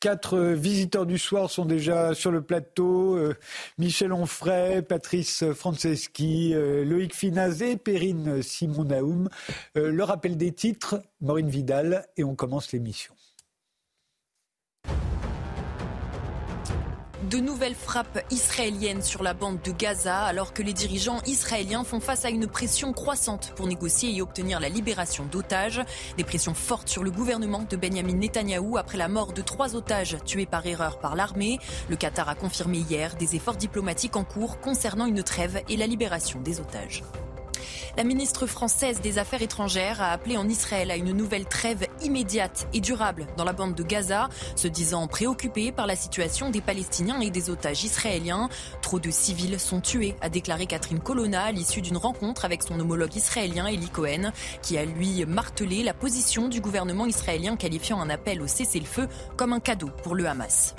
Quatre visiteurs du soir sont déjà sur le plateau. Euh, Michel Onfray, Patrice Franceschi, euh, Loïc Finazé, Perrine Simon-Naoum. Euh, le rappel des titres, Maureen Vidal, et on commence l'émission. De nouvelles frappes israéliennes sur la bande de Gaza alors que les dirigeants israéliens font face à une pression croissante pour négocier et obtenir la libération d'otages. Des pressions fortes sur le gouvernement de Benjamin Netanyahou après la mort de trois otages tués par erreur par l'armée. Le Qatar a confirmé hier des efforts diplomatiques en cours concernant une trêve et la libération des otages. La ministre française des Affaires étrangères a appelé en Israël à une nouvelle trêve immédiate et durable dans la bande de Gaza, se disant préoccupée par la situation des Palestiniens et des otages israéliens. Trop de civils sont tués, a déclaré Catherine Colonna à l'issue d'une rencontre avec son homologue israélien Eli Cohen, qui a lui martelé la position du gouvernement israélien qualifiant un appel au cessez-le-feu comme un cadeau pour le Hamas.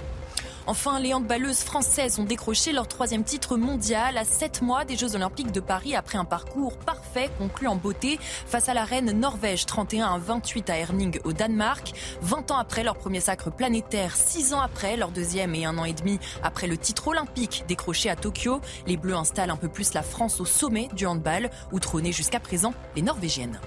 Enfin, les handballeuses françaises ont décroché leur troisième titre mondial à sept mois des Jeux Olympiques de Paris après un parcours parfait conclu en beauté face à la reine Norvège 31 à 28 à Erning au Danemark. 20 ans après leur premier sacre planétaire, six ans après leur deuxième et un an et demi après le titre olympique décroché à Tokyo, les Bleus installent un peu plus la France au sommet du handball où trônaient jusqu'à présent les Norvégiennes.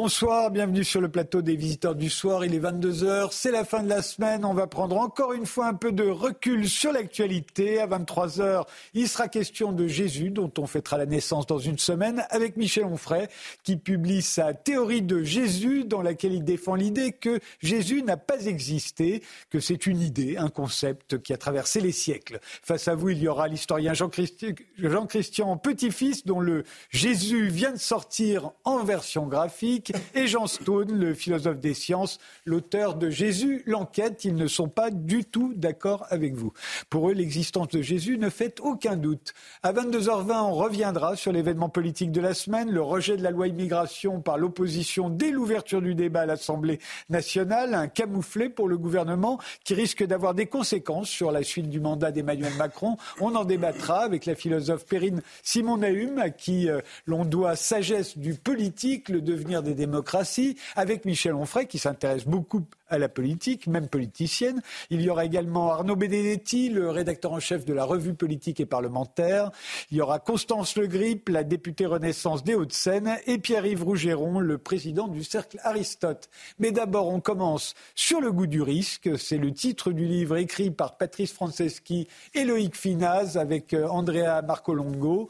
Bonsoir, bienvenue sur le plateau des visiteurs du soir. Il est 22h, c'est la fin de la semaine. On va prendre encore une fois un peu de recul sur l'actualité. À 23h, il sera question de Jésus, dont on fêtera la naissance dans une semaine, avec Michel Onfray, qui publie sa théorie de Jésus, dans laquelle il défend l'idée que Jésus n'a pas existé, que c'est une idée, un concept qui a traversé les siècles. Face à vous, il y aura l'historien Jean-Christian Petit-Fils, dont le Jésus vient de sortir en version graphique et Jean Stone, le philosophe des sciences, l'auteur de Jésus, l'enquête. Ils ne sont pas du tout d'accord avec vous. Pour eux, l'existence de Jésus ne fait aucun doute. À 22h20, on reviendra sur l'événement politique de la semaine, le rejet de la loi immigration par l'opposition dès l'ouverture du débat à l'Assemblée nationale, un camouflet pour le gouvernement qui risque d'avoir des conséquences sur la suite du mandat d'Emmanuel Macron. On en débattra avec la philosophe Perrine Simon-Naum, à qui euh, l'on doit sagesse du politique, le devenir des démocraties, avec Michel Onfray qui s'intéresse beaucoup à la politique, même politicienne. Il y aura également Arnaud Benedetti, le rédacteur en chef de la revue politique et parlementaire. Il y aura Constance Le Grip, la députée Renaissance des Hauts-de-Seine, et Pierre-Yves Rougeron, le président du Cercle Aristote. Mais d'abord, on commence sur le goût du risque. C'est le titre du livre écrit par Patrice Franceschi et Loïc Finaz avec euh, Andrea Marcolongo.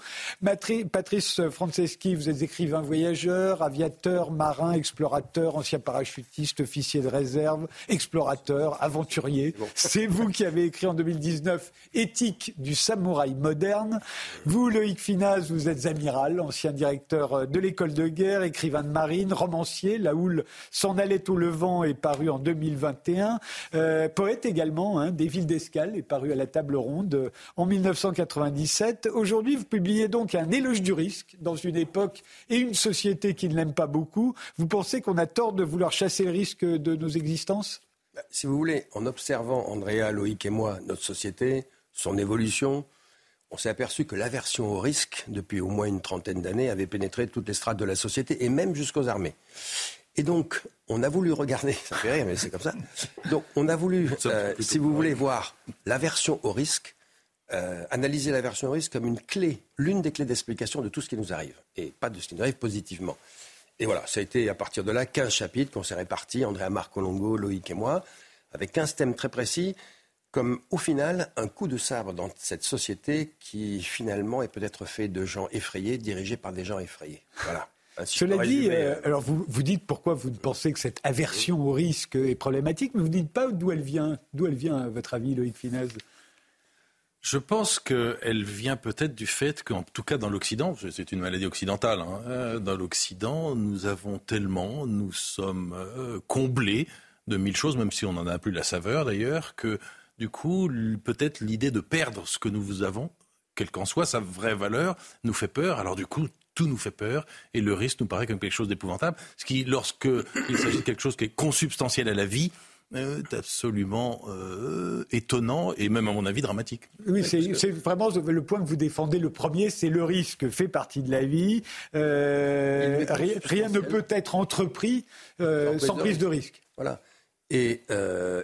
Patrice Franceschi, vous êtes écrivain voyageur, aviateur, marin, explorateur, ancien parachutiste, officier de réserve explorateur, aventurier. C'est vous qui avez écrit en 2019 Éthique du samouraï moderne. Vous, Loïc Finaz, vous êtes amiral, ancien directeur de l'école de guerre, écrivain de marine, romancier. La houle s'en allait au levant est paru en 2021. Euh, poète également, hein, Des villes d'escale est paru à la table ronde en 1997. Aujourd'hui, vous publiez donc un éloge du risque dans une époque et une société qui ne l'aime pas beaucoup. Vous pensez qu'on a tort de vouloir chasser le risque de nos existences bah, si vous voulez, en observant Andrea, Loïc et moi, notre société, son évolution, on s'est aperçu que l'aversion au risque, depuis au moins une trentaine d'années, avait pénétré toutes les strates de la société et même jusqu'aux armées. Et donc, on a voulu regarder, ça fait rire, mais c'est comme ça. Donc, on a voulu, euh, si vous voulez, voir l'aversion au risque, euh, analyser l'aversion au risque comme une clé, l'une des clés d'explication de tout ce qui nous arrive, et pas de ce qui nous arrive positivement. Et voilà, ça a été à partir de là 15 chapitres qu'on s'est répartis, Andrea Marcolongo, Loïc et moi, avec 15 thèmes très précis, comme au final un coup de sabre dans cette société qui finalement est peut-être fait de gens effrayés, dirigés par des gens effrayés. Voilà. Cela dit, euh, alors vous, vous dites pourquoi vous pensez que cette aversion au risque est problématique, mais vous ne dites pas d'où elle vient. D'où elle vient, à votre avis, Loïc Finez? Je pense qu'elle vient peut-être du fait qu'en tout cas dans l'Occident, c'est une maladie occidentale, hein, euh, dans l'Occident, nous avons tellement, nous sommes euh, comblés de mille choses, même si on n'en a plus la saveur d'ailleurs, que du coup, peut-être l'idée de perdre ce que nous avons, quelle qu'en soit sa vraie valeur, nous fait peur. Alors du coup, tout nous fait peur et le risque nous paraît comme quelque chose d'épouvantable. Ce qui, lorsque il s'agit de quelque chose qui est consubstantiel à la vie, est absolument étonnant et même à mon avis dramatique. Oui, c'est vraiment le point que vous défendez. Le premier, c'est le risque fait partie de la vie. rien, ne peut être entrepris sans prise de risque. Voilà. Et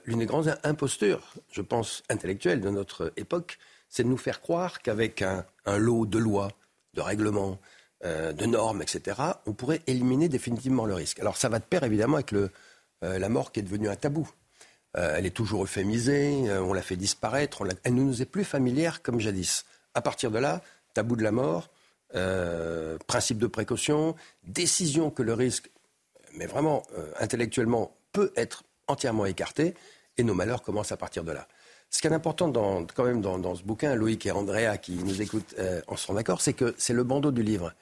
l'une des grandes impostures, je pense, intellectuelles de notre époque, c'est de nous faire croire qu'avec un, lot de lois, de règlements, euh, de normes, etc., on pourrait éliminer définitivement le risque. Alors ça va de pair évidemment avec le, euh, la mort qui est devenue un tabou. Euh, elle est toujours euphémisée, on la fait disparaître, elle ne nous est plus familière comme jadis. À partir de là, tabou de la mort, principe de précaution, décision que le risque, mais vraiment intellectuellement, peut être entièrement écarté, et nos malheurs commencent à partir de là. Ce qui est important quand même dans, ce bouquin, Loïc et Andrea qui nous écoutent euh, en sont d'accord, c'est que c'est le bandeau du livre.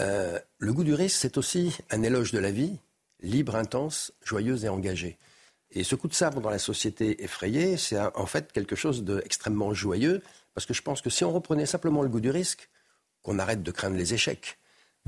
Euh, le goût du risque, c'est aussi un éloge de la vie, libre, intense, joyeuse et engagée. Et ce coup de sabre dans la société effrayée, c'est en fait quelque chose d'extrêmement joyeux, parce que je pense que si on reprenait simplement le goût du risque, qu'on arrête de craindre les échecs,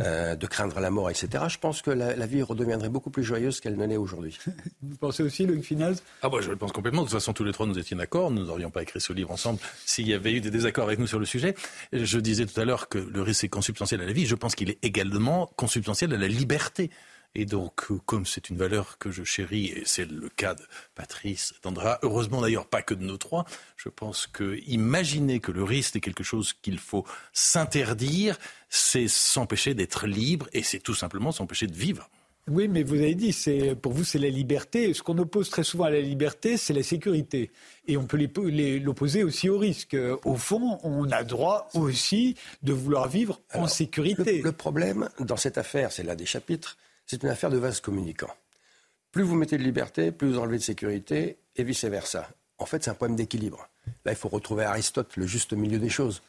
euh, de craindre la mort, etc., je pense que la, vie redeviendrait beaucoup plus joyeuse qu'elle ne l'est aujourd'hui. Vous pensez aussi, Luc Finaz Ah, moi, je le pense complètement. De toute façon, tous les trois, nous étions d'accord. Nous n'aurions pas écrit ce livre ensemble s'il y avait eu des désaccords avec nous sur le sujet. Je disais tout à l'heure que le risque est consubstantiel à la vie. Je pense qu'il est également consubstantiel à la liberté. Et donc, euh, comme c'est une valeur que je chéris, et c'est le cas de Patrice, d'Andra, heureusement d'ailleurs pas que de nos trois, je pense que imaginer que le risque est quelque chose qu'il faut s'interdire, c'est s'empêcher d'être libre et c'est tout simplement s'empêcher de vivre. Oui, mais vous avez dit, c'est pour vous, c'est la liberté. Ce qu'on oppose très souvent à la liberté, c'est la sécurité. Et on peut l'opposer aussi au risque. Au fond, on a droit aussi de vouloir vivre en sécurité. le, problème dans cette affaire, c'est l'un des chapitres, c'est une affaire de vase communicant. Plus vous mettez de liberté, plus vous enlevez de sécurité, et vice-versa. En fait, c'est un problème d'équilibre. Là, il faut retrouver Aristote, le juste milieu des choses.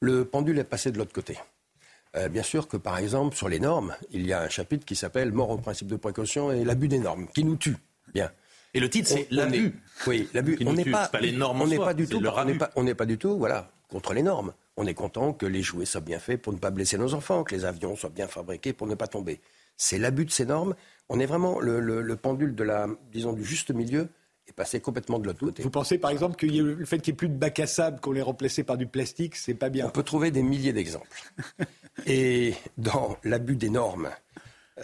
Le pendule est passé de l'autre côté. Euh, bien sûr que, par exemple, sur les normes, il y a un chapitre qui s'appelle Mort au principe de précaution et l'abus des normes, qui nous tue. Bien. Et le titre, c'est l'abus. Oui, l'abus. On n'est pas, pas, les normes. On n'est pas du tout. On n'est pas, du tout. Voilà, contre les normes. On est content que les jouets soient bien faits pour ne pas blesser nos enfants, que les avions soient bien fabriqués pour ne pas tomber c'est l'abus de ces normes. On est vraiment le, pendule de la, disons, du juste milieu est passé complètement de l'autre côté. Vous pensez par exemple que le fait qu'il n'y ait plus de bacs à sable, qu'on les remplacé par du plastique, c'est pas bien On peut trouver des milliers d'exemples. Et dans l'abus des normes,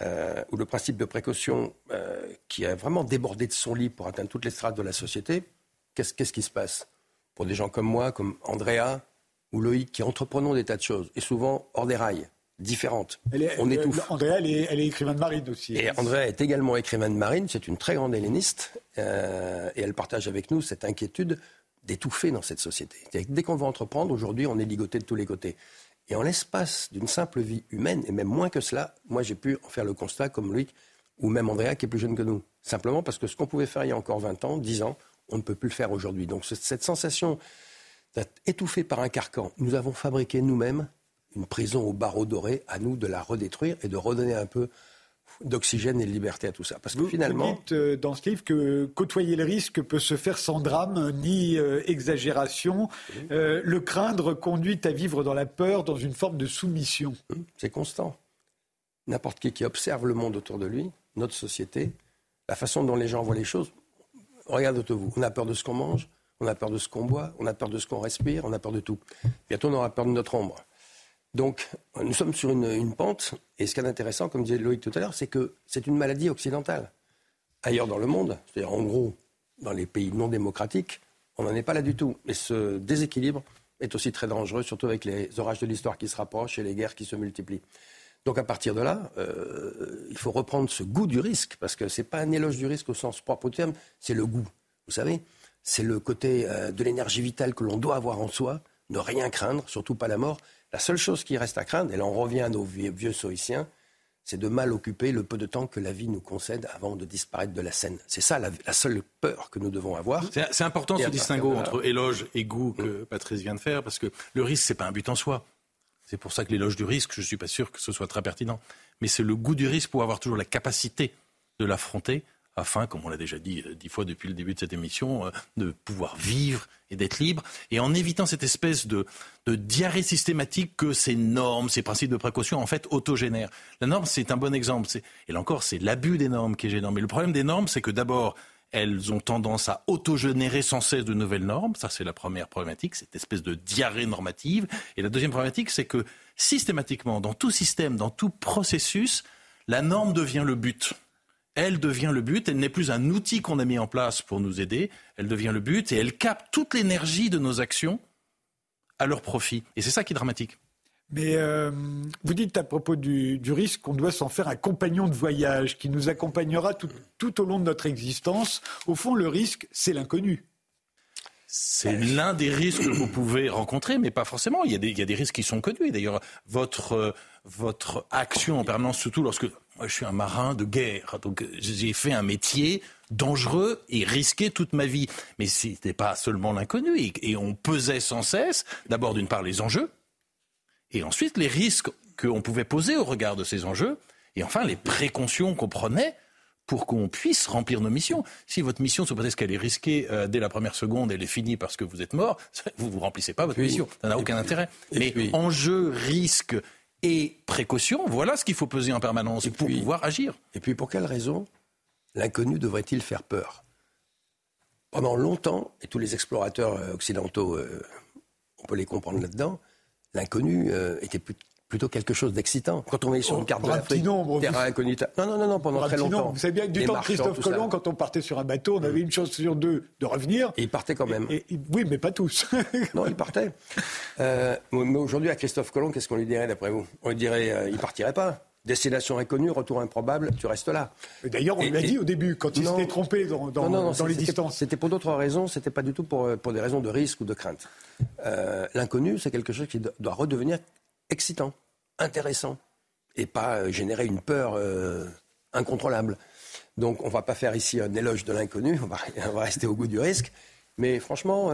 euh, ou le principe de précaution euh, qui a vraiment débordé de son lit pour atteindre toutes les strates de la société, qu'est-ce, qu'est-ce qui se passe? Pour des gens comme moi, comme Andrea ou Loïc, qui entreprenons des tas de choses, et souvent hors des rails, différentes. on étouffe. Andrea, elle est, elle est, écrivain de marine aussi. Et Andrea est également écrivain de marine. C'est une très grande helléniste. Euh, et elle partage avec nous cette inquiétude d'étouffer dans cette société. Dès qu'on veut entreprendre, aujourd'hui, on est ligoté de tous les côtés. Et en l'espace d'une simple vie humaine, et même moins que cela, moi j'ai pu en faire le constat comme lui, ou même Andrea qui est plus jeune que nous. Simplement parce que ce qu'on pouvait faire il y a encore 20 ans, 10 ans, on ne peut plus le faire aujourd'hui. Donc cette sensation d'être étouffé par un carcan, nous avons fabriqué nous-mêmes une prison au barreau doré, à nous de la redétruire et de redonner un peu d'oxygène et de liberté à tout ça. Parce que finalement. Vous dites euh, dans ce livre que côtoyer le risque peut se faire sans drame ni euh, exagération. Euh, le craindre conduit à vivre dans la peur, dans une forme de soumission. C'est constant. N'importe qui qui observe le monde autour de lui, notre société, la façon dont les gens voient les choses, regarde autour de vous. On a peur de ce qu'on mange, on a peur de ce qu'on boit, on a peur de ce qu'on respire, on a peur de tout. Bientôt, on aura peur de notre ombre. Donc, nous sommes sur une, pente, et ce qui est intéressant, comme disait Loïc tout à l'heure, c'est que c'est une maladie occidentale. Ailleurs dans le monde, c'est-à-dire en gros, dans les pays non démocratiques, on n'en est pas là du tout. Et ce déséquilibre est aussi très dangereux, surtout avec les orages de l'histoire qui se rapprochent et les guerres qui se multiplient. Donc à partir de là, euh, il faut reprendre ce goût du risque, parce que ce n'est pas un éloge du risque au sens propre du terme, c'est le goût. Vous savez, c'est le côté euh, de l'énergie vitale que l'on doit avoir en soi, ne rien craindre, surtout pas la mort, la seule chose qui reste à craindre, et là on revient à nos vieux, stoïciens, c'est de mal occuper le peu de temps que la vie nous concède avant de disparaître de la scène. C'est ça la, seule peur que nous devons avoir. C'est important ce distinguo entre éloge et goût que mm. Patrice vient de faire, parce que le risque, c'est pas un but en soi. C'est pour ça que l'éloge du risque, je ne suis pas sûr que ce soit très pertinent. Mais c'est le goût du risque pour avoir toujours la capacité de l'affronter afin, comme on l'a déjà dit euh, dix fois depuis le début de cette émission, euh, de pouvoir vivre et d'être libre, et en évitant cette espèce de, diarrhée systématique que ces normes, ces principes de précaution, en fait, autogénèrent. La norme, c'est un bon exemple. Et là encore, c'est l'abus des normes qui est gênant. Mais le problème des normes, c'est que d'abord, elles ont tendance à autogénérer sans cesse de nouvelles normes. Ça, c'est la première problématique, cette espèce de diarrhée normative. Et la deuxième problématique, c'est que systématiquement, dans tout système, dans tout processus, la norme devient le but. Elle devient le but, elle n'est plus un outil qu'on a mis en place pour nous aider, elle devient le but et elle capte toute l'énergie de nos actions à leur profit. Et c'est ça qui est dramatique. Mais euh, vous dites à propos du, risque qu'on doit s'en faire un compagnon de voyage qui nous accompagnera tout, tout au long de notre existence. Au fond, le risque, c'est l'inconnu. C'est l'un des risques que vous pouvez rencontrer, mais pas forcément. Il y a des, risques qui sont connus. D'ailleurs, votre, euh, votre action en permanence, surtout lorsque moi, je suis un marin de guerre, donc j'ai fait un métier dangereux et risqué toute ma vie. Mais ce n'était pas seulement l'inconnu, et on pesait sans cesse, d'abord d'une part les enjeux, et ensuite les risques qu'on pouvait poser au regard de ces enjeux, et enfin les précautions qu'on prenait pour qu'on puisse remplir nos missions. Si votre mission se ce qu'elle est risquée euh, dès la première seconde, elle est finie parce que vous êtes mort, vous ne remplissez pas votre mission. Ça n'a aucun intérêt. Mais enjeux, risques et précautions, voilà ce qu'il faut peser en permanence pour pouvoir agir. Et puis pour quelle raison l'inconnu devrait-il faire peur? Pendant longtemps, et tous les explorateurs euh, occidentaux, euh, on peut les comprendre là-dedans, l'inconnu euh, était plutôt quelque chose d'excitant. Quand on voyait sur une carte de l'Afrique, terra incognita. Non, non, non, non pendant très longtemps. Vous savez bien que du temps de Christophe Colomb, quand on partait sur un bateau, on avait une chance sur deux de revenir. Et il partait quand même. oui, mais pas tous. non, il partait. Euh, mais aujourd'hui, à Christophe Colomb, qu'est-ce qu'on lui dirait d'après vous? On lui dirait, euh, il partirait pas. Destination inconnue, retour improbable, tu restes là. D'ailleurs, on l'a dit au début, quand il s'était trompé dans, dans, les distances. C'était pour d'autres raisons, c'était pas du tout pour, pour des raisons de risque ou de crainte. Euh, l'inconnu, c'est quelque chose qui doit redevenir excitant, intéressant, et pas euh, générer une peur euh, incontrôlable. Donc on ne va pas faire ici un éloge de l'inconnu, on, va, rester au goût du risque. Mais franchement,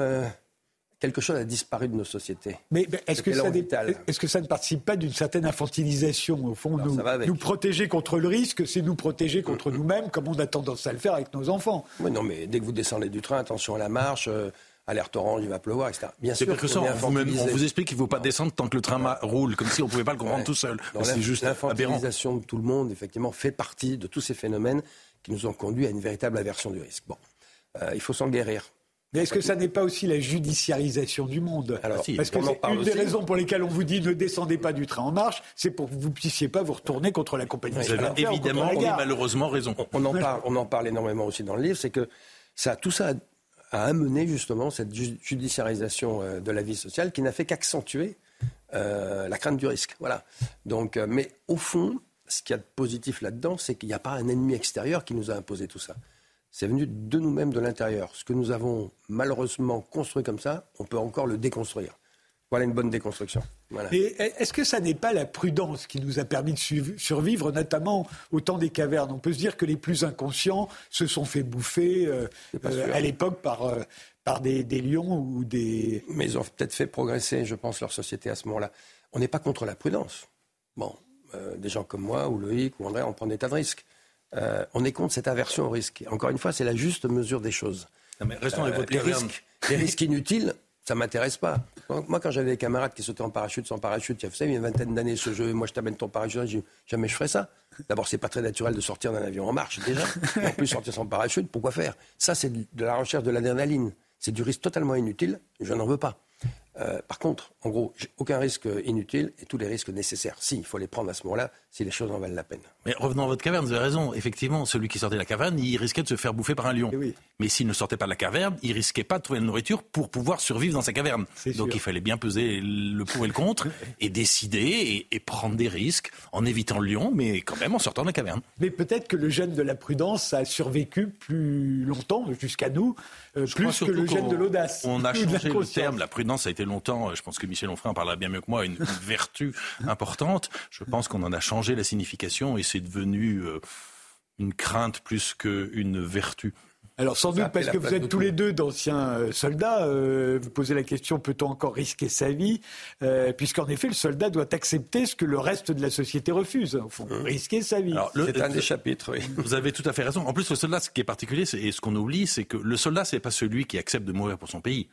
quelque chose a disparu de nos sociétés. Mais, est-ce que, est que, ça ne participe pas d'une certaine infantilisation Au fond, nous, nous, protéger contre le risque, c'est nous protéger contre nous-mêmes, comme on a tendance à le faire avec nos enfants. Oui, non, mais dès que vous descendez du train, attention à la marche alerte orange, il va pleuvoir, etc. Bien sûr. Que ça, on, vous explique qu'il ne faut pas descendre tant que le train roule, comme si on ne pouvait pas le comprendre tout seul. C'est juste l'infantilisation de tout le monde, effectivement, fait partie de tous ces phénomènes qui nous ont conduit à une véritable aversion du risque. Bon, euh, il faut s'en guérir. Mais est-ce que ça n'est pas aussi la judiciarisation du monde? Alors, Parce que c'est une des raisons pour lesquelles on vous dit ne descendez pas du train en marche, c'est pour que vous ne puissiez pas vous retourner contre la compagnie. Vous avez évidemment malheureusement raison. On, en parle, on en parle énormément aussi dans le livre, c'est que ça, tout ça a amené justement cette judiciarisation euh, de la vie sociale qui n'a fait qu'accentuer euh, la crainte du risque. Voilà. Donc, euh, mais au fond, ce qu'il y a de positif là-dedans, c'est qu'il n'y a pas un ennemi extérieur qui nous a imposé tout ça. C'est venu de nous-mêmes, de l'intérieur. Ce que nous avons malheureusement construit comme ça, on peut encore le déconstruire. Voilà une bonne déconstruction. est-ce que ça n'est pas la prudence qui nous a permis de survivre, notamment au temps des cavernes? On peut se dire que les plus inconscients se sont fait bouffer euh, euh, à l'époque par, euh, par des, lions ou des... Mais ils ont peut-être fait progresser, je pense, leur société à ce moment-là. On n'est pas contre la prudence. Bon, des gens comme moi, ou Loïc, ou André, on prend des tas de risques. on est contre cette aversion au risque. Encore une fois, c'est la juste mesure des choses. mais restons avec votre les risques, les risques inutiles, ça m'intéresse pas. Moi, quand j'avais des camarades qui sautaient en parachute sans parachute, il y a une vingtaine d'années ce jeu, moi je t'amène ton parachute, je jamais je ferais ça. D'abord, c'est pas très naturel de sortir d'un avion en marche déjà. En plus, sortir sans parachute, pourquoi faire? Ça, c'est de la recherche de l'adrénaline. C'est du risque totalement inutile. Je n'en veux pas. Euh, par contre, en gros, aucun risque inutile et tous les risques nécessaires. Si, il faut les prendre à ce moment-là, si les choses en valent la peine. Mais revenons à votre caverne, vous avez raison. Effectivement, celui qui sortait de la caverne, il risquait de se faire bouffer par un lion. Eh Mais s'il ne sortait pas de la caverne, il risquait pas de trouver la nourriture pour pouvoir survivre dans sa caverne. Donc il fallait bien peser le pour et le contre et décider et, prendre des risques en évitant le lion, mais quand même en sortant de la caverne. Mais peut-être que le gène de la prudence a survécu plus longtemps jusqu'à nous, euh, plus que le gène de l'audace. On a changé le terme. La prudence a été longtemps, je pense que Michel Onfray en parlera bien mieux que moi, une, vertu importante. Je pense qu'on en a changé la signification et c'est devenu euh, une crainte plus qu'une vertu. Alors sans doute parce que vous êtes tous les deux d'anciens euh, soldats, euh, vous posez la question peut-on encore risquer sa vie Puisqu'en effet le soldat doit accepter ce que le reste de la société refuse, Il faut mmh. risquer sa vie. C'est un des chapitres. Oui. Vous avez tout à fait raison. En plus le soldat, ce qui est particulier et ce qu'on oublie, c'est que le soldat c'est pas celui qui accepte de mourir pour son pays,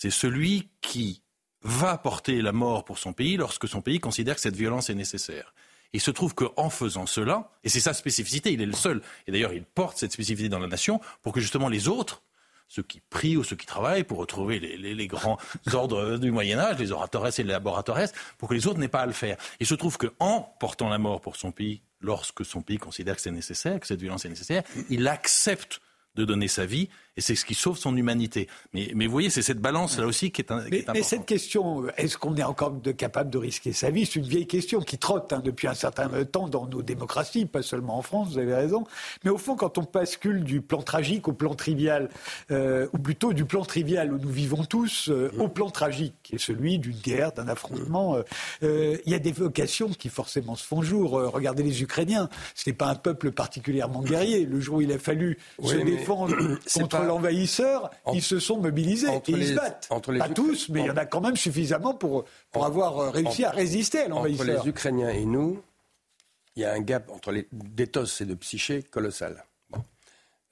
c'est celui qui va porter la mort pour son pays lorsque son pays considère que cette violence est nécessaire. il se trouve qu'en faisant cela, et c'est sa spécificité, il est le seul, et d'ailleurs il porte cette spécificité dans la nation pour que justement les autres, ceux qui prient ou ceux qui travaillent pour retrouver les, grands ordres du Moyen Âge, les oratores et les laboratores, pour que les autres n'aient pas à le faire. Il se trouve qu'en portant la mort pour son pays, lorsque son pays considère que c'est nécessaire, que cette violence est nécessaire, il accepte de donner sa vie, et c'est ce qui sauve son humanité. Mais, mais vous voyez, c'est cette balance là aussi qui est, un, mais, Mais cette question, est-ce qu'on est encore de, capable de risquer sa vie? C'est une vieille question qui trotte hein, depuis un certain temps dans nos démocraties, pas seulement en France, vous avez raison. Mais au fond, quand on bascule du plan tragique au plan trivial, euh, ou plutôt du plan trivial où nous vivons tous, euh, au plan tragique, qui est celui d'une guerre, d'un affrontement, euh, il y a des vocations qui forcément se font jour. regardez les Ukrainiens, ce n'est pas un peuple particulièrement guerrier. Le jour où il a fallu se défendre contre l'envahisseur, ils se sont mobilisés et ils se battent. pas tous, mais il y en a quand même suffisamment pour, pour avoir euh, réussi à résister à l'envahisseur. Entre les Ukrainiens et nous, il y a un gap entre les d'éthos et de psyché colossal.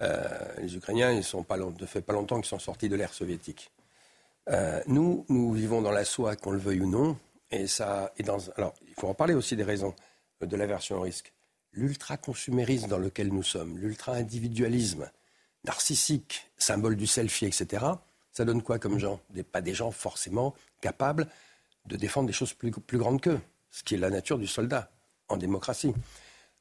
Euh, les Ukrainiens, ils sont pas, ne fait pas longtemps qu'ils sont sortis de l'ère soviétique. Euh, nous, nous vivons dans la soie, qu'on le veuille ou non, et ça, et dans, alors, il faut en parler aussi des raisons de l'aversion au risque. L'ultra-consumérisme dans lequel nous sommes, l'ultra-individualisme, narcissique, symbole du selfie, etc., ça donne quoi comme gens? Pas des gens forcément capables de défendre des choses plus, grandes qu'eux, ce qui est la nature du soldat en démocratie.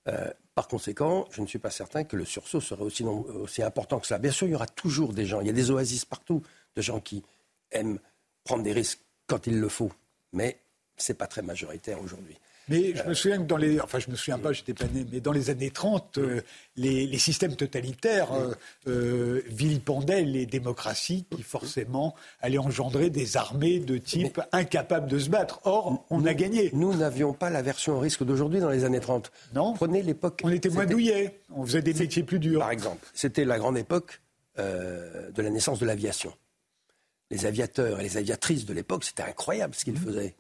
Euh, par conséquent, je ne suis pas certain que le sursaut serait aussi, aussi important que cela. Bien sûr, il y aura toujours des gens, il y a des oasis partout, de gens qui aiment prendre des risques quand il le faut, mais ce n'est pas très majoritaire aujourd'hui. Mais je me souviens que dans les. Enfin, je me souviens pas, j'étais pas né, mais dans les années 30, euh, les, systèmes totalitaires euh, euh, vilipendaient les démocraties qui, forcément, allaient engendrer des armées de type incapable de se battre. Or, on a gagné. Nous n'avions pas la version au risque d'aujourd'hui dans les années 30. Non. Prenez l'époque. On était moins douillets. On faisait des métiers plus durs. Par exemple, c'était la grande époque de la naissance de l'aviation. Les aviateurs et les aviatrices de l'époque, c'était incroyable ce qu'ils mmh. faisaient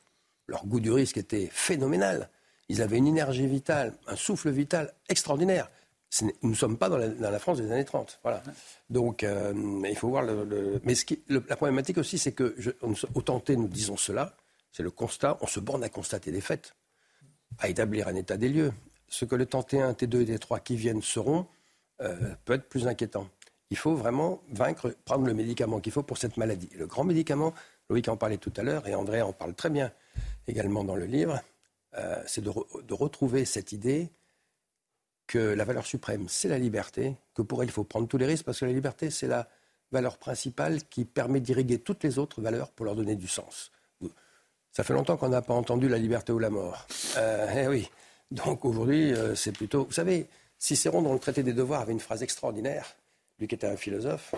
leur goût du risque était phénoménal. Ils avaient une énergie vitale, un souffle vital extraordinaire. Nous ne sommes pas dans la, France des années 30. Voilà. Donc, euh, il faut voir. Mais la problématique aussi, c'est que, au tenté, nous disons cela, c'est le constat, on se borne à constater des faits, à établir un état des lieux. Ce que le tenté 1, T2 et T3 qui viennent seront euh, peut être plus inquiétant. Il faut vraiment vaincre, prendre le médicament qu'il faut pour cette maladie. le grand médicament, Loïc en parlait tout à l'heure, et André en parle très bien également dans le livre, euh, c'est de, retrouver cette idée que la valeur suprême, c'est la liberté, que pour elle, il faut prendre tous les risques, parce que la liberté, c'est la valeur principale qui permet d'irriguer toutes les autres valeurs pour leur donner du sens. Ça fait longtemps qu'on n'a pas entendu la liberté ou la mort. Euh, eh oui. Donc aujourd'hui, euh, c'est plutôt. Vous savez, Cicéron, dans le traité des devoirs, avait une phrase extraordinaire, lui qui était un philosophe,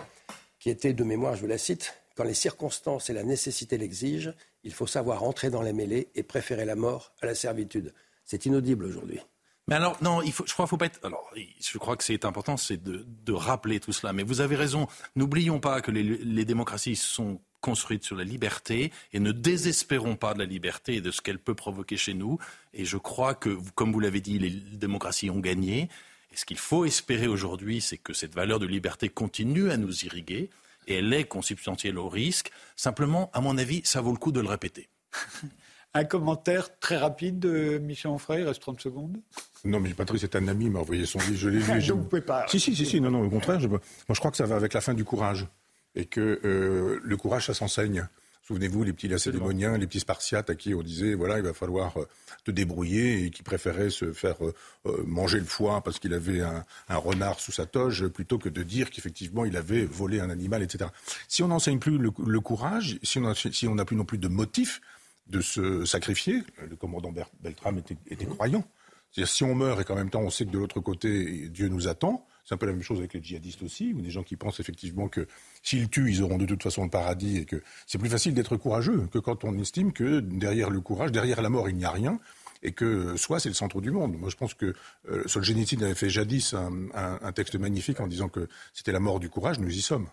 qui était de mémoire, je vous la cite quand les circonstances et la nécessité l'exigent, il faut savoir entrer dans les mêlées et préférer la mort à la servitude. C'est inaudible aujourd'hui. Mais alors, non, je crois faut pas être. Alors, je crois que c'est important, c'est de, rappeler tout cela. Mais vous avez raison. N'oublions pas que les, démocraties sont construites sur la liberté et ne désespérons pas de la liberté et de ce qu'elle peut provoquer chez nous. Et je crois que, comme vous l'avez dit, les démocraties ont gagné. Et ce qu'il faut espérer aujourd'hui, c'est que cette valeur de liberté continue à nous irriguer et elle est consubstantielle au risque. Simplement, à mon avis, ça vaut le coup de le répéter. Un commentaire très rapide de Michel Onfray, il reste 30 secondes. Non, mais Patrice est un ami, il m'a envoyé son livre, je l'ai lu. Donc vous pouvez pas. Si, si, si, si, non, non, au contraire, moi je crois que ça va avec la fin du courage. Et que euh, le courage, ça s'enseigne. Souvenez-vous, les petits lacédémoniens, les petits spartiates à qui on disait, voilà, il va falloir euh, te débrouiller et qui préféraient se faire euh, euh, manger le foie parce qu'il avait un, renard sous sa toge plutôt que de dire qu'effectivement il avait volé un animal, etc. Si on n'enseigne plus le, courage, si on n'a plus non plus de motif de se sacrifier, le commandant Beltrame était, était croyant. C'est-à-dire si on meurt et qu'en même temps on sait que de l'autre côté Dieu nous attend, c'est un peu la même chose avec les djihadistes aussi, ou des gens qui pensent effectivement que s'ils tuent, ils auront de toute façon le paradis et que c'est plus facile d'être courageux que quand on estime que derrière le courage, derrière la mort, il n'y a rien et que soit c'est le centre du monde. Moi, je pense que euh, Solzhenitsyn avait fait jadis un, texte magnifique en disant que c'était la mort du courage. Nous y sommes.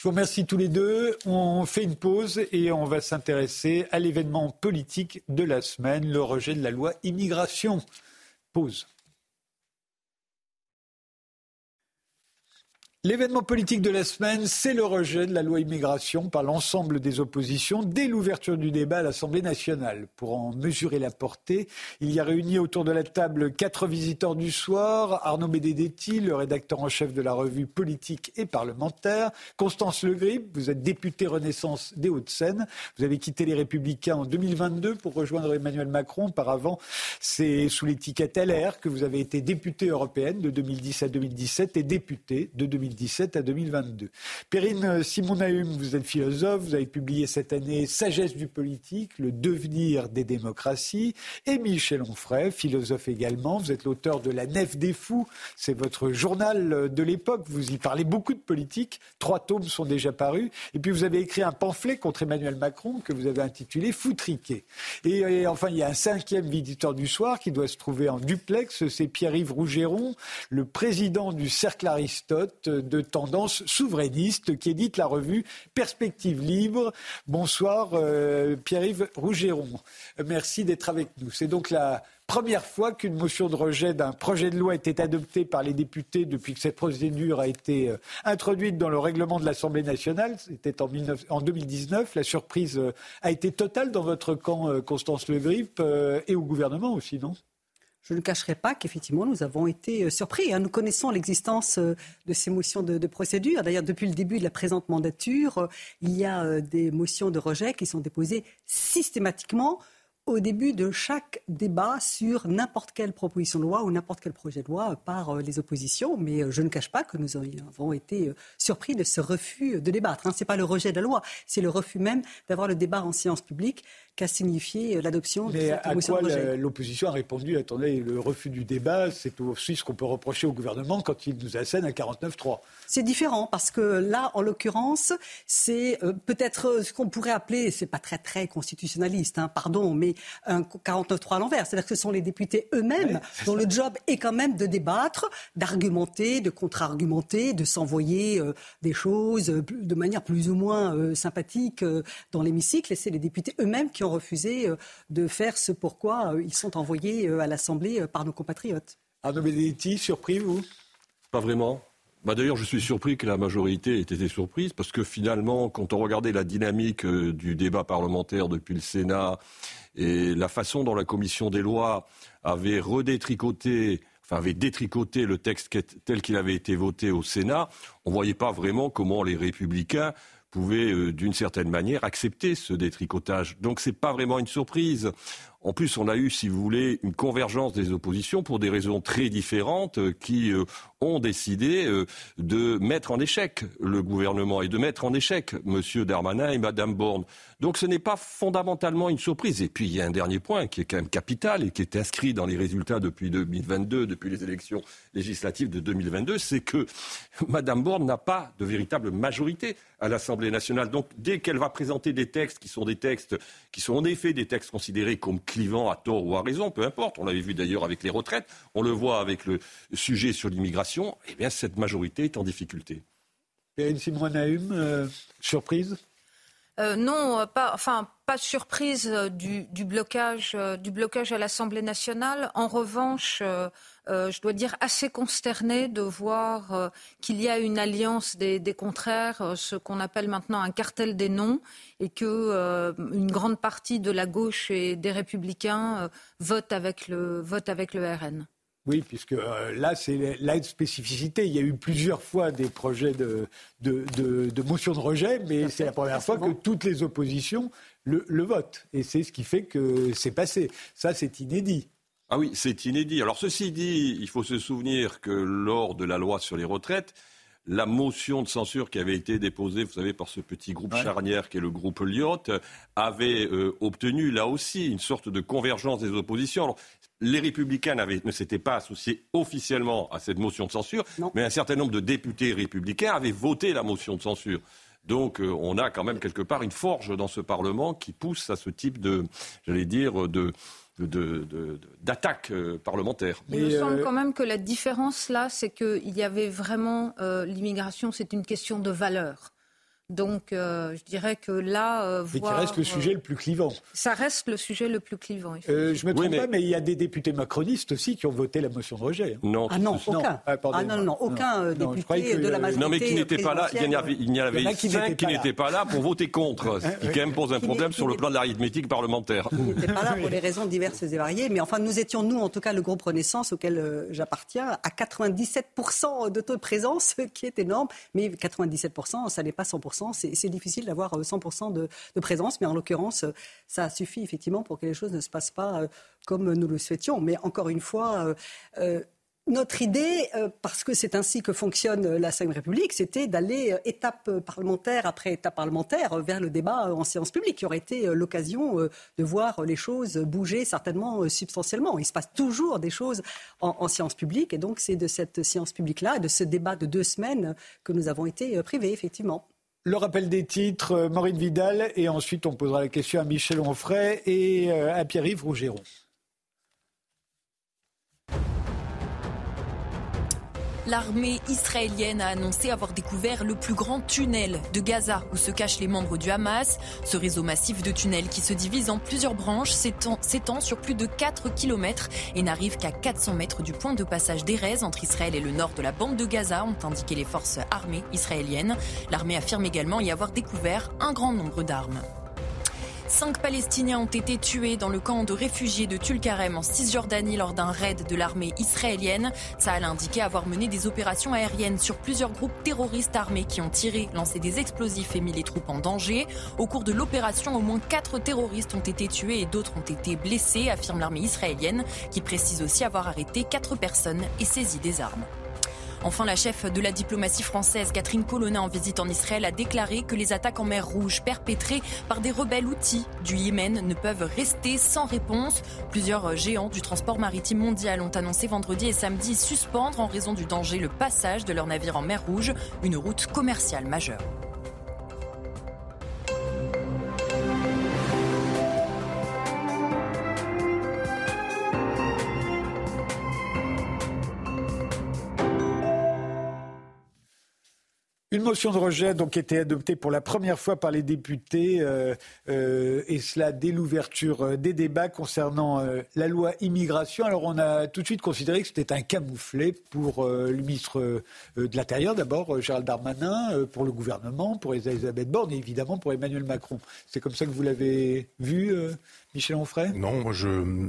Je vous remercie tous les deux. On fait une pause et on va s'intéresser à l'événement politique de la semaine, le rejet de la loi immigration. Pause. L'événement politique de la semaine, c'est le rejet de la loi immigration par l'ensemble des oppositions dès l'ouverture du débat à l'Assemblée nationale. Pour en mesurer la portée, il y a réuni autour de la table quatre visiteurs du soir, Arnaud Benedetti, le rédacteur en chef de la revue politique et parlementaire, Constance Legrib, vous êtes députée Renaissance des Hauts-de-Seine, vous avez quitté les Républicains en 2022 pour rejoindre Emmanuel Macron. Auparavant, c'est sous l'étiquette LR que vous avez été députée européenne de 2010 à 2017 et députée de 2017 2017 à 2022. Perrine Simonaum, vous êtes philosophe, vous avez publié cette année Sagesse du politique, le devenir des démocraties. Et Michel Onfray, philosophe également, vous êtes l'auteur de La Nef des fous, c'est votre journal de l'époque, vous y parlez beaucoup de politique, trois tomes sont déjà parus, et puis vous avez écrit un pamphlet contre Emmanuel Macron que vous avez intitulé Foutriqué. Et, et enfin, il y a un cinquième visiteur du soir qui doit se trouver en duplex, c'est Pierre-Yves Rougeron, le président du Cercle Aristote, de tendance souverainiste qui édite la revue Perspective Libre. Bonsoir euh, Pierre-Yves Rougeron. Merci d'être avec nous. C'est donc la première fois qu'une motion de rejet d'un projet de loi était adoptée par les députés depuis que cette procédure a été euh, introduite dans le règlement de l'Assemblée nationale. C'était en, en, 2019. La surprise euh, a été totale dans votre camp, Constance Le Grip, et au gouvernement aussi, non? Je ne cacherai pas qu'effectivement, nous avons été euh, surpris. Hein. Nous connaissons l'existence euh, de ces motions de, procédure. D'ailleurs, depuis le début de la présente mandature, euh, il y a des motions de rejet qui sont déposées systématiquement au début de chaque débat sur n'importe quelle proposition de loi ou n'importe quel projet de loi par les oppositions. Mais je ne cache pas que nous avons été surpris de ce refus de débattre. Hein. Ce n'est pas le rejet de la loi, c'est le refus même d'avoir le débat en séance publique qu'a signifié euh, l'adoption de cette à quoi l'opposition a répondu Attendez, le refus du débat, c'est aussi ce qu'on peut reprocher au gouvernement quand il nous assène à 49-3. C'est différent parce que là, en l'occurrence, c'est euh, peut-être ce qu'on pourrait appeler, c'est pas très très constitutionnaliste, hein, pardon, mais un 49-3 à l'envers. C'est-à-dire que ce sont les députés eux-mêmes dont le job est quand même de débattre, d'argumenter, de contre-argumenter, de s'envoyer euh, des choses de manière plus ou moins sympathique dans l'hémicycle. Et c'est les députés eux-mêmes qui ont refusé euh, de faire ce pourquoi euh, ils sont envoyés euh, à l'Assemblée par nos compatriotes. Arnaud Benedetti, surpris, vous? Pas vraiment. Bah D'ailleurs, je suis surpris que la majorité ait été surprise, parce que finalement, quand on regardait la dynamique du débat parlementaire depuis le Sénat et la façon dont la commission des lois avait redétricoté, enfin avait détricoté le texte tel qu'il avait été voté au Sénat, on ne voyait pas vraiment comment les républicains pouvait, euh, d'une certaine manière, accepter ce détricotage. Donc ce n'est pas vraiment une surprise. En plus, on a eu, si vous voulez, une convergence des oppositions pour des raisons très différentes euh, qui euh, ont décidé euh, de mettre en échec le gouvernement et de mettre en échec M. Darmanin et Mme Borne. Donc ce n'est pas fondamentalement une surprise. Et puis il y a un dernier point qui est quand même capital et qui est inscrit dans les résultats depuis 2022, depuis les élections législatives de 2022, c'est que Mme Borne n'a pas de véritable majorité à l'Assemblée nationale. Donc dès qu'elle va présenter des textes qui sont des textes qui sont en effet des textes considérés comme clivant à tort ou à raison, peu importe. On l'avait vu d'ailleurs avec les retraites, on le voit avec le sujet sur l'immigration. Eh bien, cette majorité est en difficulté. une Simon euh, surprise? Euh, non, pas, enfin, pas de surprise euh, du, blocage, du blocage à l'Assemblée nationale. En revanche, je dois dire assez consterné de voir qu'il y a une alliance des, des contraires, ce qu'on appelle maintenant un cartel des noms, et que une grande partie de la gauche et des républicains votent avec le vote avec le RN. Oui, puisque euh, là, c'est la spécificité. Il y a eu plusieurs fois des projets de, de, motion de rejet, mais c'est la première fois que toutes les oppositions le, le votent. Et c'est ce qui fait que c'est passé. Ça, c'est inédit. Ah oui, c'est inédit. Alors, ceci dit, il faut se souvenir que lors de la loi sur les retraites, la motion de censure qui avait été déposée, vous savez, par ce petit groupe charnière qui est le groupe Lyot, avait euh, obtenu là aussi une sorte de convergence des oppositions les républicains ne s'étaient pas associés officiellement à cette motion de censure, mais un certain nombre de députés républicains avaient voté la motion de censure. Donc euh, on a quand même quelque part une forge dans ce Parlement qui pousse à ce type de, j'allais dire, de, d'attaque euh, parlementaire. Il me semble euh, quand même que la différence là, c'est qu'il y avait vraiment l'immigration, c'est une question de valeur. Donc, euh, je dirais que là, euh, qui reste le sujet le plus clivant. Ça reste le sujet le plus clivant. Euh, je me trompe pas, mais il y a des députés macronistes aussi qui ont voté la motion de rejet. Hein. Non, ah non, aucun. Ah, ah, non, non, aucun député de la majorité. Non, mais qui n'était pas là. Il y en avait, il y avait cinq qui n'étaient pas là pour voter contre, ce qui quand même pose un problème sur le plan de l'arithmétique parlementaire. Qui n'étaient pas là pour des raisons diverses et variées, mais enfin, nous étions nous, en tout cas, le groupe Renaissance auquel j'appartiens, à 97% de taux de présence, qui est énorme, mais 97%, ça n'est pas 100%, c'est difficile d'avoir 100% euh, de, présence, mais en l'occurrence, euh, ça suffit effectivement pour que les choses ne se passent pas euh, comme nous le souhaitions. Mais encore une fois, notre idée, parce que c'est ainsi que fonctionne la Ve République, c'était d'aller étape parlementaire après étape parlementaire vers le débat en séance publique, qui aurait été l'occasion de voir les choses bouger certainement substantiellement. Il se passe toujours des choses en, en séance publique, et donc c'est de cette séance publique-là, de ce débat de deux semaines que nous avons été privés, effectivement. Le rappel des titres, euh, Maureen Vidal, et ensuite on posera la question à Michel Onfray et euh, à Pierre-Yves Rougeron. L'armée israélienne a annoncé avoir découvert le plus grand tunnel de Gaza où se cachent les membres du Hamas. Ce réseau massif de tunnels qui se divise en plusieurs branches s'étend sur plus de 4 km et n'arrive qu'à 400 mètres du point de passage d'Erez entre Israël et le nord de la bande de Gaza, ont indiqué les forces armées israéliennes. L'armée affirme également y avoir découvert un grand nombre d'armes. Cinq Palestiniens ont été tués dans le camp de réfugiés de Tulkarem en Cisjordanie lors d'un raid de l'armée israélienne. Ça a indiqué avoir mené des opérations aériennes sur plusieurs groupes terroristes armés qui ont tiré, lancé des explosifs et mis les troupes en danger. Au cours de l'opération, au moins quatre terroristes ont été tués et d'autres ont été blessés, affirme l'armée israélienne, qui précise aussi avoir arrêté quatre personnes et saisi des armes. Enfin, la chef de la diplomatie française, Catherine Colonna, en visite en Israël, a déclaré que les attaques en mer Rouge perpétrées par des rebelles outils du Yémen ne peuvent rester sans réponse. Plusieurs géants du transport maritime mondial ont annoncé vendredi et samedi suspendre en raison du danger le passage de leurs navires en mer Rouge, une route commerciale majeure. Motion de rejet a donc été adoptée pour la première fois par les députés, euh, euh, et cela dès l'ouverture euh, des débats concernant la loi immigration. Alors on a tout de suite considéré que c'était un camouflet pour le ministre de l'Intérieur d'abord, Gérald Darmanin, pour le gouvernement, pour Elisabeth Borne et évidemment pour Emmanuel Macron. C'est comme ça que vous l'avez vu Michel Onfray Non, moi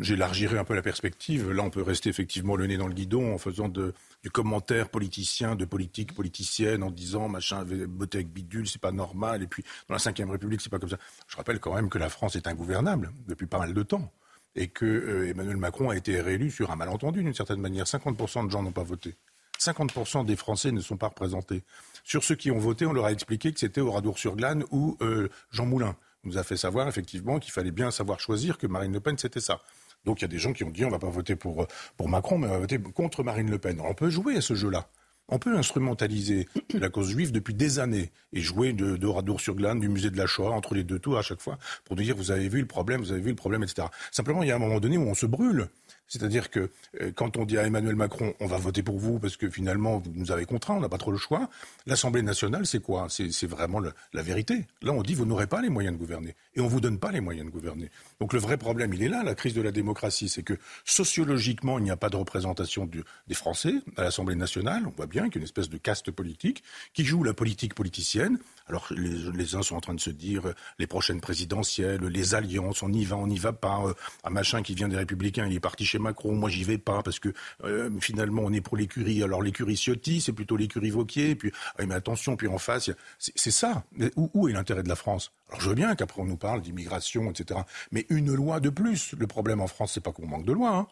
j'élargirais un peu la perspective. Là, on peut rester effectivement le nez dans le guidon en faisant du commentaire politicien, de politique politicienne, en disant machin, voté avec bidule, c'est pas normal. Et puis, dans la Ve République, c'est pas comme ça. Je rappelle quand même que la France est ingouvernable depuis pas mal de temps. Et que euh, Emmanuel Macron a été réélu sur un malentendu, d'une certaine manière. 50% de gens n'ont pas voté. 50% des Français ne sont pas représentés. Sur ceux qui ont voté, on leur a expliqué que c'était Oradour-sur-Glane ou euh, Jean Moulin nous a fait savoir effectivement qu'il fallait bien savoir choisir que Marine Le Pen, c'était ça. Donc il y a des gens qui ont dit on va pas voter pour, pour Macron, mais on va voter contre Marine Le Pen. on peut jouer à ce jeu-là. On peut instrumentaliser la cause juive depuis des années et jouer de, de sur glane du musée de la Shoah entre les deux tours à chaque fois pour nous dire vous avez vu le problème, vous avez vu le problème, etc. Simplement, il y a un moment donné où on se brûle. C'est-à-dire que euh, quand on dit à Emmanuel Macron, on va voter pour vous parce que finalement vous nous avez contraints, on n'a pas trop le choix. L'Assemblée nationale, c'est quoi? C'est vraiment la vérité. Là, on dit vous n'aurez pas les moyens de gouverner et on vous donne pas les moyens de gouverner. Donc le vrai problème, il est là, la crise de la démocratie, c'est que sociologiquement, il n'y a pas de représentation des Français à l'Assemblée nationale. On voit bien qu'il y a une espèce de caste politique qui joue la politique politicienne. Alors les, uns sont en train de se dire euh, les prochaines présidentielles, les alliances, on y va, on n'y va pas. Euh, un machin qui vient des Républicains, il est parti chez Macron, moi j'y vais pas parce que euh, finalement on est pour l'écurie. Alors l'écurie Ciotti, c'est plutôt l'écurie Vauquier. Puis ah, mais attention, puis en face, c'est ça. Où, est l'intérêt de la France? Alors je veux bien qu'après on nous parle d'immigration, etc. Mais une loi de plus. Le problème en France, c'est pas qu'on manque de loi. Hein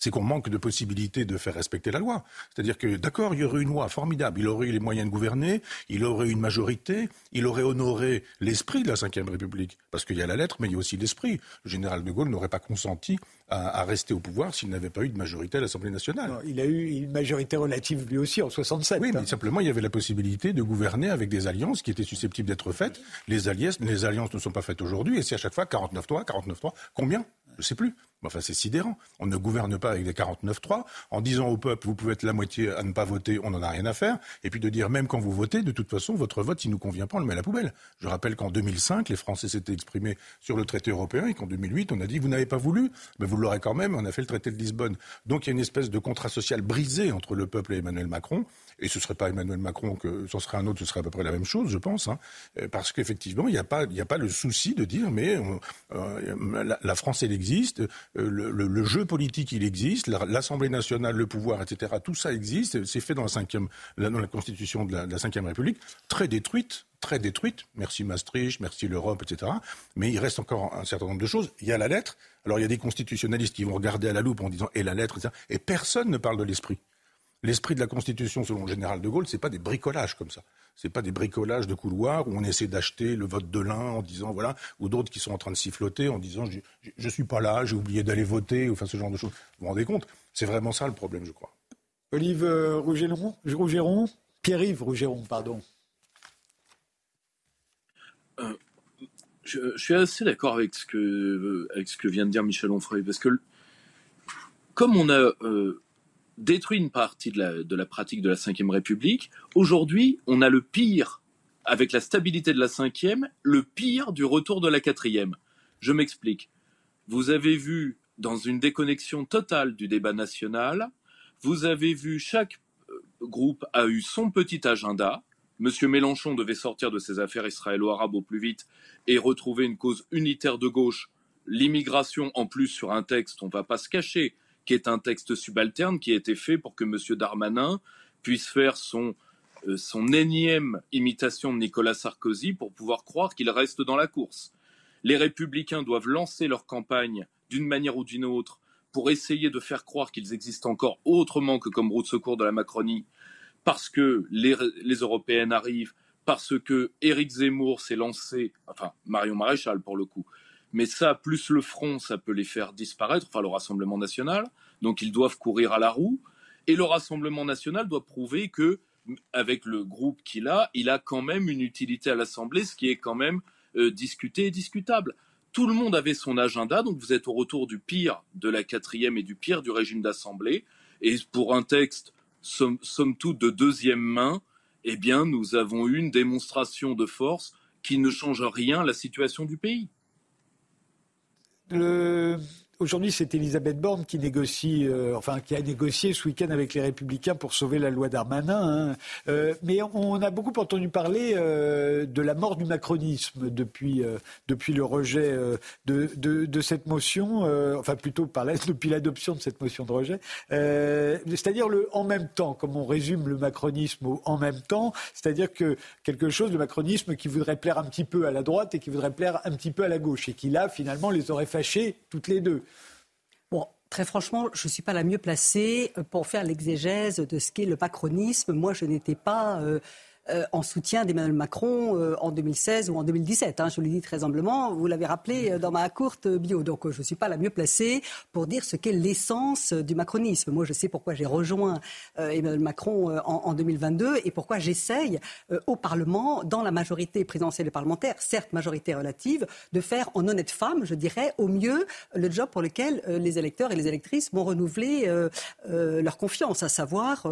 c'est qu'on manque de possibilités de faire respecter la loi. C'est-à-dire que, d'accord, il y aurait une loi formidable, il aurait eu les moyens de gouverner, il aurait eu une majorité, il aurait honoré l'esprit de la Ve République. Parce qu'il y a la lettre, mais il y a aussi l'esprit. Le général de Gaulle n'aurait pas consenti à, rester au pouvoir s'il n'avait pas eu de majorité à l'Assemblée nationale. il a eu une majorité relative lui aussi en 67. Oui, mais simplement, il y avait la possibilité de gouverner avec des alliances qui étaient susceptibles d'être faites. Les alliances, les alliances ne sont pas faites aujourd'hui, et c'est à chaque fois 49-3, 49-3. Combien? Je ne sais plus. Enfin, c'est sidérant. On ne gouverne pas avec des 49-3. En disant au peuple, vous pouvez être la moitié à ne pas voter, on n'en a rien à faire. Et puis de dire, même quand vous votez, de toute façon, votre vote, s'il nous convient pas, on le met à la poubelle. Je rappelle qu'en 2005, les Français s'étaient exprimés sur le traité européen et qu'en 2008, on a dit, vous n'avez pas voulu, mais vous l'aurez quand même, on a fait le traité de Lisbonne. Donc il y a une espèce de contrat social brisé entre le peuple et Emmanuel Macron. Et ce ne serait pas Emmanuel Macron que ce serait un autre, ce serait à peu près la même chose, je pense. Hein. Euh, parce qu'effectivement, il n'y a, pas, le souci de dire, mais euh, la, France, elle existe, le, le, le jeu politique, il existe, l'Assemblée nationale, le pouvoir, etc. Tout ça existe. C'est fait dans la, dans la Constitution de la, de Cinquième République, très détruite, très détruite. Merci Maastricht, merci l'Europe, etc. Mais il reste encore un certain nombre de choses. Il y a la lettre. Alors il y a des constitutionnalistes qui vont regarder à la loupe en disant et la lettre, etc. Et personne ne parle de l'esprit. L'esprit de la Constitution, selon le général de Gaulle, c'est pas des bricolages comme ça. C'est pas des bricolages de couloirs où on essaie d'acheter le vote de l'un en disant voilà, ou d'autres qui sont en train de siffloter en disant je, je, suis pas là, j'ai oublié d'aller voter, ou enfin ce genre de choses. Vous vous rendez compte? C'est vraiment ça le problème, je crois. Olive euh, Rougeron, Pierre-Yves Rougeron, pardon. Euh, je, suis assez d'accord avec ce que avec ce que vient de dire Michel Onfray parce que comme on a euh, détruit une partie de la, pratique de la Ve République. Aujourd'hui, on a le pire, avec la stabilité de la Ve, le pire du retour de la quatrième. Je m'explique. Vous avez vu, dans une déconnexion totale du débat national, vous avez vu chaque euh, groupe a eu son petit agenda. Monsieur Mélenchon devait sortir de ses affaires israélo-arabes au plus vite et retrouver une cause unitaire de gauche. L'immigration, en plus, sur un texte, on ne va pas se cacher, qui est un texte subalterne qui a été fait pour que M. Darmanin puisse faire son, euh, son énième imitation de Nicolas Sarkozy pour pouvoir croire qu'il reste dans la course. Les républicains doivent lancer leur campagne d'une manière ou d'une autre pour essayer de faire croire qu'ils existent encore autrement que comme route de secours de la Macronie, parce que les, les européennes arrivent, parce que Éric Zemmour s'est lancé, enfin Marion Maréchal pour le coup, mais ça, plus le front, ça peut les faire disparaître, enfin le Rassemblement national, donc ils doivent courir à la roue, et le Rassemblement national doit prouver que, avec le groupe qu'il a, il a quand même une utilité à l'Assemblée, ce qui est quand même euh, discuté et discutable. Tout le monde avait son agenda, donc vous êtes au retour du pire de la quatrième et du pire du régime d'Assemblée, et pour un texte, somme, toute, de deuxième main, eh bien, nous avons eu une démonstration de force qui ne change rien la situation du pays. Le, Aujourd'hui, c'est Elisabeth Borne euh, qui a négocié ce week-end avec les Républicains pour sauver la loi Darmanin. Hein. Euh, mais on a beaucoup entendu parler euh, de la mort du macronisme depuis le rejet de, cette motion, enfin plutôt par la, depuis l'adoption de cette motion de rejet. c'est-à-dire le en même temps, comme on résume le macronisme au en même temps, c'est-à-dire que quelque chose, le macronisme qui voudrait plaire un petit peu à la droite et qui voudrait plaire un petit peu à la gauche et qui là finalement les aurait fâchés toutes les deux. Bon, Très franchement, je ne suis pas la mieux placée pour faire l'exégèse de ce qu'est le macronisme. Moi, je n'étais pas euh, euh, en soutien d'Emmanuel Macron euh, en 2016 ou en 2017. Hein, je le dis très humblement. Vous l'avez rappelé euh, dans ma courte bio. Donc je ne suis pas la mieux placée pour dire ce qu'est l'essence du macronisme. Moi, je sais pourquoi j'ai rejoint Emmanuel Macron en, en, 2022 et pourquoi j'essaye au Parlement, dans la majorité présidentielle et parlementaire, certes majorité relative, de faire en honnête femme, je dirais, au mieux le job pour lequel les électeurs et les électrices vont renouveler leur confiance, à savoir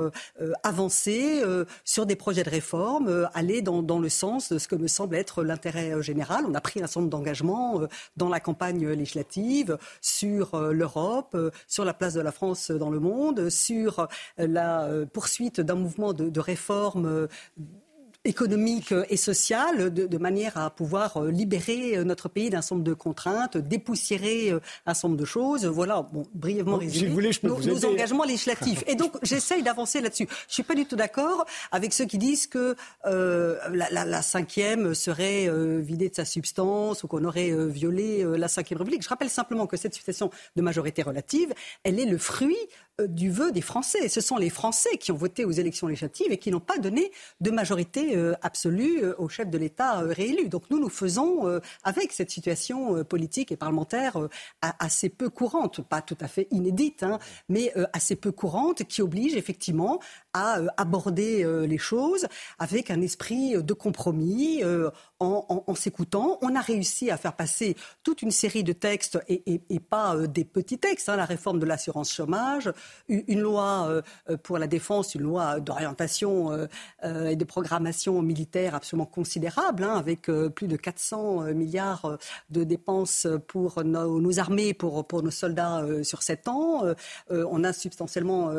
avancer sur des projets de réforme euh, aller dans, le sens de ce que me semble être l'intérêt euh, général. On a pris un certain nombre d'engagements euh, dans la campagne législative sur l'Europe, sur la place de la France dans le monde, sur la poursuite d'un mouvement de, de réforme économique et sociale, de, manière à pouvoir euh, libérer euh, notre pays d'un certain nombre de contraintes, dépoussiérer euh, un certain nombre de choses. Voilà, bon, brièvement résumé, nos, engagements législatifs. Et donc, j'essaye d'avancer là-dessus. Je ne suis pas du tout d'accord avec ceux qui disent que la, cinquième serait vidée de sa substance ou qu'on aurait violé la cinquième République. Je rappelle simplement que cette situation de majorité relative, elle est le fruit du vœu des Français. Ce sont les Français qui ont voté aux élections législatives et qui n'ont pas donné de majorité absolue au chef de l'État réélu. Donc nous, nous faisons avec cette situation politique et parlementaire assez peu courante, pas tout à fait inédite, hein, mais assez peu courante, qui oblige effectivement à aborder les choses avec un esprit de compromis, en, s'écoutant. On a réussi à faire passer toute une série de textes et, pas euh, des petits textes. Hein. la réforme de l'assurance chômage, une, loi euh, pour la défense, une loi d'orientation euh, et de programmation militaire absolument considérable, hein, avec plus de 400 milliards de dépenses pour nos, armées, pour, pour nos soldats sur 7 ans. on a substantiellement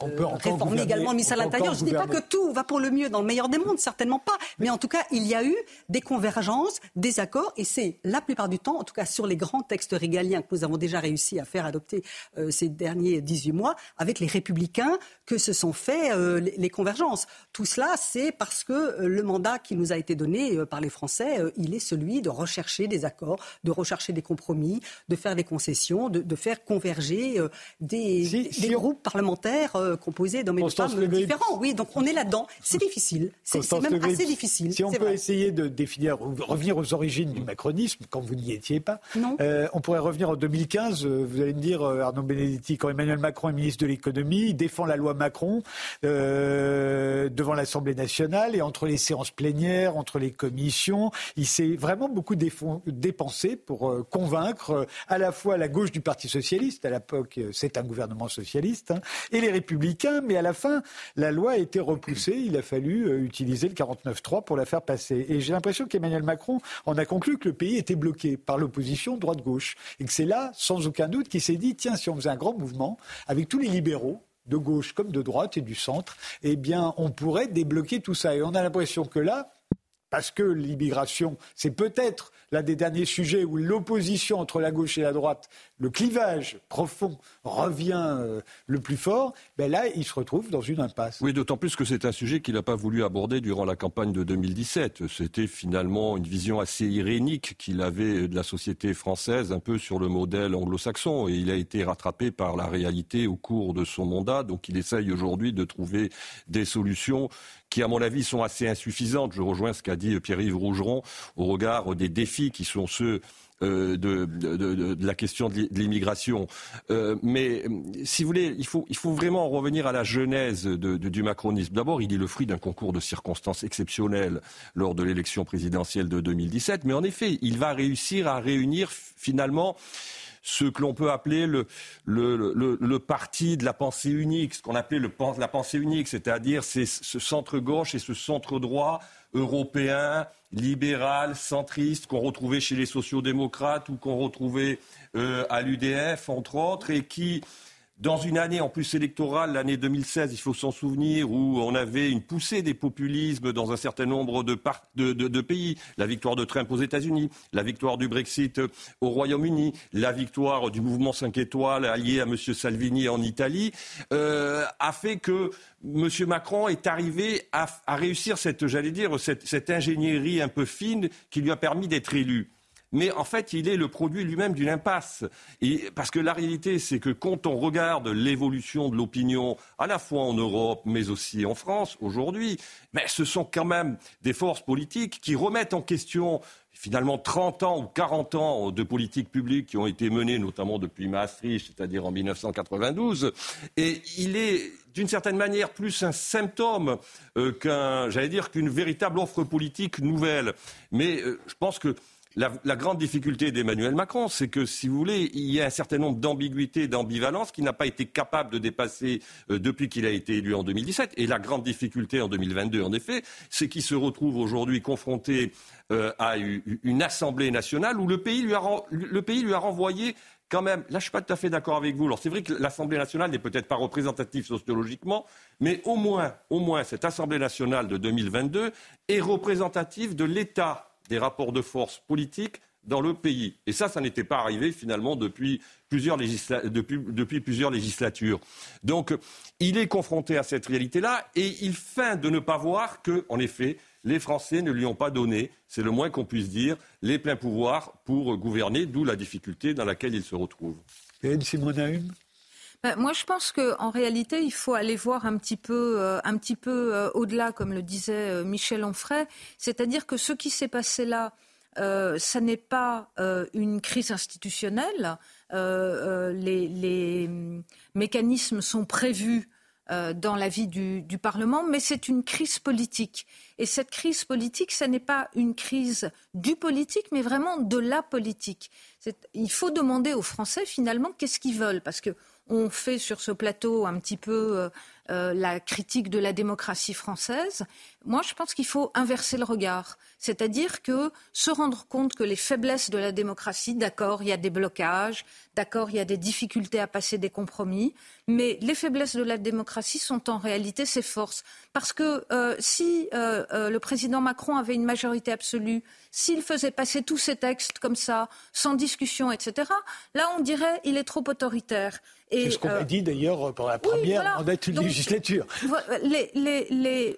réformé également le ministère de l'Intérieur. Je ne dis pas que tout va pour le mieux dans le meilleur des mondes, certainement pas. Mais en tout cas, il y a eu des convergence, des accords, et c'est la plupart du temps, en tout cas sur les grands textes régaliens que nous avons déjà réussi à faire adopter euh, ces derniers 18 mois, avec les républicains, que se sont fait euh, les, convergences. Tout cela, c'est parce que euh, le mandat qui nous a été donné par les Français, il est celui de rechercher des accords, de rechercher des compromis, de faire des concessions, de, faire converger des, groupes parlementaires composés d'hommes et de femmes différents. Oui, donc on est là-dedans. C'est difficile. C'est même assez difficile. Si on peut essayer de définir revenir aux origines du macronisme, quand vous n'y étiez pas. Euh, on pourrait revenir en 2015. Euh, vous allez me dire, euh, Arnaud Benedetti, quand Emmanuel Macron est ministre de l'économie, il défend la loi Macron devant l'Assemblée nationale et entre les séances plénières, entre les commissions, il s'est vraiment beaucoup dépensé pour convaincre à la fois la gauche du Parti socialiste, à l'époque c'est un gouvernement socialiste, hein, et les républicains, mais à la fin, la loi a été repoussée. Il a fallu utiliser le 49.3 pour la faire passer. Et j'ai l'impression qu'Emmanuel Macron en a conclu que le pays était bloqué par l'opposition droite-gauche. Et que c'est là, sans aucun doute, qu'il s'est dit, tiens, si on faisait un grand mouvement avec tous les libéraux, de gauche comme de droite et du centre, eh bien, on pourrait débloquer tout ça. Et on a l'impression que là, parce que l'immigration, c'est peut-être l'un des derniers sujets où l'opposition entre la gauche et la droite, le clivage profond revient euh, le plus fort, ben là, il se retrouve dans une impasse. Oui, d'autant plus que c'est un sujet qu'il n'a pas voulu aborder durant la campagne de 2017. C'était finalement une vision assez irénique qu'il avait de la société française, un peu sur le modèle anglo-saxon, et il a été rattrapé par la réalité au cours de son mandat. Donc il essaye aujourd'hui de trouver des solutions qui, à mon avis, sont assez insuffisantes. Je rejoins ce qu'a dit Pierre-Yves Rougeron au regard des défis qui sont ceux euh, de, la question de l'immigration. Euh, mais si vous voulez, il faut, il faut vraiment revenir à la genèse du macronisme. D'abord, il est le fruit d'un concours de circonstances exceptionnelles lors de l'élection présidentielle de 2017. Mais en effet, il va réussir à réunir finalement ce que l'on peut appeler le, le, parti de la pensée unique, ce qu'on appelait le, la pensée unique, c'est-à-dire ce centre-gauche et ce centre-droit européen, libéral, centriste, qu'on retrouvait chez les sociodémocrates ou qu'on retrouvait euh, à l'UDF, entre autres, et qui dans une année en plus électorale, l'année 2016, il faut s'en souvenir, où on avait une poussée des populismes dans un certain nombre de, pays, la victoire de Trump aux États-Unis, la victoire du Brexit au Royaume-Uni, la victoire du mouvement 5 étoiles allié à M. Salvini en Italie, euh, a fait que M. Macron est arrivé à, réussir cette, j'allais dire, cette ingénierie un peu fine qui lui a permis d'être élu mais en fait, il est le produit lui-même d'une impasse. parce que la réalité, c'est que quand on regarde l'évolution de l'opinion, à la fois en Europe, mais aussi en France, aujourd'hui, mais ce sont quand même des forces politiques qui remettent en question finalement 30 ans ou 40 ans de politique publique qui ont été menées, notamment depuis Maastricht, c'est-à-dire en 1992. Et il est d'une certaine manière plus un symptôme euh, qu'un, j'allais dire, qu'une véritable offre politique nouvelle. Mais euh, je pense que la, grande difficulté d'Emmanuel Macron, c'est que, si vous voulez, il y a un certain nombre d'ambiguïtés, d'ambivalences qu'il n'a pas été capable de dépasser euh, depuis qu'il a été élu en 2017. Et la grande difficulté en 2022, en effet, c'est qu'il se retrouve aujourd'hui confronté euh, à une Assemblée nationale où le pays lui a, renvoyé quand même, là je suis pas tout à fait d'accord avec vous. Alors c'est vrai que l'Assemblée nationale n'est peut-être pas représentative sociologiquement, mais au moins, au moins cette Assemblée nationale de 2022 est représentative de l'État des rapports de force politiques dans le pays. Et ça, ça n'était pas arrivé finalement depuis plusieurs, depuis, plusieurs, législatures. Donc, il est confronté à cette réalité-là et il feint de ne pas voir que, en effet, les Français ne lui ont pas donné, c'est le moins qu'on puisse dire, les pleins pouvoirs pour gouverner, d'où la difficulté dans laquelle il se retrouve. Ben, moi, je pense qu'en réalité, il faut aller voir un petit peu, euh, peu euh, au-delà, comme le disait euh, Michel Onfray. C'est-à-dire que ce qui s'est passé là, ça n'est pas une crise institutionnelle. Les, hum, mécanismes sont prévus dans la vie du, du Parlement, mais c'est une crise politique. Et cette crise politique, ce n'est pas une crise du politique, mais vraiment de la politique. Il faut demander aux Français finalement qu'est-ce qu'ils veulent, parce que on fait sur ce plateau un petit peu euh, euh, la critique de la démocratie française. Moi, je pense qu'il faut inverser le regard, c'est-à-dire que se rendre compte que les faiblesses de la démocratie, d'accord, il y a des blocages, d'accord, il y a des difficultés à passer des compromis, mais les faiblesses de la démocratie sont en réalité ses forces. Parce que euh, si le président Macron avait une majorité absolue, s'il faisait passer tous ces textes comme ça, sans discussion, etc., là, on dirait il est trop autoritaire. C'est ce qu'on a euh, dit d'ailleurs pendant la première oui,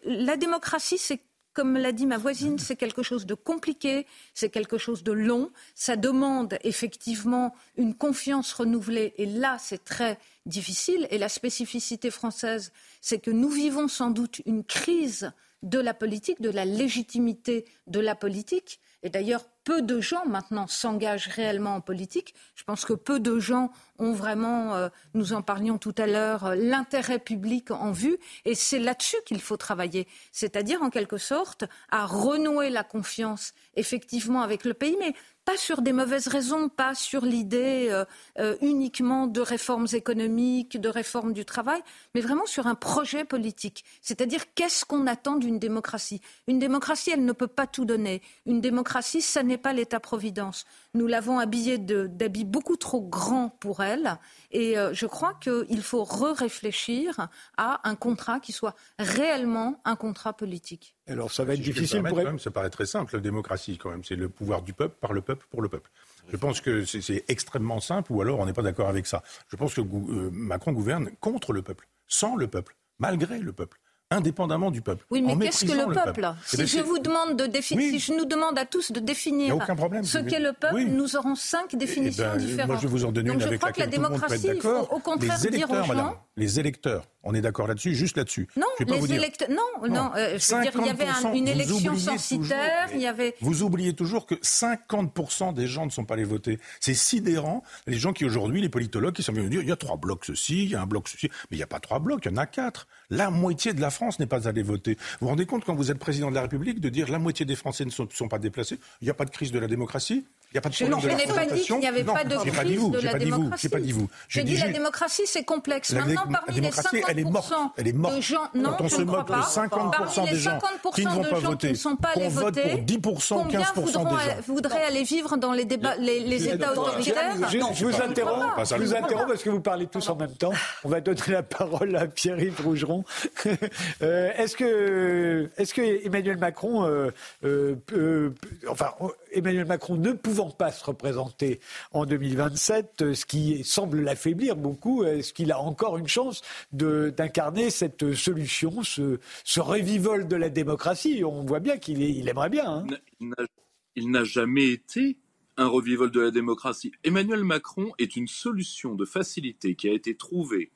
la démocratie, c'est comme l'a dit ma voisine, c'est quelque chose de compliqué, c'est quelque chose de long. Ça demande effectivement une confiance renouvelée. Et là, c'est très difficile. Et la spécificité française, c'est que nous vivons sans doute une crise de la politique, de la légitimité de la politique. Et d'ailleurs, peu de gens maintenant s'engagent réellement en politique. Je pense que peu de gens ont vraiment, euh, nous en parlions tout à l'heure, euh, l'intérêt public en vue. Et c'est là-dessus qu'il faut travailler. C'est-à-dire, en quelque sorte, à renouer la confiance effectivement avec le pays, mais pas sur des mauvaises raisons, pas sur l'idée euh, euh, uniquement de réformes économiques, de réformes du travail, mais vraiment sur un projet politique. C'est-à-dire qu'est-ce qu'on attend d'une démocratie? Une démocratie, elle ne peut pas tout donner. Une démocratie, ça n'est pas l'État-providence. Nous l'avons habillée d'habits beaucoup trop grands pour elle. Et euh, je crois qu'il faut re-réfléchir à un contrat qui soit réellement un contrat politique. Alors ça va être difficile pour même, Ça paraît très simple, la démocratie quand même. C'est le pouvoir du peuple, par le peuple, pour le peuple. Je pense que c'est extrêmement simple, ou alors on n'est pas d'accord avec ça. Je pense que euh, Macron gouverne contre le peuple, sans le peuple, malgré le peuple indépendamment du peuple. Oui, mais qu'est-ce que le peuple, Si eh ben, je vous demande de définir, si je nous demande à tous de définir ce qu'est le peuple, nous aurons cinq eh définitions ben, différentes. Moi, je vais vous en donner une je avec crois que la démocratie, il faut au contraire les électeurs, dire aux gens... Madame, les électeurs, on est d'accord là-dessus, juste là-dessus. Non, les électeurs, non, non. Euh, je veux dire, il y avait une élection censitaire, il y avait. Vous oubliez toujours que 50% des gens ne sont pas allés voter. C'est sidérant. Les gens qui aujourd'hui, les politologues, qui sont venus dire, il y a trois blocs ceci, il y a un bloc ceci, mais il n'y a pas trois blocs, il y en a quatre. La moitié de la France n'est pas allée voter. Vous vous rendez compte quand vous êtes président de la République de dire la moitié des Français ne sont, sont pas déplacés Il n'y a pas de crise de la démocratie il n'y a pas de je, non, je n'ai pas dit qu'il n'y avait pas de crise de la démocratie. J'ai pas dit vous. J'ai dit, la démocratie, c'est complexe. Maintenant, parmi les 50% elle est morte. Elle est morte. de gens, non, Quand on se moque de 50% des gens qui ne vont pas voter, qu'on vote pour 10%, 15% des gens. voudraient aller vivre dans les débats, les États autoritaires? Je vous interromps. Je vous interromps parce que vous parlez tous en même temps. On va donner la parole à Pierre-Yves Rougeron. Euh, est-ce que, est-ce que Emmanuel Macron, euh, euh, enfin, Emmanuel Macron ne pouvant pas se représenter en 2027, euh, ce qui semble l'affaiblir beaucoup, est-ce qu'il a encore une chance d'incarner cette solution, ce, ce revivol de la démocratie? On voit bien qu'il il aimerait bien. Hein. Il n'a jamais été un revivol de la démocratie. Emmanuel Macron est une solution de facilité qui a été trouvée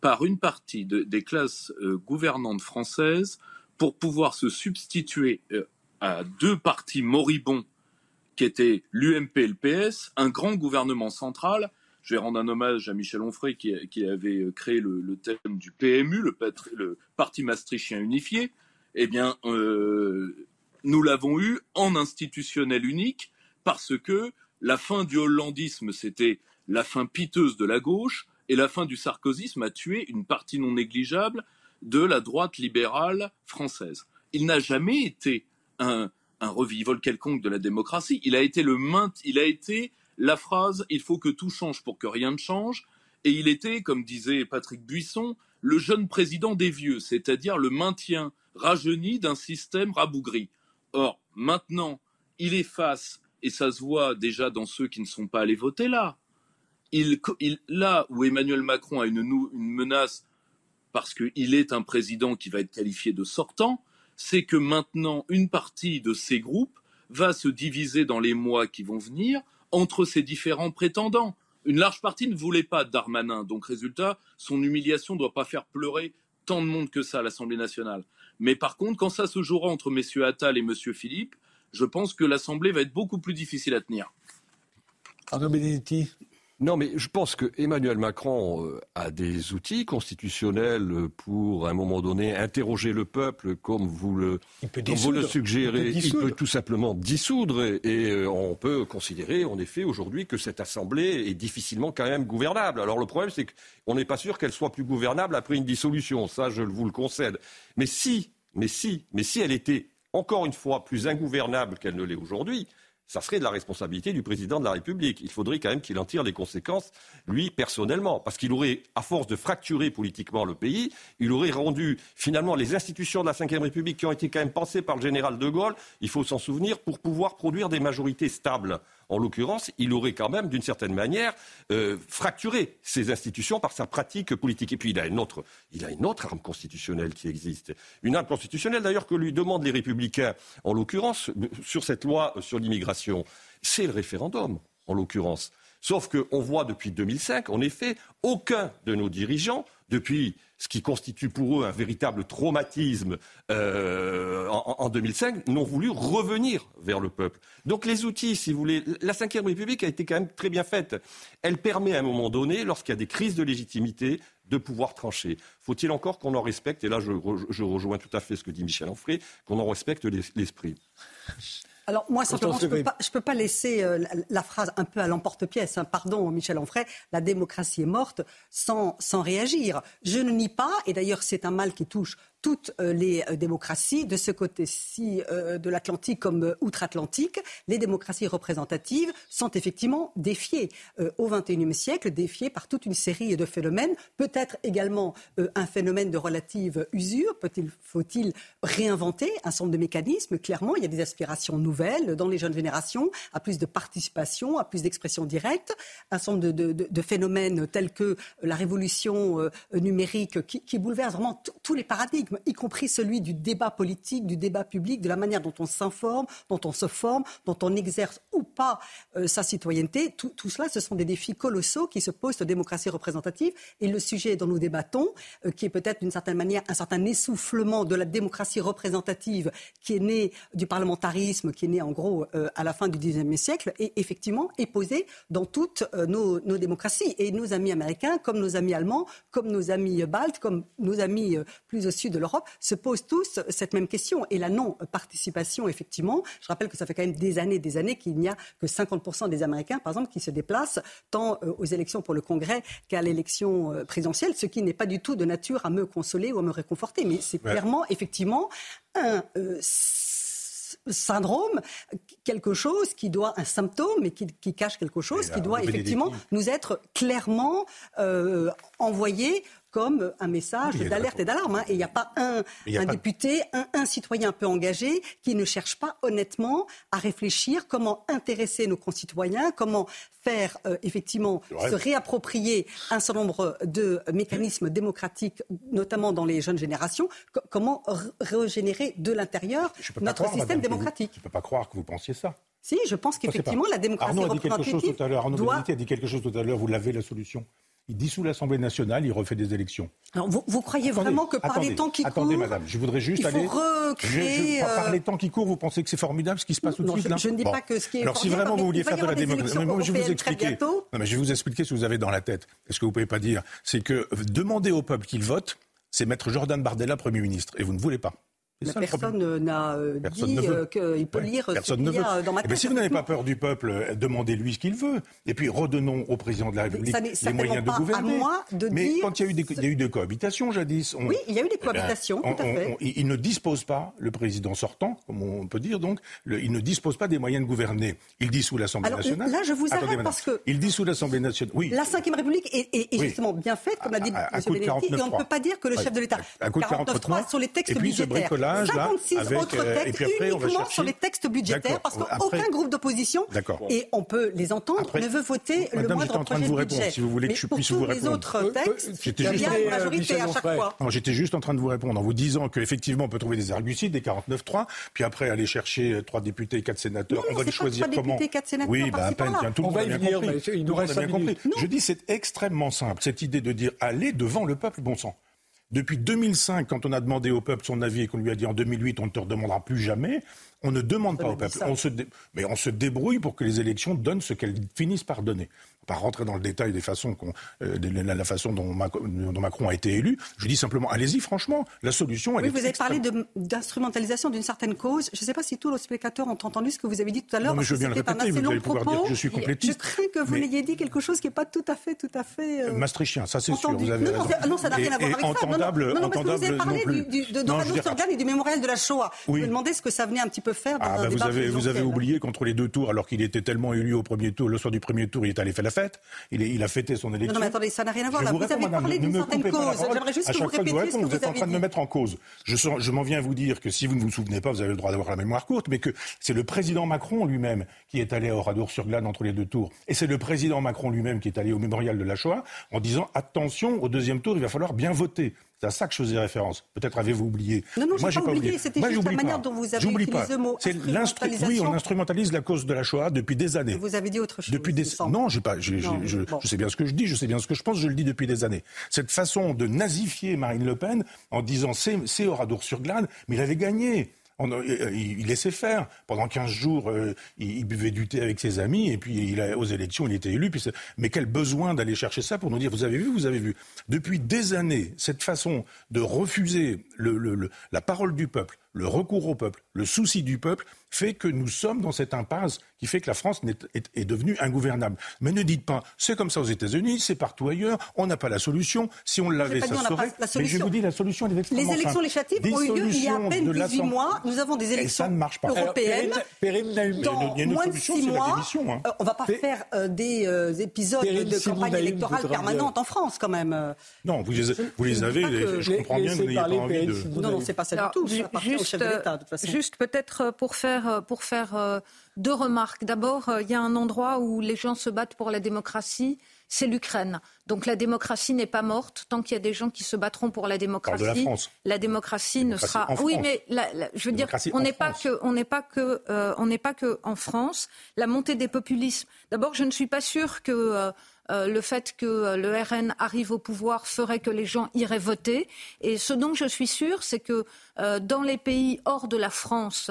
par une partie des classes euh, gouvernantes françaises pour pouvoir se substituer euh, à deux partis moribonds qui étaient l'UMP et le PS, un grand gouvernement central. Je vais rendre un hommage à Michel Onfray qui, avait créé le, thème du PMU, le, Parti Maastrichtien Unifié. Eh bien, euh, nous l'avons eu en institutionnel unique parce que la fin du hollandisme, c'était la fin piteuse de la gauche, et la fin du sarkozysme a tué une partie non négligeable de la droite libérale française. Il n'a jamais été un, un revival quelconque de la démocratie. Il a été le il a été la phrase il faut que tout change pour que rien ne change. Et il était, comme disait Patrick Buisson, le jeune président des vieux, c'est-à-dire le maintien rajeuni d'un système rabougri. Or, maintenant, il est face, et ça se voit déjà dans ceux qui ne sont pas allés voter là, là où Emmanuel Macron a une, une menace parce qu'il est un président qui va être qualifié de sortant, c'est que maintenant une partie de ces groupes va se diviser dans les mois qui vont venir entre ces différents prétendants. Une large partie ne voulait pas Darmanin, donc résultat, son humiliation ne doit pas faire pleurer tant de monde que ça à l'Assemblée nationale. Mais par contre, quand ça se jouera entre messieurs Attal et monsieur Philippe, je pense que l'Assemblée va être beaucoup plus difficile à tenir. Arnaud Benedetti non, mais je pense que Emmanuel Macron euh, a des outils constitutionnels pour, à un moment donné, interroger le peuple, comme vous le, vous le suggérez. Il peut, tout simplement dissoudre, et, euh, on peut considérer, en effet, aujourd'hui, que cette assemblée est difficilement quand même gouvernable. Alors le problème, c'est qu'on n'est pas sûr qu'elle soit plus gouvernable après une dissolution. Ça, je vous le concède. Mais si, mais si, mais si elle était encore une fois plus ingouvernable qu'elle ne l'est aujourd'hui, ça serait de la responsabilité du président de la République. Il faudrait quand même qu'il en tire les conséquences, lui, personnellement. Parce qu'il aurait, à force de fracturer politiquement le pays, il aurait rendu finalement les institutions de la Ve République qui ont été quand même pensées par le général de Gaulle, il faut s'en souvenir, pour pouvoir produire des majorités stables. En l'occurrence, il aurait quand même, d'une certaine manière, euh, fracturé ces institutions par sa pratique politique. Et puis, il a, une autre, il a une autre arme constitutionnelle qui existe. Une arme constitutionnelle, d'ailleurs, que lui demandent les républicains, en l'occurrence, sur cette loi sur l'immigration. C'est le référendum, en l'occurrence. Sauf qu'on voit depuis 2005, en effet, aucun de nos dirigeants, depuis ce qui constitue pour eux un véritable traumatisme euh, en, en, 2005, n'ont voulu revenir vers le peuple. Donc les outils, si vous voulez, la Ve République a été quand même très bien faite. Elle permet à un moment donné, lorsqu'il y a des crises de légitimité, de pouvoir trancher. Faut-il encore qu'on en respecte, et là je, je, rejoins tout à fait ce que dit Michel Onfray, qu'on en respecte l'esprit? Alors moi, simplement, je ne peux, pas laisser euh, la, phrase un peu à l'emporte-pièce. Hein. Pardon, Michel Onfray, la démocratie est morte sans, sans réagir. Je ne nie pas, et d'ailleurs c'est un mal qui touche toutes euh, les euh, démocraties, de ce côté-ci euh, de l'Atlantique comme outre-Atlantique, les démocraties représentatives sont effectivement défiées au XXIe siècle, défiées par toute une série de phénomènes, peut-être également un phénomène de relative usure, faut-il réinventer un certain nombre de mécanismes, clairement, il y a des aspirations nouvelles dans les jeunes générations, à plus de participation, à plus d'expression directe, un certain de, phénomènes tels que la révolution numérique qui bouleverse vraiment tous les paradigmes y compris celui du débat politique, du débat public, de la manière dont on s'informe, dont on se forme, dont on exerce ou pas euh, sa citoyenneté. Tout, cela, ce sont des défis colossaux qui se posent aux démocraties représentatives. Et le sujet dont nous débattons, euh, qui est peut-être d'une certaine manière un certain essoufflement de la démocratie représentative qui est né du parlementarisme, qui est né en gros euh, à la fin du XIXe siècle, et effectivement est posé dans toutes nos, nos, démocraties. Et nos amis américains, comme nos amis allemands, comme nos amis baltes, comme nos amis plus au sud de l'Europe se posent tous cette même question. Et la non-participation, effectivement, je rappelle que ça fait quand même des années des années qu'il n'y a que 50% des Américains, par exemple, qui se déplacent tant euh, aux élections pour le Congrès qu'à l'élection euh, présidentielle, ce qui n'est pas du tout de nature à me consoler ou à me réconforter. Mais c'est clairement, effectivement, un... Euh, syndrome, quelque chose qui doit, un symptôme, mais qui, cache quelque chose, qui doit effectivement nous être clairement envoyé comme un message d'alerte et d'alarme. Hein. Et il n'y a pas un, député, un, citoyen peu engagé qui ne cherche pas honnêtement à réfléchir comment intéresser nos concitoyens, comment faire euh, effectivement se réapproprier un certain nombre de mécanismes démocratiques, notamment dans les jeunes générations, comment régénérer de l'intérieur notre système démocratique. je ne peux pas croire que vous pensiez ça. Si, je pense qu'effectivement, la démocratie Arnaud a dit quelque chose tout à l'heure. Arnaud doit... a dit quelque chose tout à l'heure. Vous l'avez la solution il dissout l'Assemblée nationale, il refait des élections. Alors vous, croyez vraiment que par les temps qui courent... Attendez, madame, je voudrais juste il faut Recréer, Par les temps qui courent, vous pensez que c'est formidable ce qui se passe tout de suite je, ne dis pas que ce qui est Alors si vraiment vous vouliez faire de la démocratie... je vais vous expliquer. Non, mais je vais vous expliquer ce que vous avez dans la tête. Est-ce que vous ne pouvez pas dire C'est que demander au peuple qu'il vote, c'est mettre Jordan Bardella Premier ministre. Et vous ne voulez pas personne n'a euh, dit euh, qu'il peut lire personne ce qu'il y a dans ma tête. si vous n'avez pas peur du peuple, euh, demandez-lui ce qu'il veut. Et puis redonnons au président de la République les moyens de gouverner. À moi de Mais quand il y a eu des, il y a eu des cohabitations jadis. oui, il y a eu des eh cohabitations, tout à fait. il ne dispose pas, le président sortant, comme on peut dire donc, il ne dispose pas des moyens de gouverner. Il dissout l'Assemblée nationale. Là, je vous arrête parce que. Il dissout l'Assemblée nationale. Oui. La Ve République est, justement bien faite, comme l'a dit M. Benedetti, et on ne peut pas dire que le chef de l'État. 49.3 sur les textes budgétaires sondage. 56 là, avec, autres euh, textes et puis après, on va uniquement chercher... sur les textes budgétaires, parce qu'aucun groupe d'opposition, et on peut les entendre, Après- ne veut voter le Madame, moindre j'étais en train de projet vous de répondre, budget. si vous voulez que Mais je puisse vous les répondre. autres Euh, euh, textes, j'étais il y a juste- une majorité à chaque fois. Non, j'étais juste en train de vous répondre en vous disant qu'effectivement, on peut trouver des arguties, des 49-3, puis après aller chercher trois députés et quatre sénateurs. Non, on va les choisir trois comment députés, quatre sénateurs, Oui, bah, à peine, tiens, tout le On monde va a bien venir, compris. il nous le reste bien compris. Je dis, c'est extrêmement simple, cette idée de dire aller devant le peuple, bon sang. Depuis 2005, quand on a demandé au peuple son avis et qu'on lui a dit en 2008, on ne te redemandera plus jamais, on ne demande pas au peuple. ça. On se dé- Mais on se débrouille pour que les élections donnent ce qu'elles finissent par donner. Pas rentrer dans le détail des façons qu'on- euh, de la, façon dont, Mac- dont Macron a été élu. Je dis simplement, allez-y, franchement. La solution, elle Oui, est vous avez parlé d'instrumentalisation d'une certaine cause. Je ne sais pas si tous les spectateurs ont entendu ce que vous avez dit tout à l'heure. Non, mais je bien le répéter, vous allez pouvoir dire que je suis complétiste. Je crains que vous Mais- n'ayez dit quelque chose qui n'est pas tout à fait, tout à fait. euh, Maastrichtien, ça c'est sûr, vous avez non, non, non, ça n'a rien à voir avec ça. Non, entendable, non, non, parce que vous avez parlé non du, du, de Non, veux dire- Surgan et du mémorial de la Shoah. Oui. Je me demandais ce que ça venait un petit peu faire dans Ah un bah vous avez, vous avez oublié qu'entre les deux tours, alors qu'il était tellement élu au premier tour, le soir du premier tour, il est allé faire la fête. Il, est- il a fêté son élection. Non, non, mais attendez, ça n'a rien à voir. Là. vous Vous, avez parlé ne d'une certaine cause. J'aimerais juste à que vous répétiez ce que vous êtes en train de me mettre en cause. Je, m'en viens vous dire que si vous ne vous souvenez pas, vous avez le droit d'avoir la mémoire courte, mais que c'est le président Macron lui-même qui est allé à Oradour-sur-Glane entre les deux tours. Et c'est le président Macron lui-même qui est allé au mémorial de la Shoah en disant attention, au deuxième tour, il va falloir bien voter. C'est à ça que je faisais référence. Peut-être avez-vous oublié. Non, non, j'ai Moi, pas pas oublié. C'était juste la manière pas. dont vous avez utilisé pas. le mot C'est Oui, on instrumentalise la cause de la Shoah depuis des années. Vous avez dit autre chose. Depuis des... Non, j'ai pas, j'ai- Non, j'ai- je, bon. je sais bien ce que je dis, je sais bien ce que je pense, je le dis depuis des années. Cette façon de nazifier Marine Le Pen en disant c'est, c'est Oradour-sur-Glane, mais il avait gagné. Euh, il, laissait faire. Pendant 15 jours, euh, il, buvait du thé avec ses amis, et puis il a- aux élections, il était élu. Puis mais quel besoin d'aller chercher ça pour nous dire, vous avez vu, vous avez vu. Depuis des années, cette façon de refuser la parole du peuple, le recours au peuple, le souci du peuple, fait que nous sommes dans cette impasse qui fait que la France est, est devenue ingouvernable. Mais ne dites pas, c'est comme ça aux États-Unis, c'est partout ailleurs, on n'a pas la solution. Si on l'avait, pas ça dit on n'a serait. pas la Mais je vous dis, la solution, elle est extrêmement Les élections législatives Des ont eu lieu il y a à peine de 18 l'Assemblée- mois. Nous avons des Et ça élections ne marche pas. Alors, européennes. Dans il y a une moins de solution, six c'est la mois, démission, hein. euh, on va pas Pé- faire euh, des euh, épisodes de campagne électorale permanente en France, quand même. Non, vous les, vous les je ne avez, je comprends bien que vous n'ayez pas parler envie de. Non, non, c'est pas ça du Alors, tout. Ça de de juste peut-être pour faire, euh, pour faire euh, deux remarques. D'abord, euh, il y a un endroit où les gens se battent pour la démocratie, c'est l'Ukraine. Donc la démocratie n'est pas morte tant qu'il y a des gens qui se battront pour la démocratie. La France. La démocratie, ne sera. Oui, mais la- la- je veux dire, on n'est pas que, on n'est pas que, euh, on n'est pas que en France. La montée des populismes. D'abord, je ne suis pas sûre que euh, euh, le fait que euh, le RN arrive au pouvoir ferait que les gens iraient voter. Et ce dont je suis sûre, c'est que euh, dans les pays hors de la France,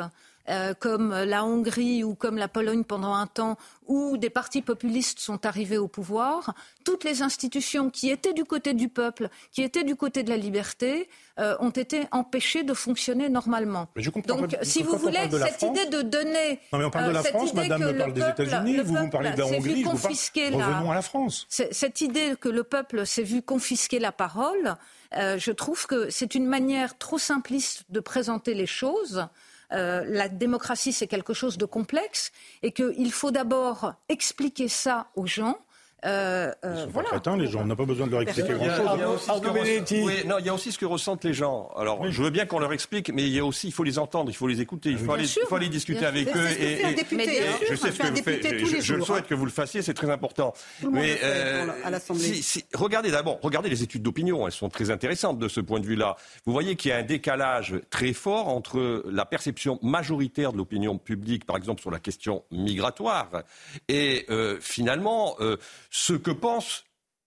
euh, comme la Hongrie ou comme la Pologne pendant un temps, où des partis populistes sont arrivés au pouvoir, toutes les institutions qui étaient du côté du peuple, qui étaient du côté de la liberté, euh, ont été empêchées de fonctionner normalement. Mais je comprends Donc, pas- si vous voulez, cette France- idée de donner... Non, mais on parle de euh, la France, madame me le parle des États-Unis, vous parlez de la Hongrie, vous parle. confisquer la- Revenons à la France. Cette idée que le peuple s'est vu confisquer la parole, euh, je trouve que c'est une manière trop simpliste de présenter les choses. Euh, la démocratie, c'est quelque chose de complexe et qu'il faut d'abord expliquer ça aux gens. Euh, Ils euh, sont pas voilà. crétins, les gens. On n'a pas besoin de leur expliquer grand-chose. Il y a aussi ce que Arnaud ressent- Benedetti. oui, non, il y a aussi ce que ressentent les gens. Alors, je veux bien qu'on leur explique, mais il y a aussi, il faut les entendre, il faut les écouter, il faut, aller, sûr. il faut aller discuter Bien avec eux. Député, je sais on ce que vous faites. Je, souhaite hein. que vous le fassiez, c'est très important. mais le fait dans la- à l'Assemblée. si- si- regardez d'abord, regardez les études d'opinion, elles sont très intéressantes de ce point de vue-là. Vous voyez qu'il y a un décalage très fort entre la perception majoritaire de l'opinion publique, par exemple sur la question migratoire, et euh, finalement euh, ce que pense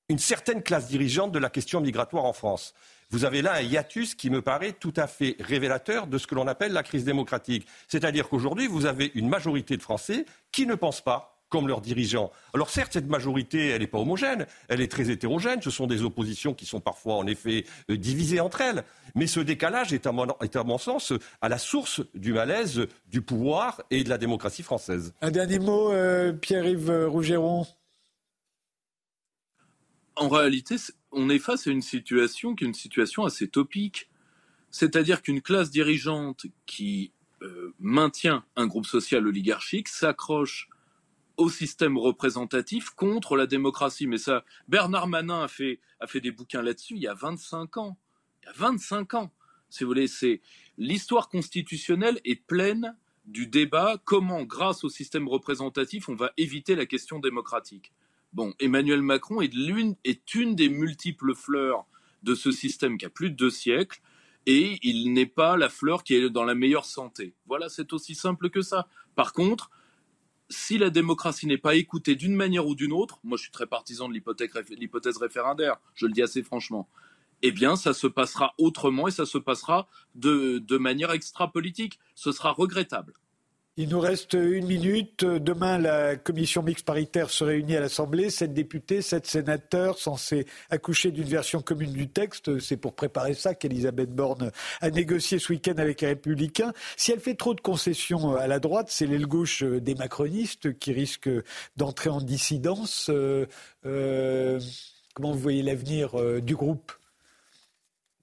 une certaine classe dirigeante de la question migratoire en France. Vous avez là un hiatus qui me paraît tout à fait révélateur de ce que l'on appelle la crise démocratique. C'est-à-dire qu'aujourd'hui, vous avez une majorité de Français qui ne pensent pas comme leurs dirigeants. Alors certes, cette majorité, elle n'est pas homogène, elle est très hétérogène, ce sont des oppositions qui sont parfois en effet euh, divisées entre elles, mais ce décalage est à mon, sens à la source du malaise du pouvoir et de la démocratie française. Un dernier mot, euh, Pierre-Yves Rougeron. En réalité, on est face à une situation qui est une situation assez topique. C'est-à-dire qu'une classe dirigeante qui euh, maintient un groupe social oligarchique s'accroche au système représentatif contre la démocratie. Mais ça, Bernard Manin a fait, a fait des bouquins là-dessus il y a 25 ans. Il y a 25 ans. Si vous voulez, l'histoire constitutionnelle est pleine du débat comment, grâce au système représentatif, on va éviter la question démocratique. Bon, Emmanuel Macron est, une des multiples fleurs de ce système qui a plus de deux siècles, et il n'est pas la fleur qui est dans la meilleure santé. Voilà, c'est aussi simple que ça. Par contre, si la démocratie n'est pas écoutée d'une manière ou d'une autre, moi je suis très partisan de l'hypothèse référendaire, je le dis assez franchement, eh bien ça se passera autrement et ça se passera de, de manière extra-politique. Ce sera regrettable. Il nous reste une minute. Demain, la commission mixte paritaire se réunit à l'Assemblée. Sept députés, sept sénateurs censés accoucher d'une version commune du texte. C'est pour préparer ça qu'Elisabeth Borne a négocié ce week-end avec les Républicains. Si elle fait trop de concessions à la droite, c'est l'aile gauche des macronistes qui risque d'entrer en dissidence. Euh, euh, comment vous voyez l'avenir euh, du groupe?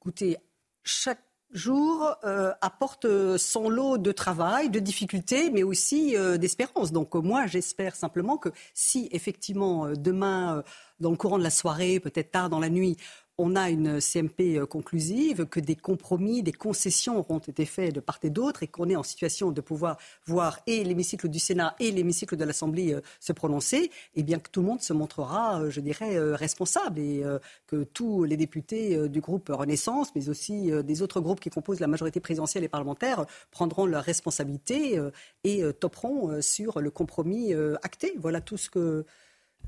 Écoutez, chaque jour euh, apporte son lot de travail, de difficultés, mais aussi euh, d'espérance. Donc moi, j'espère simplement que si effectivement euh, demain, dans le courant de la soirée, peut-être tard dans la nuit, on a une CMP euh, conclusive, que des compromis, des concessions auront été faits de part et d'autre et qu'on est en situation de pouvoir voir et l'hémicycle du Sénat et l'hémicycle de l'Assemblée euh, se prononcer, et eh bien que tout le monde se montrera, euh, je dirais, responsable et que tous les députés du groupe Renaissance, mais aussi des autres groupes qui composent la majorité présidentielle et parlementaire, prendront leurs responsabilités et toperont sur le compromis acté. Voilà tout ce que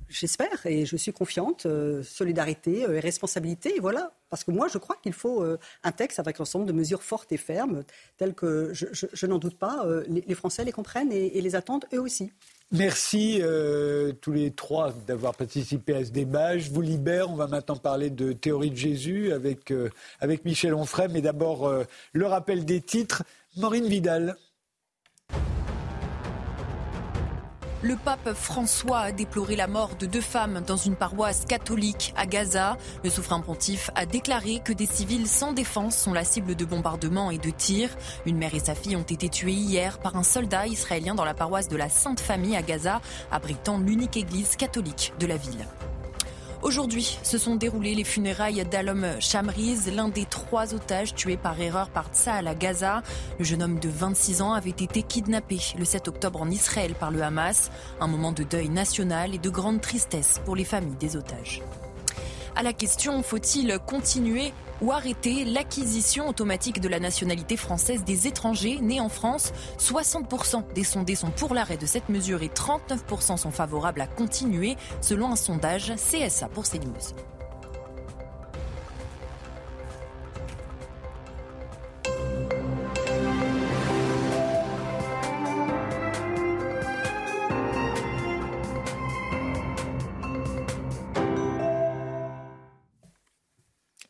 J'espère et je suis confiante. Euh, solidarité euh, et responsabilité, voilà. Parce que moi, je crois qu'il faut euh, un texte avec l'ensemble de mesures fortes et fermes, telles que, je, n'en doute pas, les, Français les comprennent et, les attendent eux aussi. Merci tous les trois d'avoir participé à ce débat. Je vous libère. On va maintenant parler de théorie de Jésus avec, avec Michel Onfray. Mais d'abord, le rappel des titres. Maureen Vidal. Le pape François a déploré la mort de deux femmes dans une paroisse catholique à Gaza. Le souverain pontife a déclaré que des civils sans défense sont la cible de bombardements et de tirs. Une mère et sa fille ont été tuées hier par un soldat israélien dans la paroisse de la Sainte Famille à Gaza, abritant l'unique église catholique de la ville. Aujourd'hui se sont déroulées les funérailles d'Alom Shamriz, l'un des trois otages tués par erreur par Tsahal à Gaza. Le jeune homme de 26 ans avait été kidnappé le 7 octobre en Israël par le Hamas. Un moment de deuil national et de grande tristesse pour les familles des otages. À la question faut-il continuer ou arrêter l'acquisition automatique de la nationalité française des étrangers nés en France. 60% des sondés sont pour l'arrêt de cette mesure et 39% sont favorables à continuer, selon un sondage CSA pour CNews.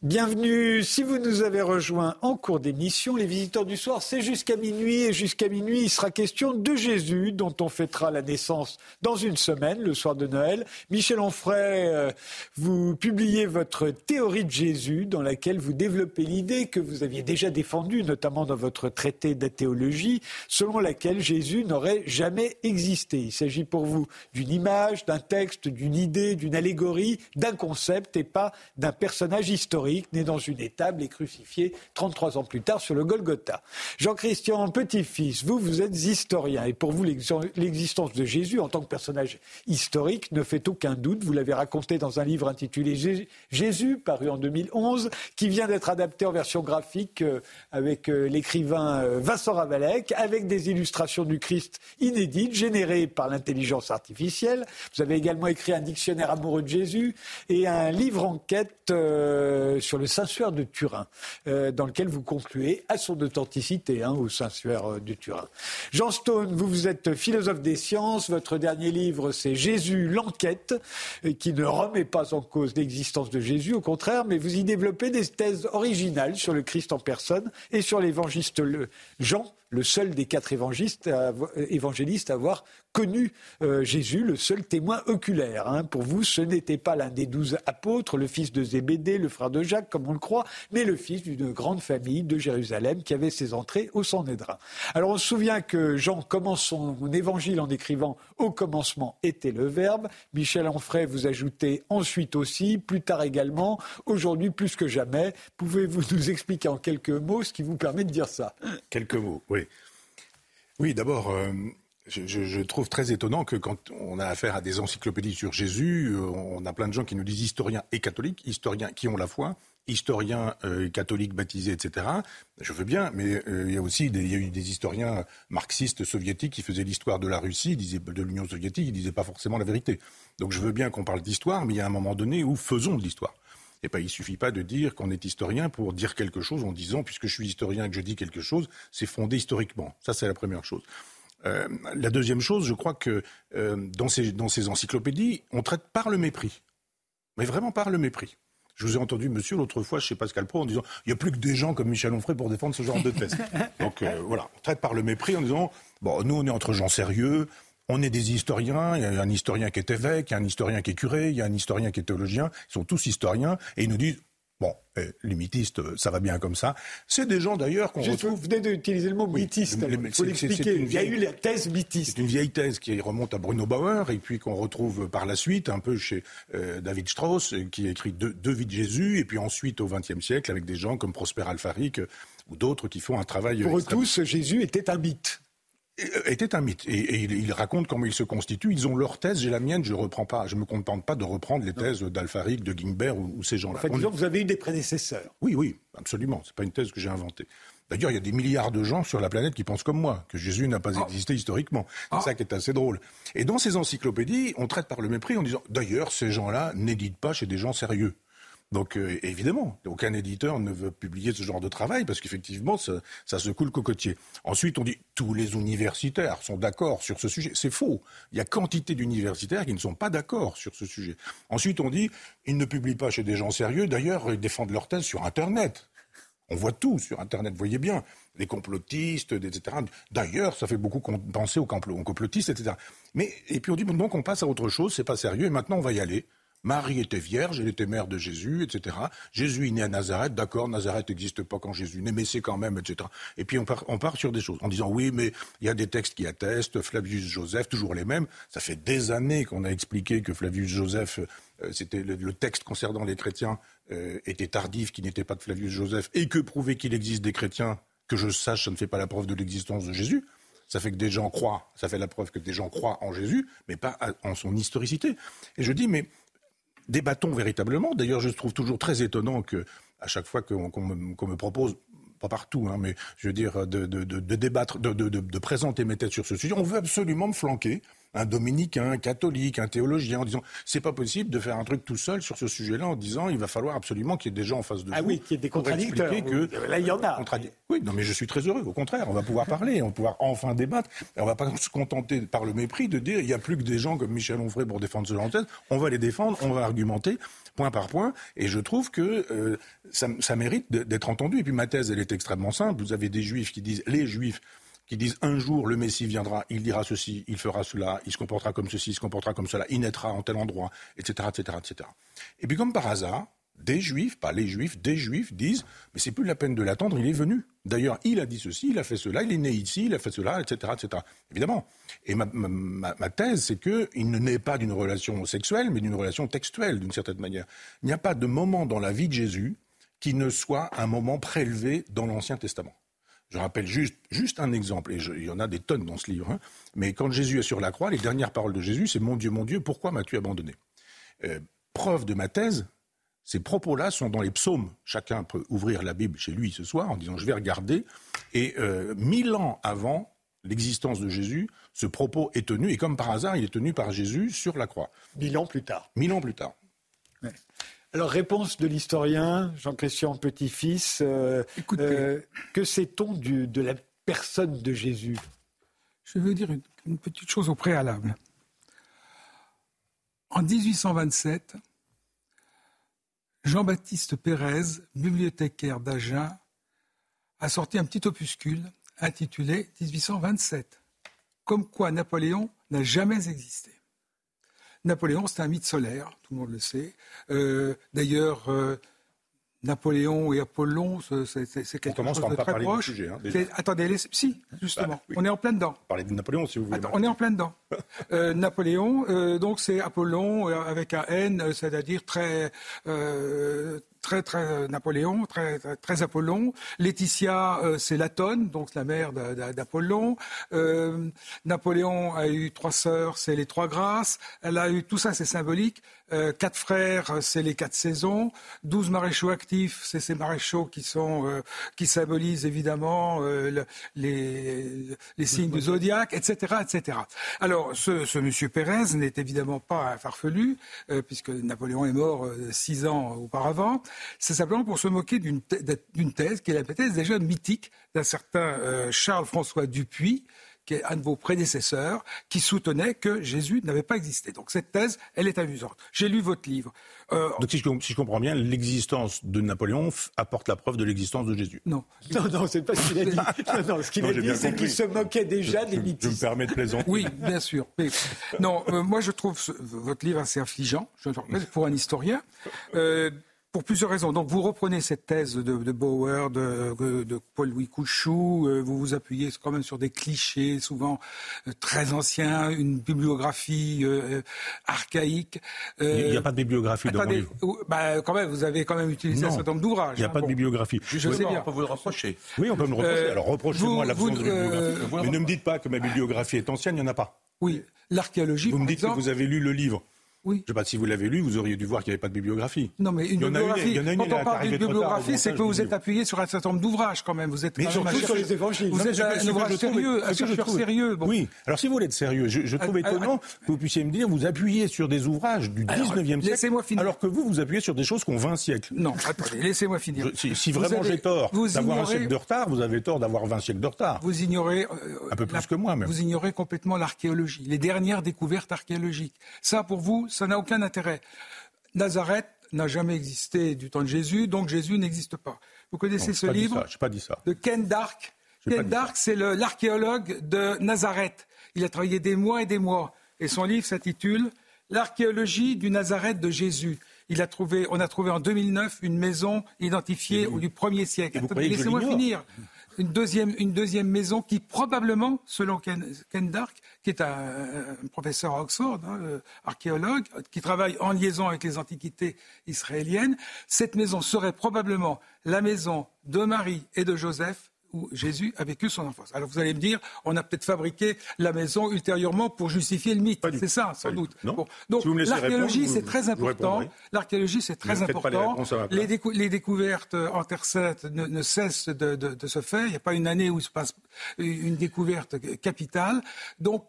Bienvenue. Si vous nous avez rejoint en cours d'émission, les visiteurs du soir, c'est jusqu'à minuit. Et jusqu'à minuit, il sera question de Jésus, dont on fêtera la naissance dans une semaine, le soir de Noël. Michel Onfray, euh, vous publiez votre théorie de Jésus, dans laquelle vous développez l'idée que vous aviez déjà défendue, notamment dans votre traité d'athéologie, selon laquelle Jésus n'aurait jamais existé. Il s'agit pour vous d'une image, d'un texte, d'une idée, d'une allégorie, d'un concept et pas d'un personnage historique né dans une étable et crucifié 33 ans plus tard sur le Golgotha. Jean-Christian Petit-Fils, vous, vous êtes historien et pour vous, l'existence de Jésus en tant que personnage historique ne fait aucun doute. Vous l'avez raconté dans un livre intitulé Jésus, paru en 2011, qui vient d'être adapté en version graphique euh, avec euh, l'écrivain euh, Vincent Ravalec, avec des illustrations du Christ inédites générées par l'intelligence artificielle. Vous avez également écrit un dictionnaire amoureux de Jésus et un livre enquête sur le Saint-Suaire de Turin, euh, dans lequel vous concluez à son authenticité hein, au Saint-Suaire euh, de Turin. Jean Stone, vous, vous êtes philosophe des sciences. Votre dernier livre, c'est Jésus, l'enquête, euh, qui ne remet pas en cause l'existence de Jésus, au contraire, mais vous y développez des thèses originales sur le Christ en personne et sur l'évangéliste Jean le seul des quatre évangélistes à, à avoir connu euh, Jésus, le seul témoin oculaire. Hein. Pour vous, ce n'était pas l'un des douze apôtres, le fils de Zébédée, le frère de Jacques, comme on le croit, mais le fils d'une grande famille de Jérusalem qui avait ses entrées au Sanhédrin. Alors on se souvient que Jean commence son évangile en écrivant Au commencement était le Verbe. Michel Onfray vous ajoutez ensuite aussi, plus tard également, aujourd'hui plus que jamais. Pouvez-vous nous expliquer en quelques mots ce qui vous permet de dire ça? Quelques mots. Oui, d'abord, euh, je, trouve très étonnant que quand on a affaire à des encyclopédies sur Jésus, euh, on a plein de gens qui nous disent historiens et catholiques, historiens qui ont la foi, historiens euh, catholiques baptisés, etc. Je veux bien, mais il y a aussi il y a eu des historiens marxistes soviétiques qui faisaient l'histoire de la Russie, disaient, de l'Union soviétique, ils disaient pas forcément la vérité. Donc je veux bien qu'on parle d'histoire, mais il y a un moment donné où faisons de l'histoire. Et pas, il suffit pas de dire qu'on est historien pour dire quelque chose en disant, puisque je suis historien et que je dis quelque chose, c'est fondé historiquement. Ça, c'est la première chose. Euh, la deuxième chose, je crois que euh, dans, ces, dans ces encyclopédies, on traite par le mépris. Mais vraiment par le mépris. Je vous ai entendu, monsieur, l'autre fois chez Pascal Pro, en disant il n'y a plus que des gens comme Michel Onfray pour défendre ce genre de thèse. Donc euh, voilà, on traite par le mépris en disant bon, nous, on est entre gens sérieux, on est des historiens, il y a un historien qui est évêque, il y a un historien qui est curé, il y a un historien qui est théologien, ils sont tous historiens, et ils nous disent Bon, euh, les mythistes, ça va bien comme ça. C'est des gens d'ailleurs qu'on retrouve... Vous venez d'utiliser le mot mythiste. Il faut l'expliquer. Il y a eu la thèse mythiste. C'est une vieille thèse qui remonte à Bruno Bauer et puis qu'on retrouve par la suite un peu chez euh, David Strauss qui écrit deux, deux, vies de Jésus et puis ensuite au XXe siècle avec des gens comme Prosper Alfaric ou d'autres qui font un travail. Pour eux tous, Jésus était un mythe. Était un mythe. Et, il, raconte comment il se constitue. Ils ont leur thèse, j'ai la mienne, je reprends pas, je me contente pas de reprendre les thèses d'Alfaric, de Gimbert ou, ces gens-là. En fait, disons, vous avez eu des prédécesseurs. Oui, oui, absolument. C'est pas une thèse que j'ai inventée. D'ailleurs, il y a des milliards de gens sur la planète qui pensent comme moi, que Jésus n'a pas ah. existé historiquement. C'est ah. ça qui est assez drôle. Et dans ces encyclopédies, on traite par le mépris en disant, d'ailleurs, ces gens-là n'éditent pas chez des gens sérieux. Donc euh, évidemment, aucun éditeur ne veut publier ce genre de travail parce qu'effectivement, ça, ça se coule cocotier. Ensuite, on dit tous les universitaires sont d'accord sur ce sujet. C'est faux. Il y a quantité d'universitaires qui ne sont pas d'accord sur ce sujet. Ensuite, on dit ils ne publient pas chez des gens sérieux. D'ailleurs, ils défendent leur thèse sur Internet. On voit tout sur Internet, voyez bien, les complotistes, etc. D'ailleurs, ça fait beaucoup penser aux complotistes, etc. Mais et puis on dit donc on passe à autre chose, c'est pas sérieux, et maintenant on va y aller. Marie était vierge, elle était mère de Jésus, etc. Jésus est né à Nazareth, d'accord, Nazareth n'existe pas quand Jésus naît, mais c'est quand même, etc. Et puis on part, on part sur des choses en disant oui, mais il y a des textes qui attestent, Flavius Joseph, toujours les mêmes. Ça fait des années qu'on a expliqué que Flavius Joseph, euh, c'était le, texte concernant les chrétiens euh, était tardif, qui n'était pas de Flavius Joseph, et que prouver qu'il existe des chrétiens, que je sache, ça ne fait pas la preuve de l'existence de Jésus. Ça fait que des gens croient, ça fait la preuve que des gens croient en Jésus, mais pas en son historicité. Et je dis, mais débattons véritablement. D'ailleurs, je trouve toujours très étonnant que, à chaque fois qu'on me, propose pas partout, hein, mais je veux dire, de, débattre, de, présenter mes têtes sur ce sujet. On veut absolument me flanquer un dominicain, un catholique, un théologien, en disant c'est pas possible de faire un truc tout seul sur ce sujet-là, en disant il va falloir absolument qu'il y ait des gens en face de ah oui, qu'il y ait des contradicteurs. Que, Là, il y en a. Oui, non, mais je suis très heureux. Au contraire, on va pouvoir parler, on va pouvoir enfin débattre. Et on va pas se contenter par le mépris de dire il n'y a plus que des gens comme Michel Onfray pour défendre ce genre de On va les défendre, on va argumenter point par point. Et je trouve que euh, ça, ça mérite d'être entendu. Et puis ma thèse, elle est extrêmement simple. Vous avez des juifs qui disent les juifs qui disent un jour le Messie viendra, il dira ceci, il fera cela, il se comportera comme ceci, il se comportera comme cela, il naîtra en tel endroit, etc., etc., etc. Et puis comme par hasard, des juifs, pas les juifs, des juifs disent mais c'est plus la peine de l'attendre, il est venu. D'ailleurs, il a dit ceci, il a fait cela, il est né ici, il a fait cela, etc., etc. Évidemment. Et ma, thèse, c'est qu'il ne naît pas d'une relation sexuelle, mais d'une relation textuelle, d'une certaine manière. Il n'y a pas de moment dans la vie de Jésus qui ne soit un moment prélevé dans l'Ancien Testament. Je rappelle juste, juste un exemple, et il y en a des tonnes dans ce livre, hein. mais quand Jésus est sur la croix, les dernières paroles de Jésus, c'est Mon Dieu, mon Dieu, pourquoi m'as-tu abandonné? Euh, Preuve de ma thèse, ces propos-là sont dans les psaumes. Chacun peut ouvrir la Bible chez lui ce soir en disant Je vais regarder. Et euh, mille ans avant l'existence de Jésus, ce propos est tenu, et comme par hasard, il est tenu par Jésus sur la croix. Mille ans plus tard. Mille ans plus tard. Alors, réponse de l'historien Jean-Christian Petit-Fils. Euh, euh, que sait-on de la personne de Jésus? Je veux dire une, petite chose au préalable. En 1827, Jean-Baptiste Pérez, bibliothécaire d'Agen, a sorti un petit opuscule intitulé 1827. Comme quoi Napoléon n'a jamais existé. Napoléon, c'est un mythe solaire, tout le monde le sait. Euh, d'ailleurs, euh, Napoléon et Apollon, c'est quelque chose de très proche. Sujet, hein, attendez, si, justement, bah, on est en plein dedans. Parlez de Napoléon, si vous voulez. on est en plein dedans. euh, Napoléon, euh, donc c'est Apollon euh, avec un N, c'est-à-dire très très très Napoléon, très très, Apollon. Laetitia, euh, c'est Latone, donc la mère d'Apollon. Euh, Napoléon a eu trois sœurs, c'est les trois grâces. Elle a eu tout ça, c'est symbolique. Euh, quatre frères, c'est les quatre saisons. Douze maréchaux actifs, c'est ces maréchaux qui sont qui symbolisent évidemment les, les signes du zodiaque, etc., etc. Alors, ce, ce monsieur Pérez n'est évidemment pas un farfelu, puisque Napoléon est mort six ans auparavant. C'est simplement pour se moquer d'une thèse qui est la thèse déjà mythique d'un certain euh, Charles-François Dupuis, qui est un de vos prédécesseurs, qui soutenait que Jésus n'avait pas existé. Donc cette thèse, elle est amusante. J'ai lu votre livre. Euh, Donc si je, comprends bien, l'existence de Napoléon apporte la preuve de l'existence de Jésus. Non. Non, non, c'est pas ce qu'il a dit. Non, ce qu'il a dit, c'est qu'il se moquait déjà des mythes. Je, me permets de plaisanter. Oui, bien sûr. non, euh, moi je trouve votre livre assez affligeant, je, pour un historien. Euh, pour plusieurs raisons. Donc vous reprenez cette thèse de, de Bauer, de, de Paul-Louis Couchou, euh, vous vous appuyez quand même sur des clichés souvent euh, très anciens, une bibliographie euh, archaïque. il n'y a pas de bibliographie dans mon livre. Bah, quand même, vous avez quand même utilisé un certain nombre d'ouvrages. Il n'y a hein, pas de bibliographie. Je, sais bien. On peut vous le reprocher. Oui, on peut me le reprocher. Alors reprochez-moi l'absence de bibliographie. Mais ne me dites pas que ma bibliographie est ancienne, il n'y en a pas. Oui, l'archéologie. Vous me dites que vous avez lu le livre. Oui. Je ne sais pas si vous l'avez lu, vous auriez dû voir qu'il n'y avait pas de bibliographie. Non, mais une bibliographie. quand on parle d'une bibliographie, c'est que vous êtes appuyé sur un certain nombre d'ouvrages quand même. Vous êtes mais surtout sur les évangiles. Vous êtes un ouvrage sérieux, un chercheur sérieux. Oui. Alors si vous voulez être sérieux, je, trouve ah, ah, étonnant que vous puissiez me dire vous appuyez sur des ouvrages du 19e siècle, alors que vous vous appuyez sur des choses qui ont 20 siècles. Non, attendez, laissez-moi finir. si, vraiment j'ai tort d'avoir un siècle de retard, vous avez tort d'avoir 20 siècles de retard. Vous ignorez euh, un peu plus que moi même. Vous ignorez complètement l'archéologie, les dernières découvertes archéologiques. Ça pour vous, ça n'a aucun intérêt. Nazareth n'a jamais existé du temps de Jésus, donc Jésus n'existe pas. Vous connaissez ce livre pas dit ça. de Ken Dark Ken Dark, c'est l'archéologue de Nazareth. Il a travaillé des mois et des mois. Et son livre s'intitule L'archéologie du Nazareth de Jésus. Il a trouvé, on a trouvé en 2009 une maison identifiée au du 1er siècle. Laissez-moi finir une deuxième, maison qui probablement, selon Ken, Dark, qui est un, professeur à Oxford, hein, euh, archéologue, qui travaille en liaison avec les antiquités israéliennes, cette maison serait probablement la maison de Marie et de Joseph où Jésus a vécu son enfance. Alors vous allez me dire, on a peut-être fabriqué la maison ultérieurement pour justifier le mythe. C'est ça, sans doute. Donc l'archéologie, c'est très important. L'archéologie, c'est très important. Les, les, découvertes en Terre sainte ne, cessent de, se faire. Il n'y a pas une année où il se passe une découverte capitale. Donc,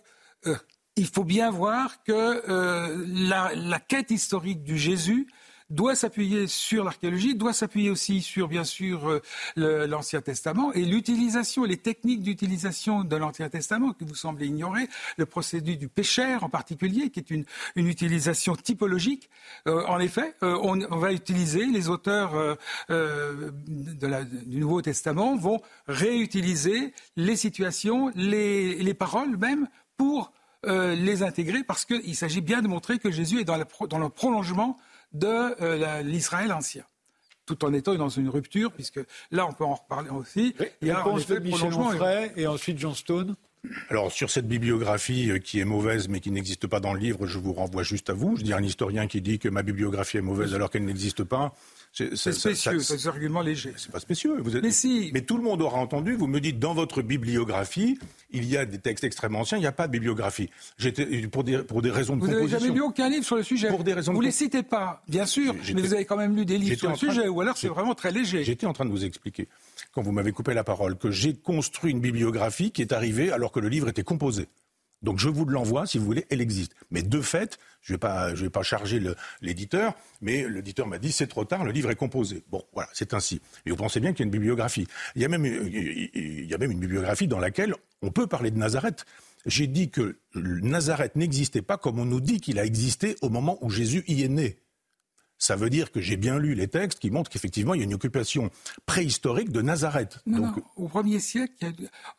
euh, il faut bien voir que euh, la, la quête historique du Jésus doit s'appuyer sur l'archéologie, doit s'appuyer aussi sur, bien sûr, euh, l'Ancien Testament et l'utilisation, les techniques d'utilisation de l'Ancien Testament que vous semblez ignorer, le procédé du pécheur en particulier, qui est une, utilisation typologique. Euh, en effet, euh, on, va utiliser, les auteurs du Nouveau Testament vont réutiliser les situations, les, les paroles même, pour les intégrer parce qu'il s'agit bien de montrer que Jésus est dans le prolongement de euh, l'Israël ancien tout en étant dans une rupture, puisque là, on peut en reparler aussi. Il y a en effet Michel Onfray et ensuite John Stone. Alors sur cette bibliographie euh, qui est mauvaise mais qui n'existe pas dans le livre, je vous renvoie juste à vous. Je dis un historien qui dit que ma bibliographie est mauvaise alors qu'elle n'existe pas. C'est spécieux, c'est un argument léger. C'est pas spécieux. Vous êtes... Mais si. Mais tout le monde aura entendu. Vous me dites dans votre bibliographie, il y a des textes extrêmement anciens. Il n'y a pas de bibliographie. J'étais pour des pour des raisons de vous composition. Vous n'avez jamais lu aucun livre sur le sujet. Pour des raisons. Vous ne les citez pas, bien sûr, mais vous avez quand même lu des livres sur le sujet, ou alors c'est vraiment très léger. J'étais en train de vous expliquer quand vous m'avez coupé la parole que j'ai construit une bibliographie qui est arrivée alors que le livre était composé. Donc je vous l'envoie, si vous voulez, elle existe. Mais de fait, je ne vais pas, charger l'éditeur, mais l'éditeur m'a dit c'est trop tard, le livre est composé. Bon, voilà, c'est ainsi. Et vous pensez bien qu'il y a une bibliographie. Il y a même une bibliographie dans laquelle on peut parler de Nazareth. J'ai dit que Nazareth n'existait pas comme on nous dit qu'il a existé au moment où Jésus y est né. Ça veut dire que j'ai bien lu les textes qui montrent qu'effectivement, il y a une occupation préhistorique de Nazareth. Donc, au premier siècle,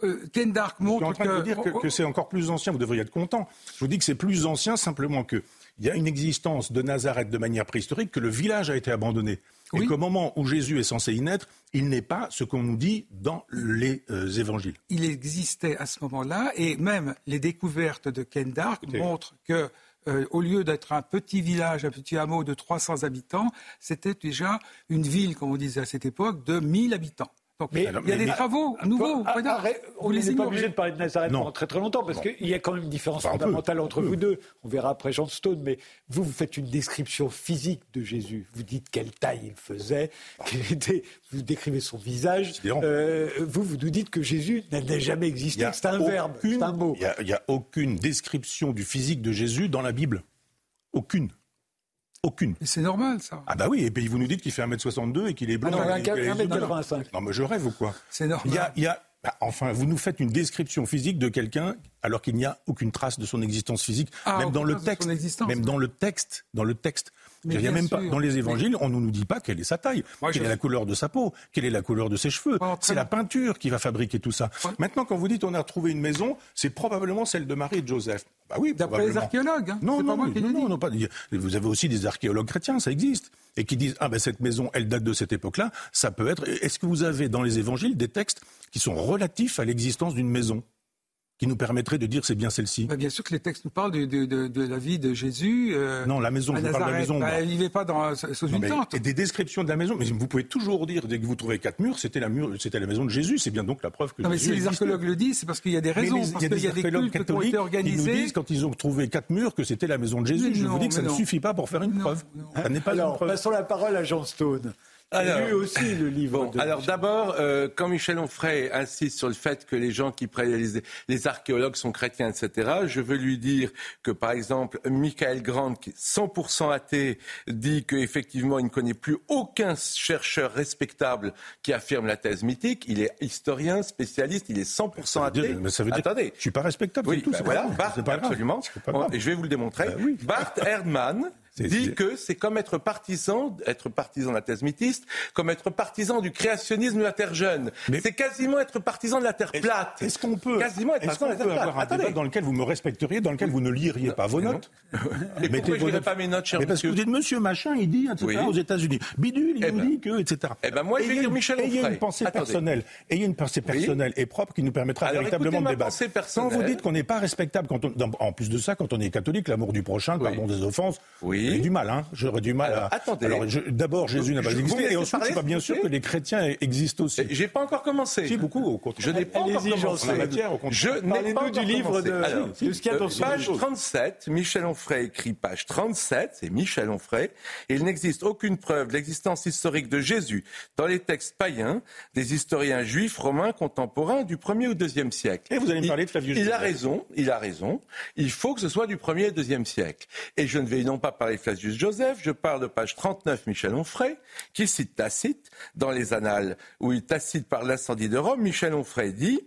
euh, Ken Dark montre je suis en train de dire que, c'est encore plus ancien. Vous devriez être content. Je vous dis que c'est plus ancien simplement que il y a une existence de Nazareth de manière préhistorique, que le village a été abandonné. Et qu'au moment où Jésus est censé y naître, il n'est pas ce qu'on nous dit dans les euh, évangiles. Il existait à ce moment-là, et même les découvertes de Ken Dark montrent que euh, au lieu d'être un petit village, un petit hameau de 300 habitants, c'était déjà une ville, comme on disait à cette époque, de 1000 habitants mais, il y a des travaux nouveaux. on n'est pas obligé de parler de Nazareth pendant très très longtemps parce qu'il y a quand même une différence fondamentale entre vous deux. On verra après Jean Stone, mais vous, vous faites une description physique de Jésus. Vous dites quelle taille il faisait, était, vous décrivez son visage. Euh, vous, vous nous dites que Jésus n'a jamais existé, c'est un verbe, c'est un mot. Il n'y a aucune description du physique de Jésus dans la Bible. Aucune. Aucune. Et c'est normal, ça. Ah bah oui, et puis vous nous dites qu'il fait 1m62 et qu'il est blanc. Ah non, 1m85. Non, mais je rêve ou quoi? C'est normal. Il y a, bah, enfin, vous nous faites une description physique de quelqu'un alors qu'il n'y a aucune trace de son existence physique, ah, même dans le texte, même dans le texte, dans le texte. Il y a même pas dans les évangiles, on ne nous dit pas quelle est sa taille, quelle est la couleur de sa peau, quelle est la couleur de ses cheveux. c'est la peinture qui va fabriquer tout ça. Maintenant, quand vous dites on a retrouvé une maison, c'est probablement celle de Marie et de Joseph. Bah oui, d'après les archéologues. Hein. Non, non, non, non, pas. Vous avez aussi des archéologues chrétiens, ça existe, et qui disent ah ben cette maison, elle date de cette époque-là. Ça peut être. Est-ce que vous avez dans les évangiles des textes qui sont relatifs à l'existence d'une maison? Qui nous permettrait de dire c'est bien celle-ci bah, Bien sûr que les textes nous parlent de, de, de, la vie de Jésus. Euh, non, la maison, je parle de la maison. Bah, il vivait pas dans, sous une tente. Et des descriptions de la maison, mais vous pouvez toujours dire, dès que vous trouvez quatre murs, c'était la, mur, c'était la maison de Jésus. C'est bien donc la preuve que non, mais si les archéologues le disent, c'est parce qu'il y a des raisons. il y a des, archéologues catholiques qui nous disent, quand ils ont trouvé quatre murs, que c'était la maison de Jésus. je vous dis que ça ne suffit pas pour faire une preuve. Ça n'est pas une preuve. Passons la parole à Jean Stone. Alors, aussi le livre. alors d'abord, euh, quand Michel Onfray insiste sur le fait que les gens qui prennent les, archéologues sont chrétiens, etc., je veux lui dire que par exemple, Michael Grant, qui est 100% athée, dit qu'effectivement, il ne connaît plus aucun chercheur respectable qui affirme la thèse mythique. Il est historien, spécialiste, il est 100% athée. mais ça veut dire Attendez. Je suis pas respectable. Oui, tout, bah voilà, Bart, absolument. et je vais vous le démontrer. Bah Bart Erdmann, dit que c'est comme être partisan, être partisan de la thèse mythiste, comme être partisan du créationnisme de la Terre jeune. C'est quasiment être partisan de la Terre plate. Est-ce qu'on peut, quasiment être partisan de la Terre plate. avoir un débat dans lequel vous me respecteriez, dans lequel vous ne liriez pas vos notes Et pourquoi je ne pas mes notes, cher mais Parce que vous dites Monsieur Machin, il dit, etc., aux États-Unis. Bidule, il eh nous ben. dit que, etc. Eh ben moi, je vais dire Michel. Ayez une pensée personnelle, ayez une pensée personnelle et propre qui nous permettra véritablement de débattre. Quand vous dites qu'on n'est pas respectable, quand en plus de ça, quand on est catholique, l'amour du prochain, le pardon des offenses, a du mal, hein j'aurais du mal à. Attendez. Alors, d'abord, Jésus n'a pas existé, et ensuite, je ne suis pas bien sûr que les chrétiens existent aussi. J'ai pas encore commencé. Si, beaucoup, au Je n'ai pas encore commencé. En matière, au Je n'ai pas du livre de, Alors, de ce qu'il y a dans ce Page 37, Michel Onfray écrit page 37, c'est Michel Onfray. Il n'existe aucune preuve de l'existence historique de Jésus dans les textes païens des historiens juifs, romains, contemporains du 1er ou 2e siècle. Et vous allez me parler de Flavius Il a raison, il a raison. Il faut que ce soit du 1er et 2e siècle. Et je ne vais non pas parler Flavius Joseph, je parle de page 39, Michel Onfray, qui cite Tacite dans les Annales, où il Tacite par l'incendie de Rome. Michel Onfray dit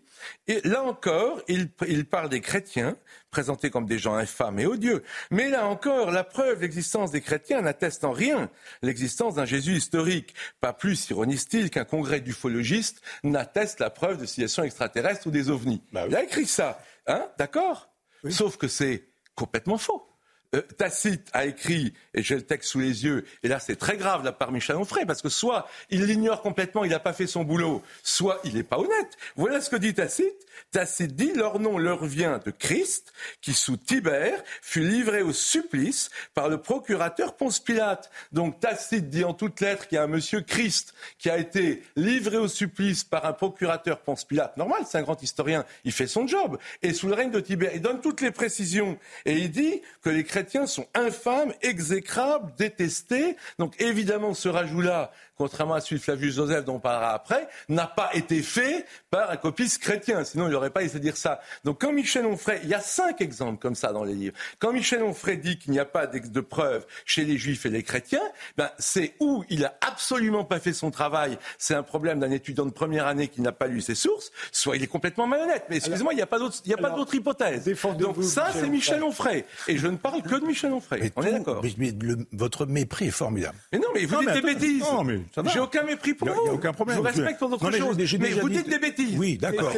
et là encore, il, il, parle des chrétiens, présentés comme des gens infâmes et odieux. Mais là encore, la preuve l'existence des chrétiens n'atteste en rien l'existence d'un Jésus historique. Pas plus, ironise-t-il, qu'un congrès d'ufologistes n'atteste la preuve de civilisation extraterrestre ou des ovnis. Bah il a écrit ça, hein, d'accord? Sauf que c'est complètement faux. Euh, Tacite a écrit, et j'ai le texte sous les yeux, et là c'est très grave la part Michel Onfray, parce que soit il l'ignore complètement, il n'a pas fait son boulot, soit il n'est pas honnête. Voilà ce que dit Tacite. Tacite dit leur nom leur vient de Christ, qui sous Tibère fut livré au supplice par le procurateur Ponce Pilate. Donc Tacite dit en toutes lettres qu'il y a un monsieur Christ qui a été livré au supplice par un procurateur Ponce Pilate. Normal, c'est un grand historien, il fait son job. Et sous le règne de Tibère, il donne toutes les précisions. Et il dit que les sont infâmes, exécrables, détestés. Donc évidemment, ce rajout-là contrairement à celui de Flavius Joseph dont on parlera après, n'a pas été fait par un copiste chrétien. Sinon, il n'aurait pas essayé de dire ça. Donc, quand Michel Onfray, il y a cinq exemples comme ça dans les livres. Quand Michel Onfray dit qu'il n'y a pas de preuves chez les juifs et les chrétiens, ben, c'est où il a absolument pas fait son travail. C'est un problème d'un étudiant de première année qui n'a pas lu ses sources, soit il est complètement malhonnête. Mais excusez-moi, il n'y a pas d'autre, il y a pas d'autre hypothèse. Donc ça, c'est Michel Onfray. Et je ne parle que de Michel Onfray. On est d'accord. Mais, votre mépris est formidable. Mais non, mais vous dites des bêtises. Non, mais J'ai aucun mépris pour vous. A aucun problème. Je vous respecte pour d'autres choses. Mais vous dites des bêtises. Oui, d'accord.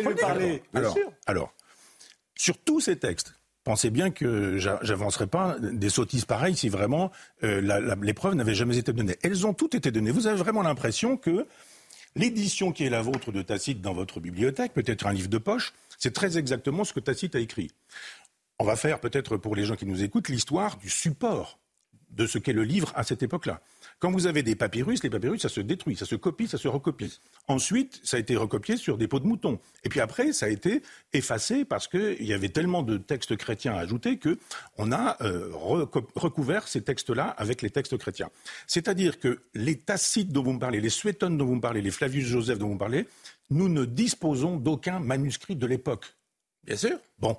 Alors, alors, sur tous ces textes, pensez bien que j'avancerai pas des sottises pareilles si vraiment euh, l'épreuve n'avait jamais été donnée. Elles ont toutes été données. Vous avez vraiment l'impression que l'édition qui est la vôtre de Tacite dans votre bibliothèque, peut-être un livre de poche, c'est très exactement ce que Tacite a écrit. On va faire peut-être pour les gens qui nous écoutent l'histoire du support de ce qu'est le livre à cette époque-là. Quand vous avez des papyrus, les papyrus, ça se détruit, ça se copie, ça se recopie. Ensuite, ça a été recopié sur des peaux de mouton. Et puis après, ça a été effacé parce qu'il y avait tellement de textes chrétiens à ajouter qu'on a euh, recouvert ces textes-là avec les textes chrétiens. C'est-à-dire que les Tacites dont vous me parlez, les Suétones dont vous me parlez, les Flavius Joseph dont vous me parlez, nous ne disposons d'aucun manuscrit de l'époque. Bien sûr. Bon.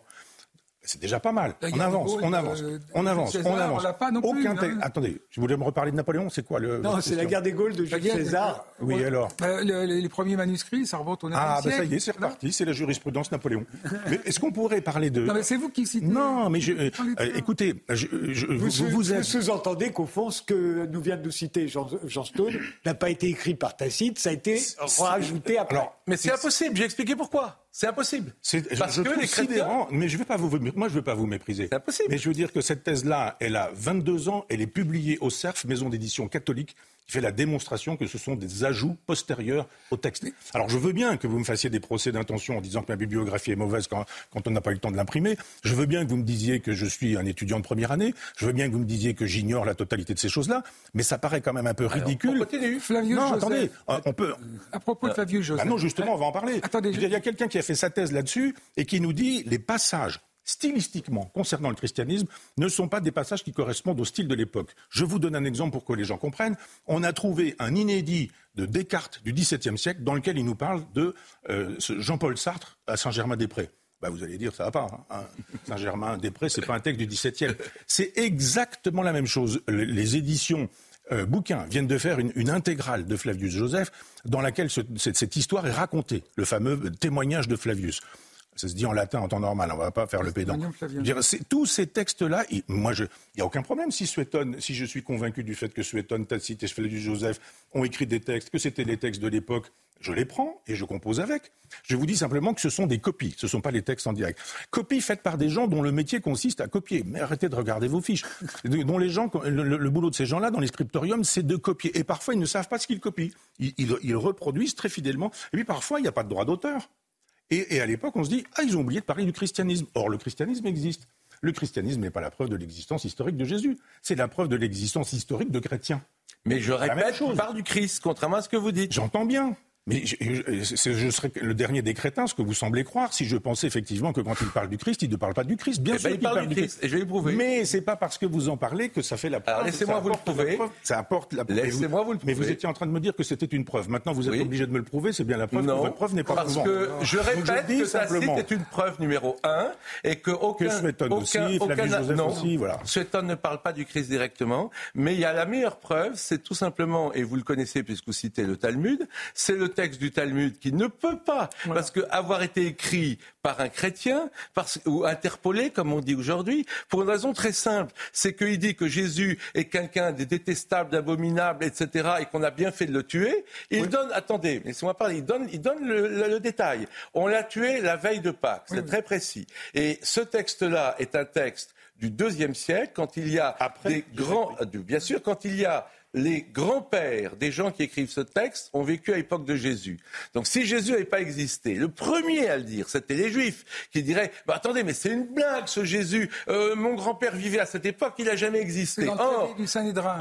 C'est déjà pas mal. On avance, on avance, on avance, on avance. Aucun hein. Attendez, je voulais me reparler de Napoléon. C'est quoi le Non, c'est la guerre des Gaules de Jules César. Oui, alors. Bah, les premiers manuscrits, ça remonte au 9 Ah, ben ça y est, c'est reparti. C'est la jurisprudence Napoléon. mais est-ce qu'on pourrait parler de Non, mais c'est vous qui citez. Non, mais je, euh, écoutez, je, vous, vous, vous, sous-entendez qu'au fond, ce que nous vient de nous citer Jean, Jean Stone n'a pas été écrit par Tacite, ça a été rajouté après. Alors, mais c'est impossible. J'ai expliqué pourquoi. C'est impossible. Parce je, que les chrétiens... Mais je vais pas vous, moi, je ne veux pas vous mépriser. C'est impossible. Mais je veux dire que cette thèse-là, elle a 22 ans, elle est publiée au CERF, maison d'édition catholique, qui fait la démonstration que ce sont des ajouts postérieurs au texte. Alors je veux bien que vous me fassiez des procès d'intention en disant que ma bibliographie est mauvaise quand, on n'a pas eu le temps de l'imprimer. Je veux bien que vous me disiez que je suis un étudiant de première année. Je veux bien que vous me disiez que j'ignore la totalité de ces choses-là. Mais ça paraît quand même un peu ridicule. Non, attendez, on peut. À propos de Flavius Joseph. Ah non, justement, on va en parler. Attendez, il y a quelqu'un qui a fait sa thèse là-dessus et qui nous dit les passages stylistiquement, concernant le christianisme, ne sont pas des passages qui correspondent au style de l'époque. Je vous donne un exemple pour que les gens comprennent. On a trouvé un inédit de Descartes du XVIIe siècle dans lequel il nous parle de euh, Jean-Paul Sartre à Saint-Germain-des-Prés. Bah, vous allez dire, ça va pas. Hein. Saint-Germain-des-Prés, c'est pas un texte du XVIIe. C'est exactement la même chose. Les éditions euh, bouquins viennent de faire une, intégrale de Flavius Joseph dans laquelle cette, histoire est racontée, le fameux témoignage de Flavius. Ça se dit en latin en temps normal, on ne va pas faire le pédant. tous ces textes-là, moi, il n'y a aucun problème si si je suis convaincu du fait que Suétone, Tacite et Flavius Joseph ont écrit des textes, que c'était les textes de l'époque, je les prends et je compose avec. Je vous dis simplement que ce sont des copies, ce ne sont pas les textes en direct. Copies faites par des gens dont le métier consiste à copier. Mais arrêtez de regarder vos fiches. dont les gens, le, boulot de ces gens-là dans les scriptoriums, c'est de copier. Et parfois, ils ne savent pas ce qu'ils copient. ils reproduisent très fidèlement. Et puis parfois, il n'y a pas de droit d'auteur. Et, à l'époque, on se dit, ah, ils ont oublié de parler du christianisme. Or, le christianisme existe. Le christianisme n'est pas la preuve de l'existence historique de Jésus, c'est la preuve de l'existence historique de chrétiens. Mais je répète, je parle du Christ, contrairement à ce que vous dites. J'entends bien. Mais je, serais le dernier des crétins, ce que vous semblez croire, si je pensais effectivement que quand il parle du Christ, il ne parle pas du Christ. Bien eh sûr ben, il parle, du Christ. Et je vais le prouver. Mais c'est pas parce que vous en parlez que ça fait la preuve. laissez-moi vous le prouver. ça apporte la preuve. Laissez-moi vous le prouver. Mais vous étiez en train de me dire que c'était une preuve. Maintenant, vous êtes obligé de me le prouver. C'est bien la preuve. Non, votre preuve n'est pas parce que je répète que simplement... est une preuve numéro un et que aucun, que Suétone aussi, aucun, Joseph non, aussi, voilà. ne parle pas du Christ directement, mais il y a la meilleure preuve, c'est tout simplement, et vous le connaissez puisque vous citez le Talmud, c'est le texte du Talmud qui ne peut pas parce que avoir été écrit par un chrétien, ou interpolé, comme on dit aujourd'hui, pour une raison très simple, c'est qu'il dit que Jésus est quelqu'un de détestable, d'abominable, etc., et qu'on a bien fait de le tuer. Il donne, attendez, laissez-moi parler, il donne, il donne le, détail. On l'a tué la veille de Pâques, c'est très précis. Et ce texte-là est un texte du deuxième siècle, quand il y a des grands, bien sûr, quand il y a les grands-pères des gens qui écrivent ce texte ont vécu à l'époque de Jésus. Donc si Jésus n'avait pas existé, le premier à le dire, c'était les Juifs, qui diraient bah, Attendez, mais c'est une blague ce Jésus. Euh, mon grand-père vivait à cette époque, il n'a jamais existé. Or,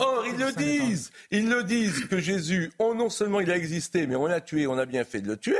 or, ils le disent. Ils le disent que Jésus, non seulement il a existé, mais on l'a tué, on a bien fait de le tuer.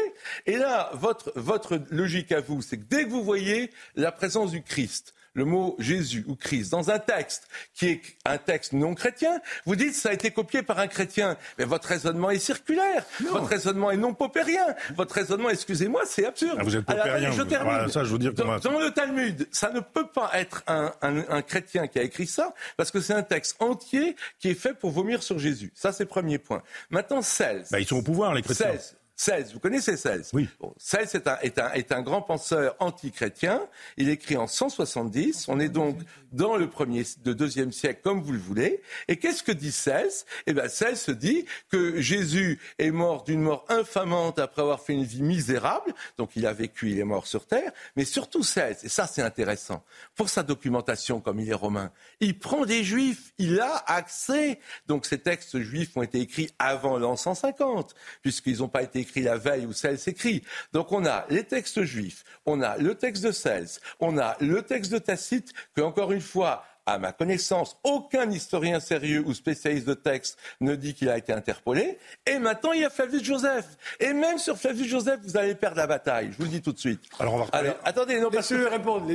Et là, votre, votre logique à vous, c'est que dès que vous voyez la présence du Christ, le mot Jésus ou Christ dans un texte qui est un texte non chrétien, vous dites ça a été copié par un chrétien. Mais votre raisonnement est circulaire, votre raisonnement est non popérien, votre raisonnement, excusez-moi, c'est absurde. Ah, vous êtes popérien. je termine. ça, je veux dire dans, dans, le Talmud, ça ne peut pas être un, un, un chrétien qui a écrit ça, parce que c'est un texte entier qui est fait pour vomir sur Jésus. Ça, c'est le premier point. Maintenant, 16. Bah, ils sont au pouvoir, les chrétiens. 16. 16, vous connaissez 16 Oui. Bon, 16 est un, est, un, est un grand penseur anti-chrétien. Il écrit en 170. On est donc dans le premier, le deuxième siècle, comme vous le voulez. Et qu'est-ce que dit 16 Eh bien, 16 se dit que Jésus est mort d'une mort infamante après avoir fait une vie misérable. Donc, il a vécu, il est mort sur terre. Mais surtout 16, et ça, c'est intéressant, pour sa documentation, comme il est romain, il prend des juifs, il a accès. Donc, ces textes juifs ont été écrits avant l'an 150, puisqu'ils n'ont pas été écrit la veille où Cels s'écrit. Donc on a les textes juifs, on a le texte de Cels, on a le texte de Tacite, que encore une fois, à ma connaissance, aucun historien sérieux ou spécialiste de texte ne dit qu'il a été interpellé. Et maintenant, il y a Flavius Joseph. Et même sur Flavius Joseph, vous allez perdre la bataille. Je vous le dis tout de suite. Alors, on va reparler. attendez, non, parce que... répondre.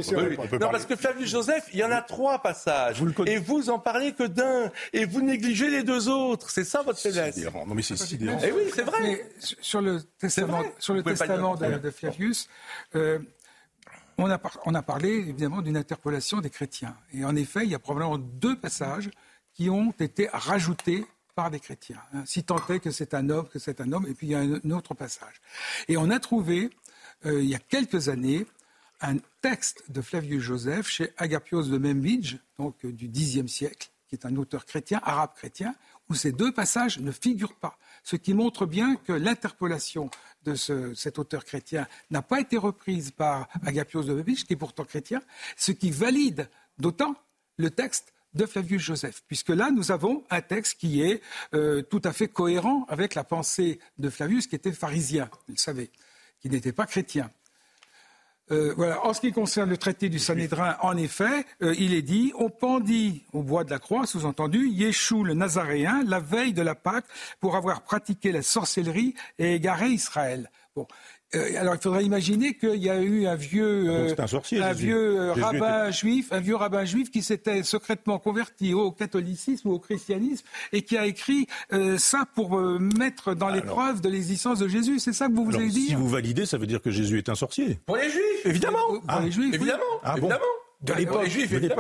Non, parce que Flavius Joseph, il y en a trois passages. Vous le et vous en parlez que d'un. Et vous négligez les deux autres. C'est ça votre faiblesse. Non, mais c'est sidérant. Et oui, c'est vrai. Mais sur le testament, sur le testament de, de, Flavius, euh, on a, parlé évidemment d'une interpellation des chrétiens. Et en effet, il y a probablement deux passages qui ont été rajoutés par des chrétiens. Hein. si tant est que c'est un homme, que c'est un homme, et puis il y a un, autre passage. Et on a trouvé, euh, il y a quelques années, un texte de Flavius Joseph chez Agapios de Membridge, donc euh, du Xe siècle, qui est un auteur chrétien, arabe chrétien, où ces deux passages ne figurent pas. Ce qui montre bien que l'interpellation de cet auteur chrétien n'a pas été reprise par Agapios de Membridge, qui est pourtant chrétien, ce qui valide d'autant le texte de Flavius Joseph, puisque là, nous avons un texte qui est euh, tout à fait cohérent avec la pensée de Flavius, qui était pharisien, vous le savez, qui n'était pas chrétien. Euh. En ce qui concerne le traité du Sanhédrin, en effet, euh, il est dit on pendit au bois de la croix, sous-entendu, Yeshua le Nazaréen, la veille de la Pâque, pour avoir pratiqué la sorcellerie et égaré Israël. Euh, alors, il faudrait imaginer qu'il y a eu un vieux, euh, un, sorcier, un vieux euh, rabbin juif, un vieux rabbin juif qui s'était secrètement converti au catholicisme ou au christianisme et qui a écrit ça pour mettre dans l'épreuve de l'existence de Jésus. C'est ça que vous voulez dire Si vous validez, ça veut dire que Jésus est un sorcier. Pour les juifs, évidemment. Pour, ah, les juifs, évidemment. Ah, évidemment. De l'époque.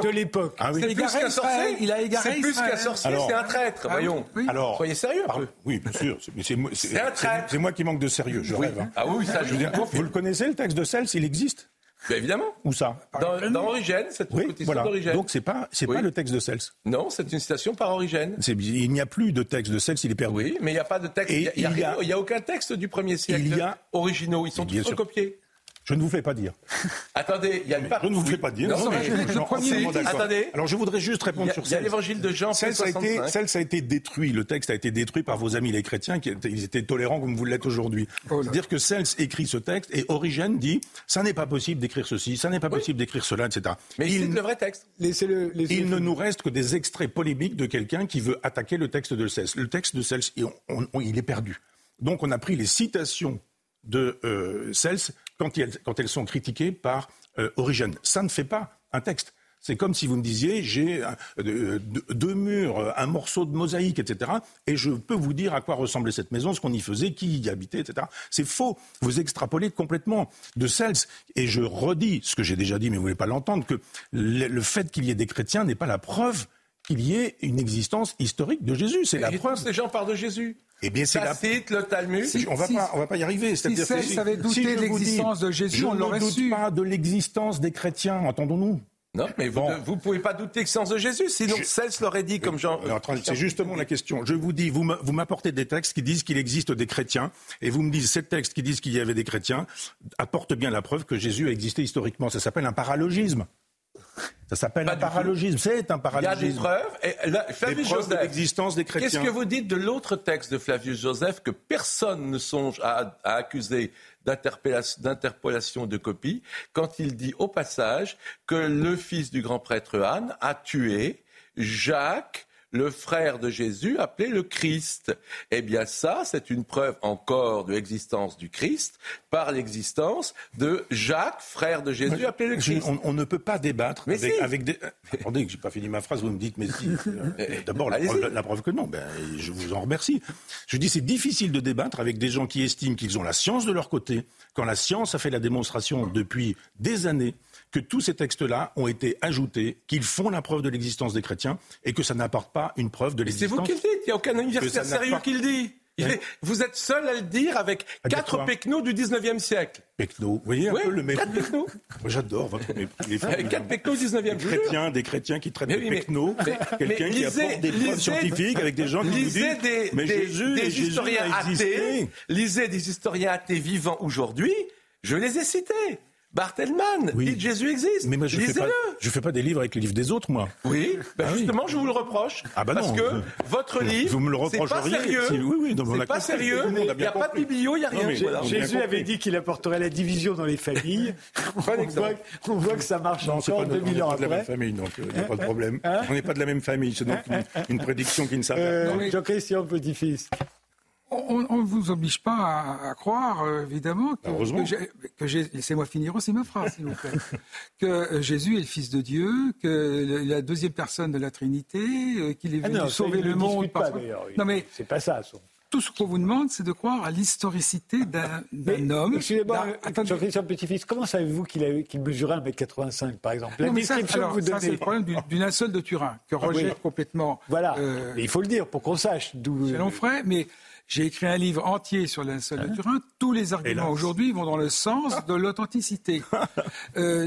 De l'époque. Ah, oui. C'est plus qu'un sorcier. Il a égaré C'est plus qu'un sorcier, c'est un traître, ah voyons. Alors, Soyez sérieux un peu. Oui, bien sûr. C'est un traître. C'est moi qui manque de sérieux, je rêve. Hein. Ah oui, ça, je dire. Vous le connaissez, le texte de Cels Il existe Bien évidemment. Où ça Dans, dans Origène, cette oui, voilà. d'Origène. Donc c'est pas c'est pas le texte de Cels. Non, c'est une citation par Origène. Il n'y a plus de texte de Cels, il est perdu. Oui, mais il n'y a pas de texte. il n'y a, a, aucun texte du premier siècle. Il y a originaux, ils sont tous recopiés. Je ne vous fais pas dire. Attendez, il y a une Je ne vous fais pas dire. Non, non, mais je, Attendez. Alors je voudrais juste répondre sur ça. Il y a l'évangile de Jean. Celle, ça a été, celle, ça a été détruit. Le texte a été détruit par vos amis les chrétiens, qui ils étaient tolérants comme vous l'êtes aujourd'hui. Oh C'est-à-dire que Cels écrit ce texte et Origène dit ça n'est pas possible d'écrire ceci, ça n'est pas possible d'écrire cela, etc. Mais il, le vrai texte. Laissez-le. il ne nous reste que des extraits polémiques de quelqu'un qui veut attaquer le texte de Cels. Le texte de Cels, il est perdu. Donc on a pris les citations de euh, Cels quand, quand, elles sont critiquées par euh, Origène. Ça ne fait pas un texte. C'est comme si vous me disiez j'ai euh, deux murs, un morceau de mosaïque, etc. Et je peux vous dire à quoi ressemblait cette maison, ce qu'on y faisait, qui y habitait, etc. C'est faux. Vous extrapolez complètement de Cels. Et je redis ce que j'ai déjà dit, mais vous ne voulez pas l'entendre, que le fait qu'il y ait des chrétiens n'est pas la preuve qu'il y ait une existence historique de Jésus. C'est la preuve. Ces gens parlent de Jésus. Eh bien, c'est la... le Talmud. on va pas, on va pas y arriver. Si Cels avait douté de l'existence de Jésus, on l'aurait su. Je ne doute pas de l'existence des chrétiens, entendons-nous. Non, mais vous ne pouvez pas douter de l'existence de Jésus, sinon Cels l'aurait dit comme Jean. C'est justement la question. Je vous dis, vous m'apportez des textes qui disent qu'il existe des chrétiens, et vous me dites, ces textes qui disent qu'il y avait des chrétiens apportent bien la preuve que Jésus a existé historiquement. Ça s'appelle un paralogisme. Ça s'appelle un paralogisme. C'est un paralogisme. Il y a des preuves. Et là, Flavius des preuves de l'existence des chrétiens. Qu'est-ce que vous dites de l'autre texte de Flavius Joseph que personne ne songe à, accuser d'interpellation de copie quand il dit au passage que le fils du grand prêtre Anne a tué Jacques, le frère de Jésus appelé le Christ. Eh bien ça, c'est une preuve encore de l'existence du Christ par l'existence de Jacques, frère de Jésus appelé le Christ. on, ne peut pas débattre avec, des... Attendez, que j'ai pas fini ma phrase, vous me dites mais si. D'abord, la, preuve que non, ben, je vous en remercie. Je dis c'est difficile de débattre avec des gens qui estiment qu'ils ont la science de leur côté, quand la science a fait la démonstration depuis des années que tous ces textes-là ont été ajoutés, qu'ils font la preuve de l'existence des chrétiens et que ça n'apporte pas une preuve de l'existence. C'est vous qui le dites, il n'y a aucun universitaire sérieux qui le dit. Vous êtes seul à le dire avec quatre pecnos du 19e siècle. Pecnos, vous voyez un peu le mépris. J'adore votre mépris. Quatre pecnos du 19e des chrétiens, des chrétiens qui traitent de pecnos, quelqu'un qui apporte des preuves scientifiques avec des gens qui lisez vous disent, des, mais des, Jésus, des Jésus historiens athées, lisez des historiens athées vivants aujourd'hui, je les ai cités. Barthelman, oui. dites Jésus existe. Mais moi, je fais pas, je fais pas des livres avec les livres des autres, moi. Oui, ben justement, je vous le reproche. Ah bah parce que votre livre, vous me le reprochez pas sérieux. Si, oui, oui, c'est pas sérieux. Il n'y a pas de biblio, il n'y a rien. Non, Jésus avait dit qu'il apporterait la division dans les familles. on, voit, on, voit, que ça marche non, encore 2000 ans après. On n'est pas de la même famille, donc il n'y a pas de problème. Hein on n'est pas de la même famille, c'est donc une, prédiction qui ne s'appelle euh, Jean-Christian Petit-Fils. On ne vous oblige pas à, croire, euh, évidemment, que, que, laissez-moi finir aussi ma phrase, s'il vous plaît, que euh, Jésus est le Fils de Dieu, que la deuxième personne de la Trinité, euh, qu'il est ah venu sauver le monde. Pas, Non mais c'est pas ça. Tout ce qu'on vous demande, c'est de croire à l'historicité d'un homme. Excusez-moi, Jean-Christian Petit-Fils, comment savez-vous qu'il qu mesurait 1m85, par exemple? La description que vous donnez. c'est le problème du, linceul de Turin, que ah rejette complètement. Voilà, il faut le dire pour qu'on sache d'où. C'est frais, mais j'ai écrit un livre entier sur la de hein Turin. Tous les arguments aujourd'hui vont dans le sens de l'authenticité. Euh,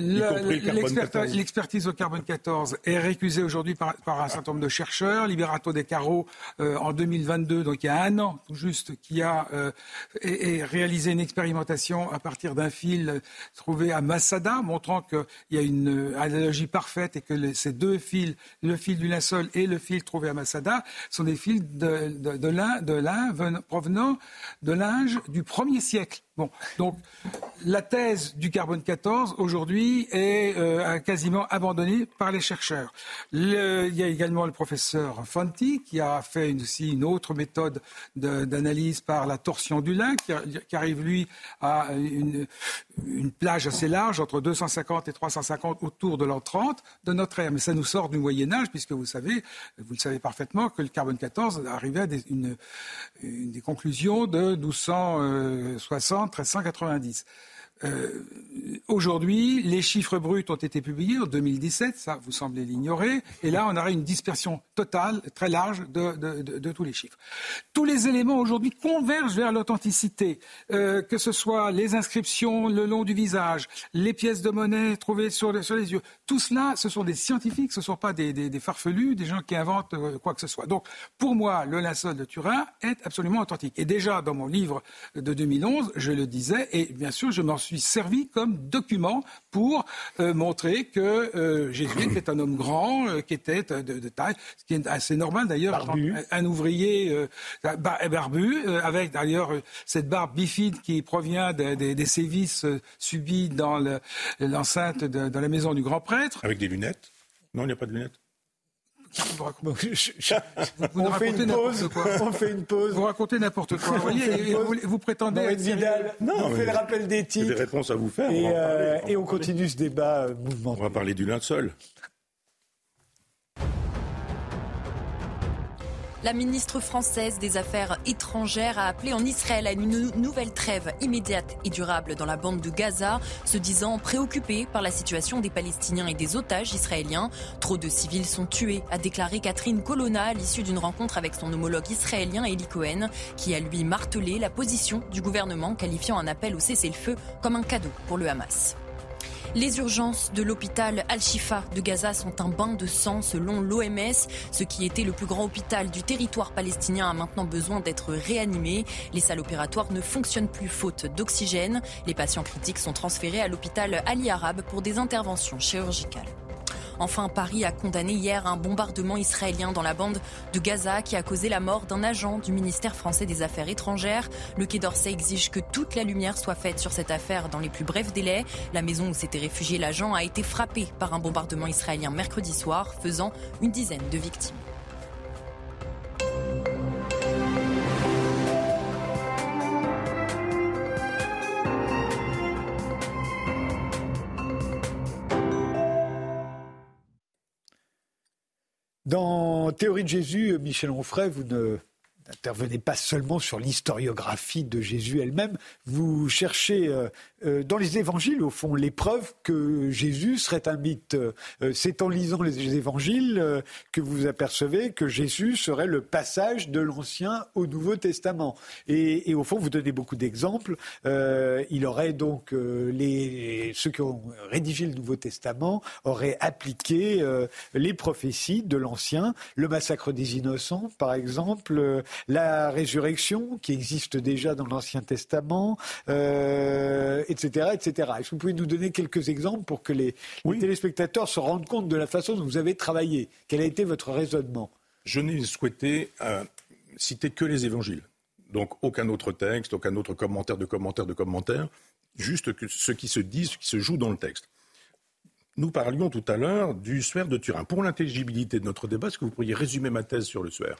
l'expertise au carbone 14 est récusée aujourd'hui par, un certain nombre de chercheurs. Liberato De Caro, euh, en 2022, donc il y a un an tout juste, qui a euh, réalisé une expérimentation à partir d'un fil trouvé à Masada, montrant qu'il y a une analogie parfaite et que ces deux fils, le fil du linceul et le fil trouvé à Masada, sont des fils de, de, de l'un provenant de l'âge du premier siècle. Bon, donc la thèse du carbone 14 aujourd'hui est euh, quasiment abandonnée par les chercheurs. il y a également le professeur Fanti qui a fait aussi une autre méthode d'analyse par la torsion du lin, qui, arrive lui à une, plage assez large entre 250 et 350 autour de l'an 30 de notre ère. Mais ça nous sort du Moyen Âge puisque vous savez, vous le savez parfaitement que le carbone 14 arrivait à des, une, des conclusions de 1260 1390. Euh, aujourd'hui, les chiffres bruts ont été publiés en 2017, ça vous semblez l'ignorer, et là on aurait une dispersion totale, très large, de, tous les chiffres. Tous les éléments aujourd'hui convergent vers l'authenticité, euh, que ce soit les inscriptions le long du visage, les pièces de monnaie trouvées sur, les yeux, tout cela, ce sont des scientifiques, ce ne sont pas des, farfelus, des gens qui inventent euh, quoi que ce soit. Donc pour moi, le linceul de Turin est absolument authentique. Et déjà dans mon livre de 2011, je le disais, et bien sûr je m'en suis servi comme document pour euh, montrer que euh, Jésus était un homme grand, euh, qui était de, taille, ce qui est assez normal d'ailleurs, un, ouvrier barbu, avec d'ailleurs cette barbe bifide qui provient des sévices subis dans l'enceinte de, dans la maison du grand prêtre. Avec des lunettes. Non, il n'y a pas de lunettes on, fait une pause, on fait une pause. Vous racontez n'importe quoi. vous, prétendez. non, on fait le rappel des titres. des réponses à vous faire. Et, on, euh, et on continue ce débat euh, mouvement. On va parler du linceul. La ministre française des Affaires étrangères a appelé en Israël à une nouvelle trêve immédiate et durable dans la bande de Gaza, se disant préoccupée par la situation des Palestiniens et des otages israéliens. Trop de civils sont tués, a déclaré Catherine Colonna à l'issue d'une rencontre avec son homologue israélien Eli Cohen, qui a lui martelé la position du gouvernement, qualifiant un appel au cessez-le-feu comme un cadeau pour le Hamas. Les urgences de l'hôpital Al-Shifa de Gaza sont un bain de sang selon l'OMS. Ce qui était le plus grand hôpital du territoire palestinien a maintenant besoin d'être réanimé. Les salles opératoires ne fonctionnent plus faute d'oxygène. Les patients critiques sont transférés à l'hôpital Ali Arab pour des interventions chirurgicales. Enfin, Paris a condamné hier un bombardement israélien dans la bande de Gaza qui a causé la mort d'un agent du ministère français des Affaires étrangères. Le Quai d'Orsay exige que toute la lumière soit faite sur cette affaire dans les plus brefs délais. La maison où s'était réfugié l'agent a été frappée par un bombardement israélien mercredi soir, faisant une dizaine de victimes. Dans Théorie de Jésus, Michel Onfray, vous ne n'intervenez pas seulement sur l'historiographie de Jésus elle-même, vous cherchez euh, dans les évangiles, au fond, les preuves que Jésus serait un mythe. Euh, c'est en lisant les évangiles que vous apercevez que Jésus serait le passage de l'Ancien au Nouveau Testament. Et, au fond, vous donnez beaucoup d'exemples. il aurait donc, les, ceux qui ont rédigé le Nouveau Testament auraient appliqué les prophéties de l'Ancien, le massacre des innocents, par exemple, la résurrection qui existe déjà dans l'Ancien Testament, euh, etc., etc. Est-ce que vous pouvez nous donner quelques exemples pour que les, téléspectateurs se rendent compte de la façon dont vous avez travaillé? Quel a été votre raisonnement? Je n'ai souhaité euh, citer que les évangiles. Donc aucun autre texte, aucun autre commentaire de commentaire de commentaire, juste ce qui se dit, ce qui se joue dans le texte. Nous parlions tout à l'heure du suaire de Turin. Pour l'intelligibilité de notre débat, est-ce que vous pourriez résumer ma thèse sur le suaire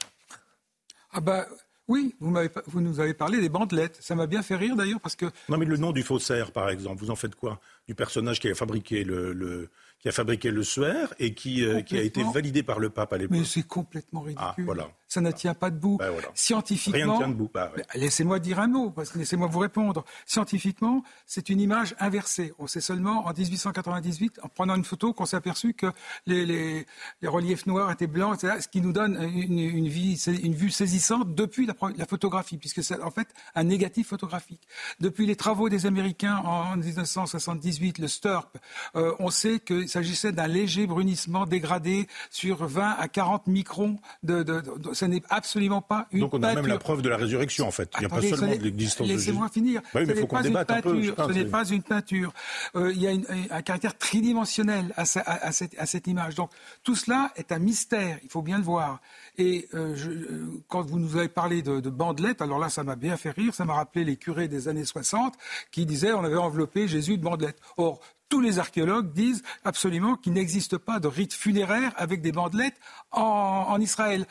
ah bah oui, vous, nous avez parlé des bandelettes. Ça m'a bien fait rire d'ailleurs parce que... Non mais le nom du faussaire par exemple, vous en faites quoi Du personnage qui a fabriqué le, qui a fabriqué le suaire et qui, euh, qui a été validé par le pape à l'époque. Mais c'est complètement ridicule. Ah, voilà ça ne tient pas debout. Ben Scientifiquement, Rien ne tient debout. Bah, laissez-moi dire un mot, laissez-moi vous répondre. Scientifiquement, c'est une image inversée. On sait seulement en 1898, en prenant une photo, qu'on s'est aperçu que les, les, les, reliefs noirs étaient blancs, etc., ce qui nous donne une, une, vie, une vue saisissante depuis la, la photographie, puisque c'est en fait un négatif photographique. Depuis les travaux des Américains en 1978, le STURP, euh, on sait qu'il s'agissait d'un léger brunissement dégradé sur 20 à 40 microns de, de, de ce n'est absolument pas une Donc on a même la preuve de la résurrection en fait. Il n'y a pas seulement de l'existence de. Laissez-moi finir. Bah oui, ce n'est pas, une peinture. ce n'est pas une peinture. Il y a un caractère tridimensionnel à, à, cette, à, cette, image. Donc tout cela est un mystère. Il faut bien le voir. Et euh, je, euh, quand vous nous avez parlé de, de bandelettes, alors là ça m'a bien fait rire. Ça m'a rappelé les curés des années 60 qui disaient on avait enveloppé Jésus de bandelettes. Or tous les archéologues disent absolument qu'il n'existe pas de rite funéraire avec des bandelettes en, Israël.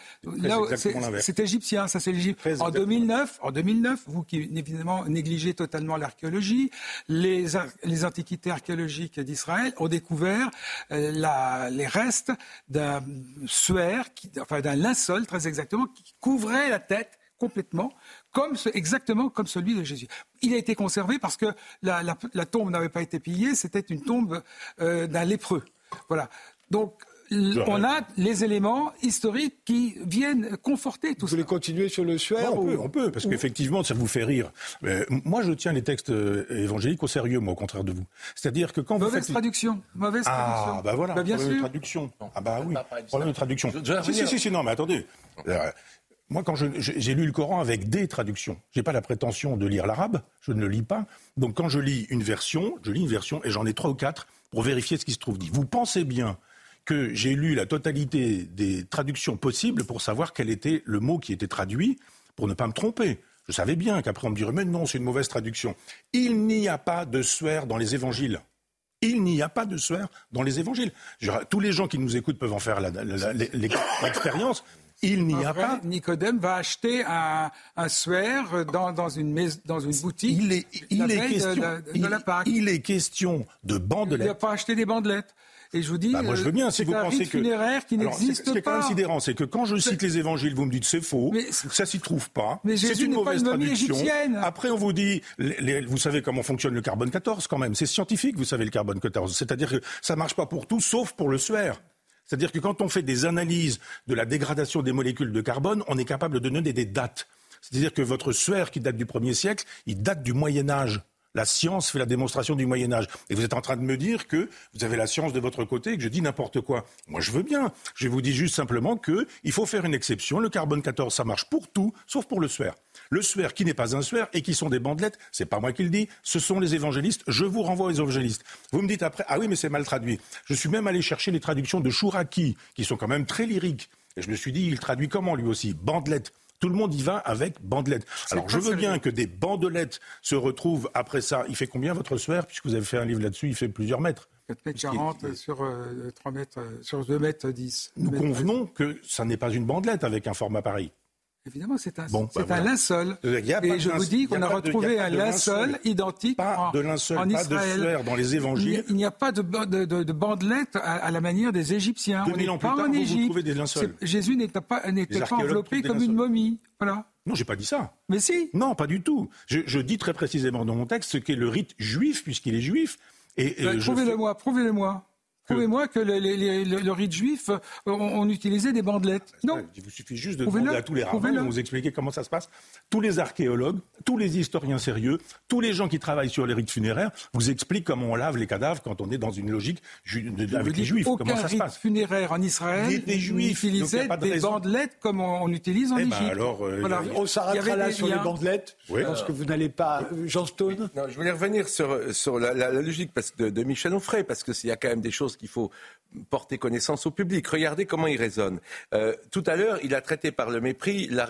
c'est égyptien, ça c'est l'Égypte. En 2009, en 2009, vous qui évidemment négligez totalement l'archéologie, les, les antiquités archéologiques d'Israël ont découvert euh, la, les restes d'un suaire, enfin d'un linceul très exactement, qui couvrait la tête complètement, comme exactement comme celui de Jésus. Il a été conservé parce que la, tombe n'avait pas été pillée, c'était une tombe euh, d'un lépreux. Voilà. Donc on a les éléments historiques qui viennent conforter tout ça. Vous voulez continuer sur le suaire on, peut, on peut, parce qu'effectivement, ça vous fait rire. moi, je tiens les textes euh, évangéliques au sérieux, moi, au contraire de vous. C'est-à-dire que quand mauvaise vous faites... traduction, mauvaise ah, traduction. bah voilà, bah, bien problème sûr. de traduction. Ah bah oui, problème de traduction. si, si, si, non, mais attendez. Moi, quand j'ai lu le Coran avec des traductions, je n'ai pas la prétention de lire l'arabe, je ne le lis pas. Donc, quand je lis une version, je lis une version et j'en ai trois ou quatre pour vérifier ce qui se trouve dit. Vous pensez bien que j'ai lu la totalité des traductions possibles pour savoir quel était le mot qui était traduit, pour ne pas me tromper? Je savais bien qu'après on me dirait mais non, c'est une mauvaise traduction. Il n'y a pas de suaire dans les évangiles. Il n'y a pas de suaire dans les évangiles. tous les gens qui nous écoutent peuvent en faire l'expérience. Il n'y a pas. Nicodème va acheter un, un suaire dans, dans, une dans une boutique. Il est, il est question, de, de, la Pâque. Il est question de bandelettes. Il n'a pas acheté des bandelettes. Et je vous dis, bah moi je veux bien si vous un pensez que funéraire qui n'existe pas. Ce qui est quand même sidérant, c'est que quand je cite les évangiles, vous me dites c'est faux, mais ça s'y trouve pas. C'est une mauvaise une traduction. Égyptienne. Après on vous dit, les, vous savez comment fonctionne le carbone 14 quand même. C'est scientifique, vous savez le carbone 14. C'est-à-dire que ça marche pas pour tout, sauf pour le suaire. C'est-à-dire que quand on fait des analyses de la dégradation des molécules de carbone, on est capable de donner des dates. C'est-à-dire que votre suaire qui date du 1er siècle, il date du Moyen Âge. La science fait la démonstration du Moyen Âge. Et vous êtes en train de me dire que vous avez la science de votre côté et que je dis n'importe quoi. Moi, je veux bien. Je vous dis juste simplement qu'il faut faire une exception. Le carbone 14, ça marche pour tout, sauf pour le suaire. Le suaire qui n'est pas un suaire et qui sont des bandelettes, c'est pas moi qui le dis, ce sont les évangélistes. Je vous renvoie aux évangélistes. Vous me dites après, ah oui, mais c'est mal traduit. Je suis même allé chercher les traductions de Chouraki, qui sont quand même très lyriques. Et je me suis dit, il traduit comment lui aussi? Bandelette. Tout le monde y va avec bandelettes. Alors je veux bien que des bandelettes se retrouvent après ça. Il fait combien votre suaire Puisque vous avez fait un livre là-dessus, il fait plusieurs mètres. 4 mètres 40 sur, 3 euh, mètres, euh, sur 2 mètres 10. Nous convenons que ça n'est pas une bandelette avec un format pareil. Évidemment, c'est un, bon, bah, un linceul. Et je vous dis qu'on a, retrouvé un linceul, identique pas de linceul, en Israël. Pas de dans les évangiles. Il n'y a pas de, de, de, de bandelettes à, la manière des Égyptiens. On n'est pas en Égypte. Des Jésus n'était pas, pas enveloppé comme une momie. Voilà. Non, j'ai pas dit ça. Mais si. Non, pas du tout. Je, je dis très précisément dans mon texte ce qu'est le rite juif, puisqu'il est juif. Et, et bah, prouvez-le-moi, prouvez-le-moi. Prouvez-moi que le, rite juif, euh, on, utilisait des bandelettes. Non. Il vous suffit juste de demander à tous les rabbins de vous expliquer comment ça se passe. Tous les archéologues, tous les historiens sérieux, tous les gens qui travaillent sur les rites funéraires vous expliquent comment on lave les cadavres quand on est dans une logique avec les juifs. Aucun comment ça rite se passe. funéraire en Israël des, juifs utilisaient des bandelettes comme on, utilise en eh ben Égypte. alors, euh, voilà. On s'arrêtera là sur les bandelettes. Oui. Je pense que vous n'allez pas. Euh, Jean Stone non, Je voulais revenir sur, sur la, logique parce de, de Michel Onfray, parce qu'il y a quand même des qu'il faut porter connaissance au public. Regardez comment il raisonne. Euh, tout à l'heure, il a traité par le mépris la,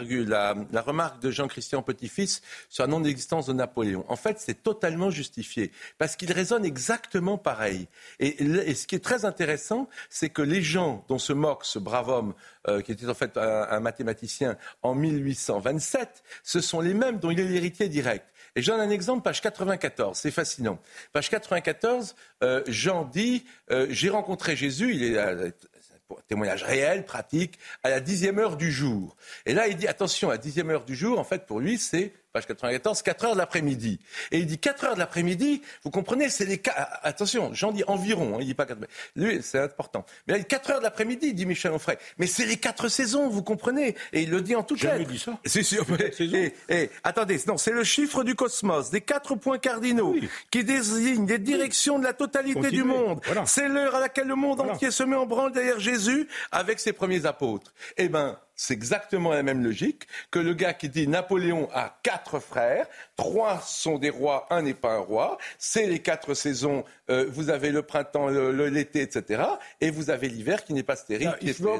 remarque de Jean-Christian Petit-Fils sur la non-existence de Napoléon. En fait, c'est totalement justifié parce qu'il raisonne exactement pareil. Et, ce qui est très intéressant, c'est que les gens dont se moque ce brave homme, euh, qui était en fait un, mathématicien en 1827, ce sont les mêmes dont il est l'héritier direct. Et j'en ai un exemple, page 94, c'est fascinant. Page 94, euh, Jean dit, euh, j'ai rencontré Jésus, il est témoignage réel, pratique, à la dixième heure du jour. Et là, il dit, attention, à la dixième heure du jour, en fait, pour lui, c'est page 94, 4 heures de l'après-midi. Et il dit 4 heures de l'après-midi, vous comprenez, c'est les cas. Attention, j'en dis environ, hein, il dit pas 4 Lui, c'est important. Mais là, il dit 4 heures de l'après-midi, dit Michel Onfray. Mais c'est les quatre saisons, vous comprenez Et il le dit en toutes lettres. dit ça. C'est sûr. Et, et, attendez, non, c'est le chiffre du cosmos, des quatre points cardinaux qui désignent des directions de la totalité du monde. C'est l'heure à laquelle le monde entier se met en branle derrière Jésus avec ses premiers apôtres. Eh ben, c'est exactement la même logique que le gars qui dit Napoléon a quatre frères, trois sont des rois, un n'est pas un roi, c'est les quatre saisons, euh, vous avez le printemps, l'été, etc., et vous avez l'hiver qui n'est pas stérile.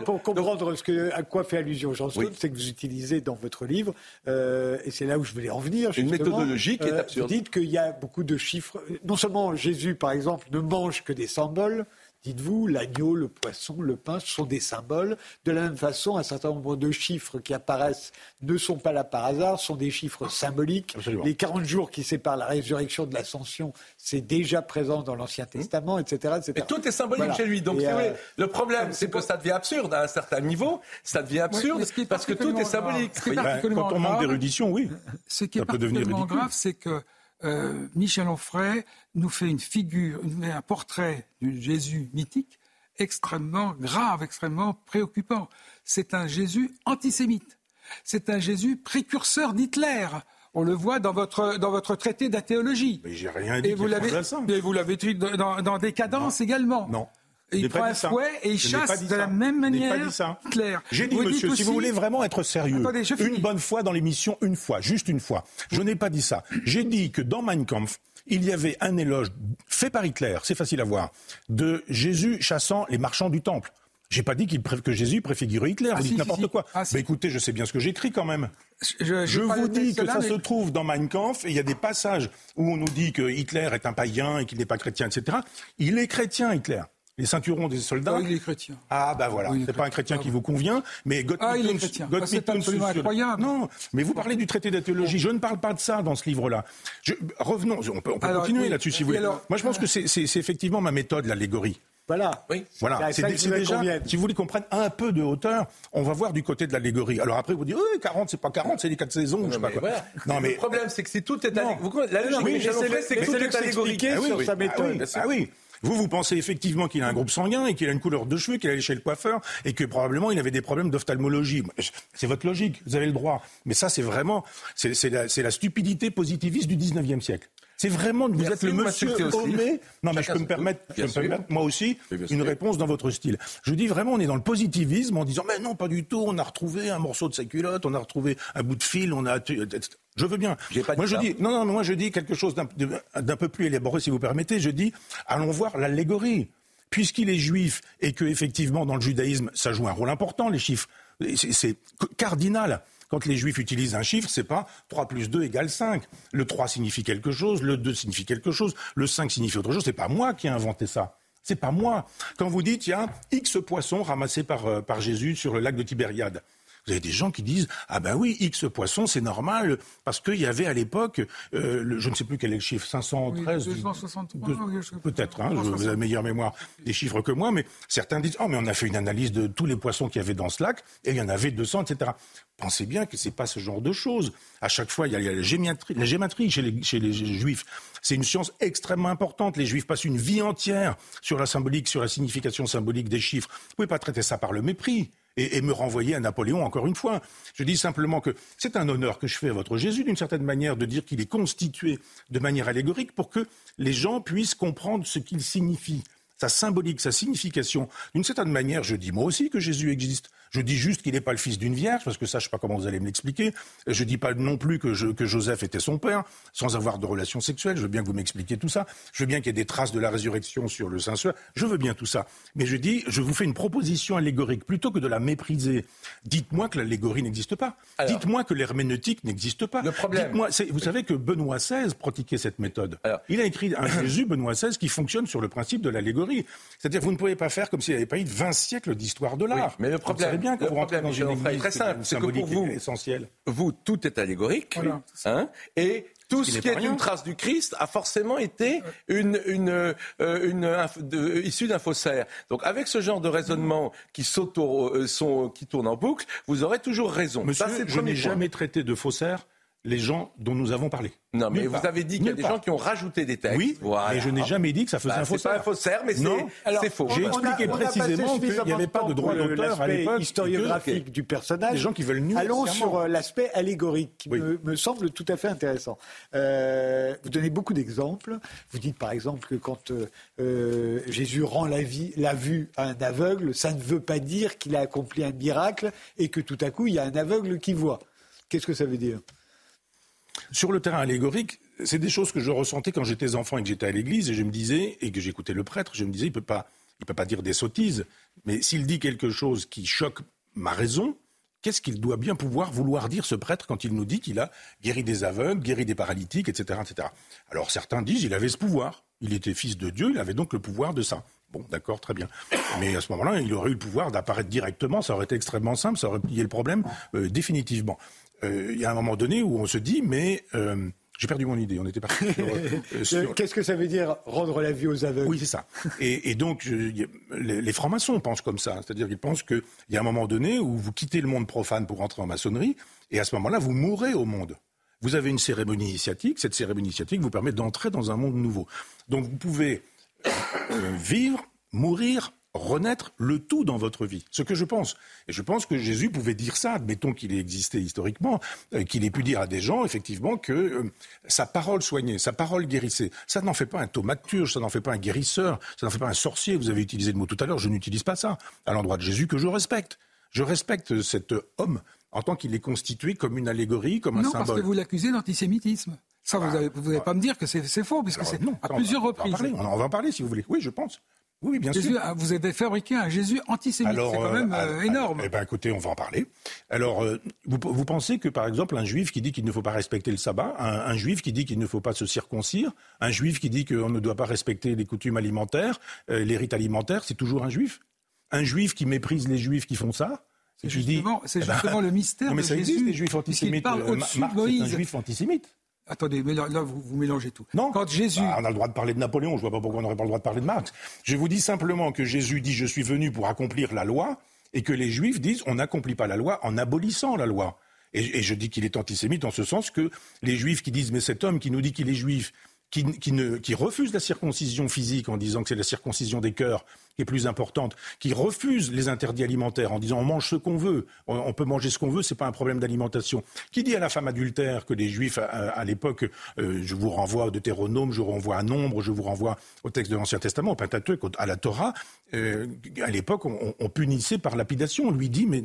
pour comprendre ce que, à quoi fait allusion Jean Stone, c'est que vous utilisez dans votre livre, euh, et c'est là où je voulais en venir. Une méthodologie qui est euh, absurde. Vous dites qu'il y a beaucoup de chiffres. Non seulement Jésus, par exemple, ne mange que des symboles, Dites-vous, l'agneau, le poisson, le pain sont des symboles. De la même façon, un certain nombre de chiffres qui apparaissent ne sont pas là par hasard, sont des chiffres symboliques. Les 40 jours qui séparent la résurrection de l'ascension, c'est déjà présent dans l'Ancien Testament, etc., Et tout est symbolique chez lui. Donc, euh, le problème, c'est que ça devient absurde à un certain niveau. Ça devient absurde parce que tout est symbolique. quand on manque d'érudition, oui. Ce qui est particulièrement grave, c'est que euh, Michel Onfray nous fait une figure, un portrait du Jésus mythique extrêmement grave, extrêmement préoccupant. C'est un Jésus antisémite. C'est un Jésus précurseur d'Hitler. On le voit dans votre, dans votre traité d'athéologie. Mais j'ai rien dit. Et vous l'avez, mais vous l'avez dit dans, dans Décadence également. Non. Il prend un fouet et il chasse de la même manière Hitler. J'ai dit, monsieur, si vous voulez vraiment être sérieux, une bonne fois dans l'émission, une fois, juste une fois. Je n'ai pas dit ça. J'ai dit que dans Mein Kampf, il y avait un éloge fait par Hitler, c'est facile à voir, de Jésus chassant les marchands du temple. J'ai pas dit que Jésus préfigurait Hitler, vous ah, dites n'importe quoi. Ah, mais écoutez, je sais bien ce que j'écris quand même. Je, vous dis que ça se trouve dans Mein Kampf, et il y a des passages où on nous dit que Hitler est un païen et qu'il n'est pas chrétien, etc. Il est chrétien, Hitler les ceinturons des soldats. Ah, il est chrétien. Ah, bah voilà. c'est pas un chrétien qui vous convient, mais God Ah, il est chrétien. Ah, c'est absolument incroyable. Non, mais vous parlez du traité d'athéologie. Je ne parle pas de ça dans ce livre-là. Revenons, on peut, continuer là-dessus si vous voulez. Moi, je pense que c'est effectivement ma méthode, l'allégorie. Voilà. Oui. Voilà. C'est déjà, si vous voulez qu'on prenne un peu de hauteur, on va voir du côté de l'allégorie. Alors après, vous dites, oui, 40, c'est pas 40, c'est les 4 saisons, non, je sais pas quoi. Non, mais. Le problème, c'est que c'est tout est allégorie. La logique, c'est que tout est allégorie. Ah sur sa méthode. Ah oui. Vous, vous pensez effectivement qu'il a un groupe sanguin et qu'il a une couleur de cheveux, qu'il allait chez le coiffeur et que probablement il avait des problèmes d'ophtalmologie. C'est votre logique, vous avez le droit. Mais ça, c'est vraiment, c'est la, la, stupidité positiviste du 19e siècle. C'est vraiment, vous êtes le monsieur Homé. Non, mais je peux, me permettre, je peux me permettre, moi aussi, une réponse dans votre style. Je dis vraiment, on est dans le positivisme en disant, mais non, pas du tout, on a retrouvé un morceau de sa culotte, on a retrouvé un bout de fil, on a, je veux bien. moi, je dis, non, non, moi, je dis quelque chose d'un peu plus élaboré, si vous permettez. Je dis, allons voir l'allégorie. Puisqu'il est juif et que, effectivement, dans le judaïsme, ça joue un rôle important, les chiffres. C'est cardinal. Quand les juifs utilisent un chiffre, c'est pas 3 plus 2 égale 5. Le 3 signifie quelque chose, le 2 signifie quelque chose, le 5 signifie autre chose. C'est pas moi qui ai inventé ça. C'est pas moi. Quand vous dites, il y a X poissons ramassés par, euh, par Jésus sur le lac de Tibériade. Vous avez des gens qui disent ah ben oui X poisson c'est normal parce qu'il y avait à l'époque euh, je ne sais plus quel est le chiffre 513 peut-être hein, vous avez meilleure mémoire des chiffres que moi mais certains disent oh mais on a fait une analyse de tous les poissons qu'il y avait dans ce lac et il y en avait 200 etc. Pensez bien que c'est pas ce genre de choses. À chaque fois, il y a, la gématrie, la gématrie chez, les, chez les juifs. C'est une science extrêmement importante. Les juifs passent une vie entière sur la symbolique, sur la signification symbolique des chiffres. Vous pouvez pas traiter ça par le mépris et, me renvoyer à Napoléon encore une fois. Je dis simplement que c'est un honneur que je fais à votre Jésus, d'une certaine manière, de dire qu'il est constitué de manière allégorique pour que les gens puissent comprendre ce qu'il signifie, sa symbolique, sa signification. D'une certaine manière, je dis moi aussi que Jésus existe. Je dis juste qu'il n'est pas le fils d'une vierge, parce que ça, je ne sais pas comment vous allez me l'expliquer. Je ne dis pas non plus que, Joseph était son père, sans avoir de relations sexuelles. Je veux bien que vous m'expliquiez tout ça. Je veux bien qu'il y ait des traces de la résurrection sur le saint suaire Je veux bien tout ça. Mais je dis, je vous fais une proposition allégorique. Plutôt que de la mépriser, dites-moi que l'allégorie n'existe pas. Dites-moi que l'herméneutique n'existe pas. Le problème. vous savez que Benoît XVI pratiquait cette méthode. Il a écrit un Jésus, Benoît XVI, qui fonctionne sur le principe de l'allégorie. C'est-à-dire, vous ne pouvez pas faire comme s'il n'y avait pas eu 20 siècles d'histoire de l'art. mais le problème, bien que vous rentrez dans une église très simple, c'est que pour vous, essentiel. vous, tout est allégorique, hein, et tout ce, qui est, une trace du Christ a forcément été une, une, euh, une, issue d'un faussaire. Donc avec ce genre de raisonnement qui, euh, sont, qui tourne en boucle, vous aurez toujours raison. Monsieur, je n'ai jamais traité de faussaire les gens dont nous avons parlé. Non, mais vous avez dit qu'il y a des gens qui ont rajouté des textes. Oui, mais je n'ai jamais dit que ça faisait bah, un faussaire. C'est pas un faussaire, mais c'est faux. J'ai expliqué précisément qu'il n'y avait pas de droit d'auteur à l'époque. historiographique du personnage. Des gens qui veulent Allons sur euh, l'aspect allégorique, qui me, semble tout à fait intéressant. Euh, vous donnez beaucoup d'exemples. Vous dites par exemple que quand euh, Jésus rend la, vie, la vue à un aveugle, ça ne veut pas dire qu'il a accompli un miracle et que tout à coup il y a un aveugle qui voit. Qu'est-ce que ça veut dire? Sur le terrain allégorique, c'est des choses que je ressentais quand j'étais enfant et que j'étais à l'église et je me disais, et que j'écoutais le prêtre, je me disais, il peut, pas, peut pas dire des sottises, mais s'il dit quelque chose qui choque ma raison, qu'est-ce qu'il doit bien pouvoir vouloir dire ce prêtre quand il nous dit qu'il a guéri des aveugles, guéri des paralytiques, etc., etc. Alors certains disent il avait ce pouvoir. Il était fils de Dieu, il avait donc le pouvoir de ça. Bon, d'accord, très bien. Mais à ce moment-là, il aurait eu le pouvoir d'apparaître directement, ça aurait été extrêmement simple, ça aurait plié le problème euh, définitivement. Euh, il y a un moment donné où on se dit, mais euh, j'ai perdu mon idée. On était parti. Euh, qu'est-ce que ça veut dire rendre la vie aux aveugles? Oui, c'est ça. Et, donc les, francs-maçons pensent comme ça, c'est-à-dire qu'ils pensent qu'il y a un moment donné où vous quittez le monde profane pour entrer en maçonnerie, et à ce moment-là, vous mourrez au monde. Vous avez une cérémonie initiatique. Cette cérémonie initiatique vous permet d'entrer dans un monde nouveau. Donc vous pouvez vivre, mourir renaître le tout dans votre vie. Ce que je pense. Et je pense que Jésus pouvait dire ça, admettons qu'il ait existé historiquement, euh, qu'il ait pu dire à des gens, effectivement, que euh, sa parole soignait, sa parole guérissait. Ça n'en fait pas un thaumaturge, ça n'en fait pas un guérisseur, ça n'en fait pas un sorcier. Vous avez utilisé le mot tout à l'heure, je n'utilise pas ça. À l'endroit de Jésus que je respecte. Je respecte cet homme en tant qu'il est constitué comme une allégorie, comme un symbole. Non, parce que vous l'accusez d'antisémitisme. Ça, vous n'allez ah. pas me dire que c'est faux, puisque c'est à plusieurs reprises. on va en parler si vous voulez. Oui, je pense. Oui, bien sûr. Vous avez fabriqué un Jésus antisémite. C'est quand même euh, euh, énorme. Eh bien, écoutez, on va en parler. Alors, euh, vous, pensez que, par exemple, un juif qui dit qu'il ne faut pas respecter le sabbat, un, juif qui dit qu'il ne faut pas se circoncire, un juif qui dit qu'on ne doit pas respecter les coutumes alimentaires, les rites alimentaires, c'est toujours un juif? Un juif qui méprise les juifs qui font ça? C'est justement, eh ben, le mystère non, mais ça existe, les juifs antisémites. Parle Marx, un juif antisémite. Attendez, mais là, vous, mélangez tout. Non. Quand Jésus. Bah, on a le droit de parler de Napoléon, je ne vois pas pourquoi on n'aurait pas le droit de parler de Marx. Je vous dis simplement que Jésus dit Je suis venu pour accomplir la loi, et que les Juifs disent On n'accomplit pas la loi en abolissant la loi. Et, et je dis qu'il est antisémite en ce sens que les Juifs qui disent Mais cet homme qui nous dit qu'il est juif, qui, ne, qui refuse la circoncision physique en disant que c'est la circoncision des cœurs qui est plus importante, qui refuse les interdits alimentaires en disant on mange ce qu'on veut, on, peut manger ce qu'on veut, c'est pas un problème d'alimentation, qui dit à la femme adultère que les juifs à, l'époque, euh, je vous renvoie au Deutéronome, je vous renvoie à Nombre, je vous renvoie au texte de l'Ancien Testament, au Pentateuque, à la Torah, euh, à l'époque on, on punissait par lapidation, on lui dit mais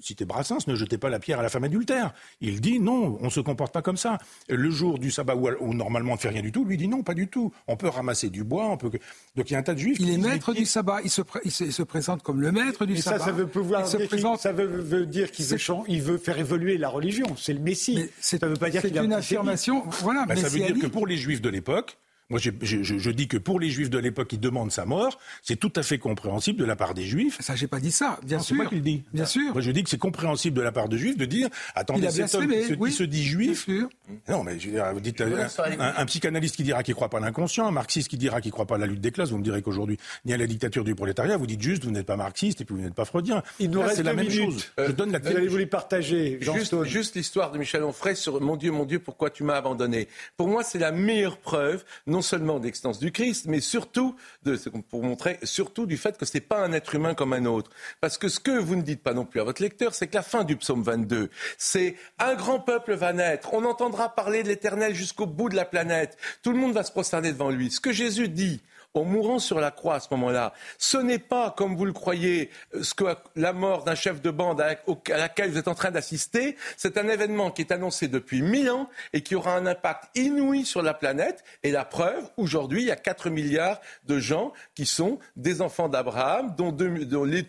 citer Brassens, ne jetez pas la pierre à la femme adultère. Il dit non, on ne se comporte pas comme ça. Le jour du sabbat où, normalement on ne fait rien du tout, lui dit non, pas du tout. On peut ramasser du bois, on peut. Donc il y a un tas de juifs. Il est maître du sabbat. Il se, se, présente comme le maître du sabbat. Ça, ça veut pouvoir dire ça veut, dire qu'il veut, il veut faire évoluer la religion. C'est le Messie. ça veut pas dire qu'il une affirmation. Voilà. Bah, ça veut dire que pour les juifs de l'époque, Moi, je, je, je, dis que pour les Juifs de l'époque qui demandent sa mort, c'est tout à fait compréhensible de la part des Juifs. Ça, j'ai pas dit ça, bien sûr. C'est moi qui le dis. Bien sûr. Moi, je dis que c'est compréhensible de la part de Juifs de dire, attendez, cet homme qui se, oui, se, dit juif. Bien sûr. Non, mais je veux dire, vous dites un, un, psychanalyste qui dira qu'il croit pas à l'inconscient, un marxiste qui dira qu'il croit pas à la lutte des classes. Vous me direz qu'aujourd'hui, ni à la dictature du prolétariat, vous dites juste, vous n'êtes pas marxiste et puis vous n'êtes pas freudien. Il nous reste la même minutes. chose. je donne la vous allez-vous les partager, Jean Juste, juste l'histoire de Michel Onfray sur Mon Dieu, mon Dieu, pourquoi tu m'as abandonné. Pour moi, c'est la meilleure preuve, non seulement d'existence du Christ, mais surtout, de, pour montrer, surtout du fait que ce n'est pas un être humain comme un autre. Parce que ce que vous ne dites pas non plus à votre lecteur, c'est que la fin du psaume 22, c'est un grand peuple va naître, on entendra parler de l'éternel jusqu'au bout de la planète, tout le monde va se prosterner devant lui. Ce que Jésus dit, en mourant sur la croix à ce moment-là, ce n'est pas, comme vous le croyez, ce que la mort d'un chef de bande à laquelle vous êtes en train d'assister. C'est un événement qui est annoncé depuis mille ans et qui aura un impact inouï sur la planète. Et la preuve, aujourd'hui, il y a 4 milliards de gens qui sont des enfants d'Abraham, dont,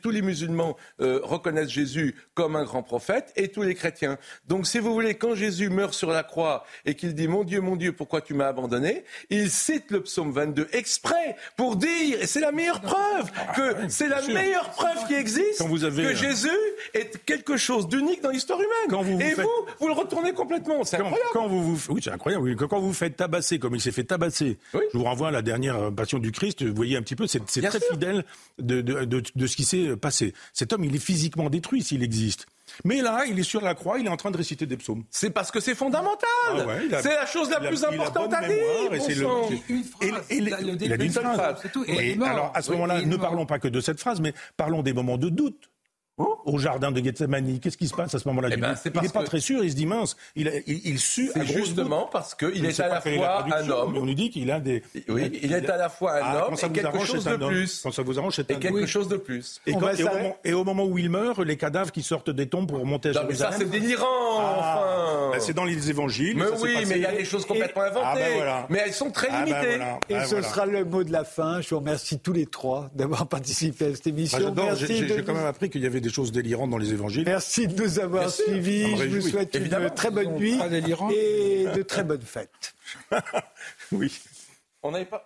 tous les musulmans euh, reconnaissent Jésus comme un grand prophète et tous les chrétiens. Donc, si vous voulez, quand Jésus meurt sur la croix et qu'il dit Mon Dieu, mon Dieu, pourquoi tu m'as abandonné? Il cite le psaume 22 exprès pour dire, et c'est la meilleure preuve, que ah, c'est la meilleure preuve qui existe, que Jésus est quelque chose d'unique dans l'histoire humaine. et vous, vous le retournez complètement. C'est incroyable. Quand vous, vous, oui, c'est incroyable. Quand vous faites tabasser, comme il s'est fait tabasser, je vous renvoie à la dernière passion du Christ, vous voyez un petit peu, c'est très fidèle de, de, de, de ce qui s'est passé. Cet homme, il est physiquement détruit s'il existe. Mais là, il est sur la croix, il est en train de réciter des psaumes. C'est parce que c'est fondamental. Ah c'est la chose la plus importante à dire. une phrase. il a dit une phrase. alors, à ce moment-là, ne parlons pas que de cette phrase, mais parlons des moments de doute au jardin de Gethsemane. Qu'est-ce qui se passe à ce moment-là? Eh ben, Il n'est pas très sûr, il se dit mince, il, il, il sue C'est justement parce qu'il est à la fois un homme. on nous dit qu'il a des. Oui, il est à la fois un ah, homme et quelque chose de plus. Quand ça vous arrange, c'est Et quelque chose de plus. Et, au moment, où il meurt, les cadavres qui sortent des tombes pour monter à Jérusalem. ça, c'est délirant, ah, enfin ben, C'est dans les évangiles. Mais oui, mais il y a des choses complètement ah, ben inventées. Mais elles sont très ben limitées. Et ce sera le mot de la fin. Je vous remercie tous les trois d'avoir participé à cette émission. J'ai quand même appris qu'il y avait des choses délirantes dans les évangiles. Merci de nous avoir suivis. Je vous souhaite une très bonne nuit et de très bonnes fêtes. oui. On n'avait pas.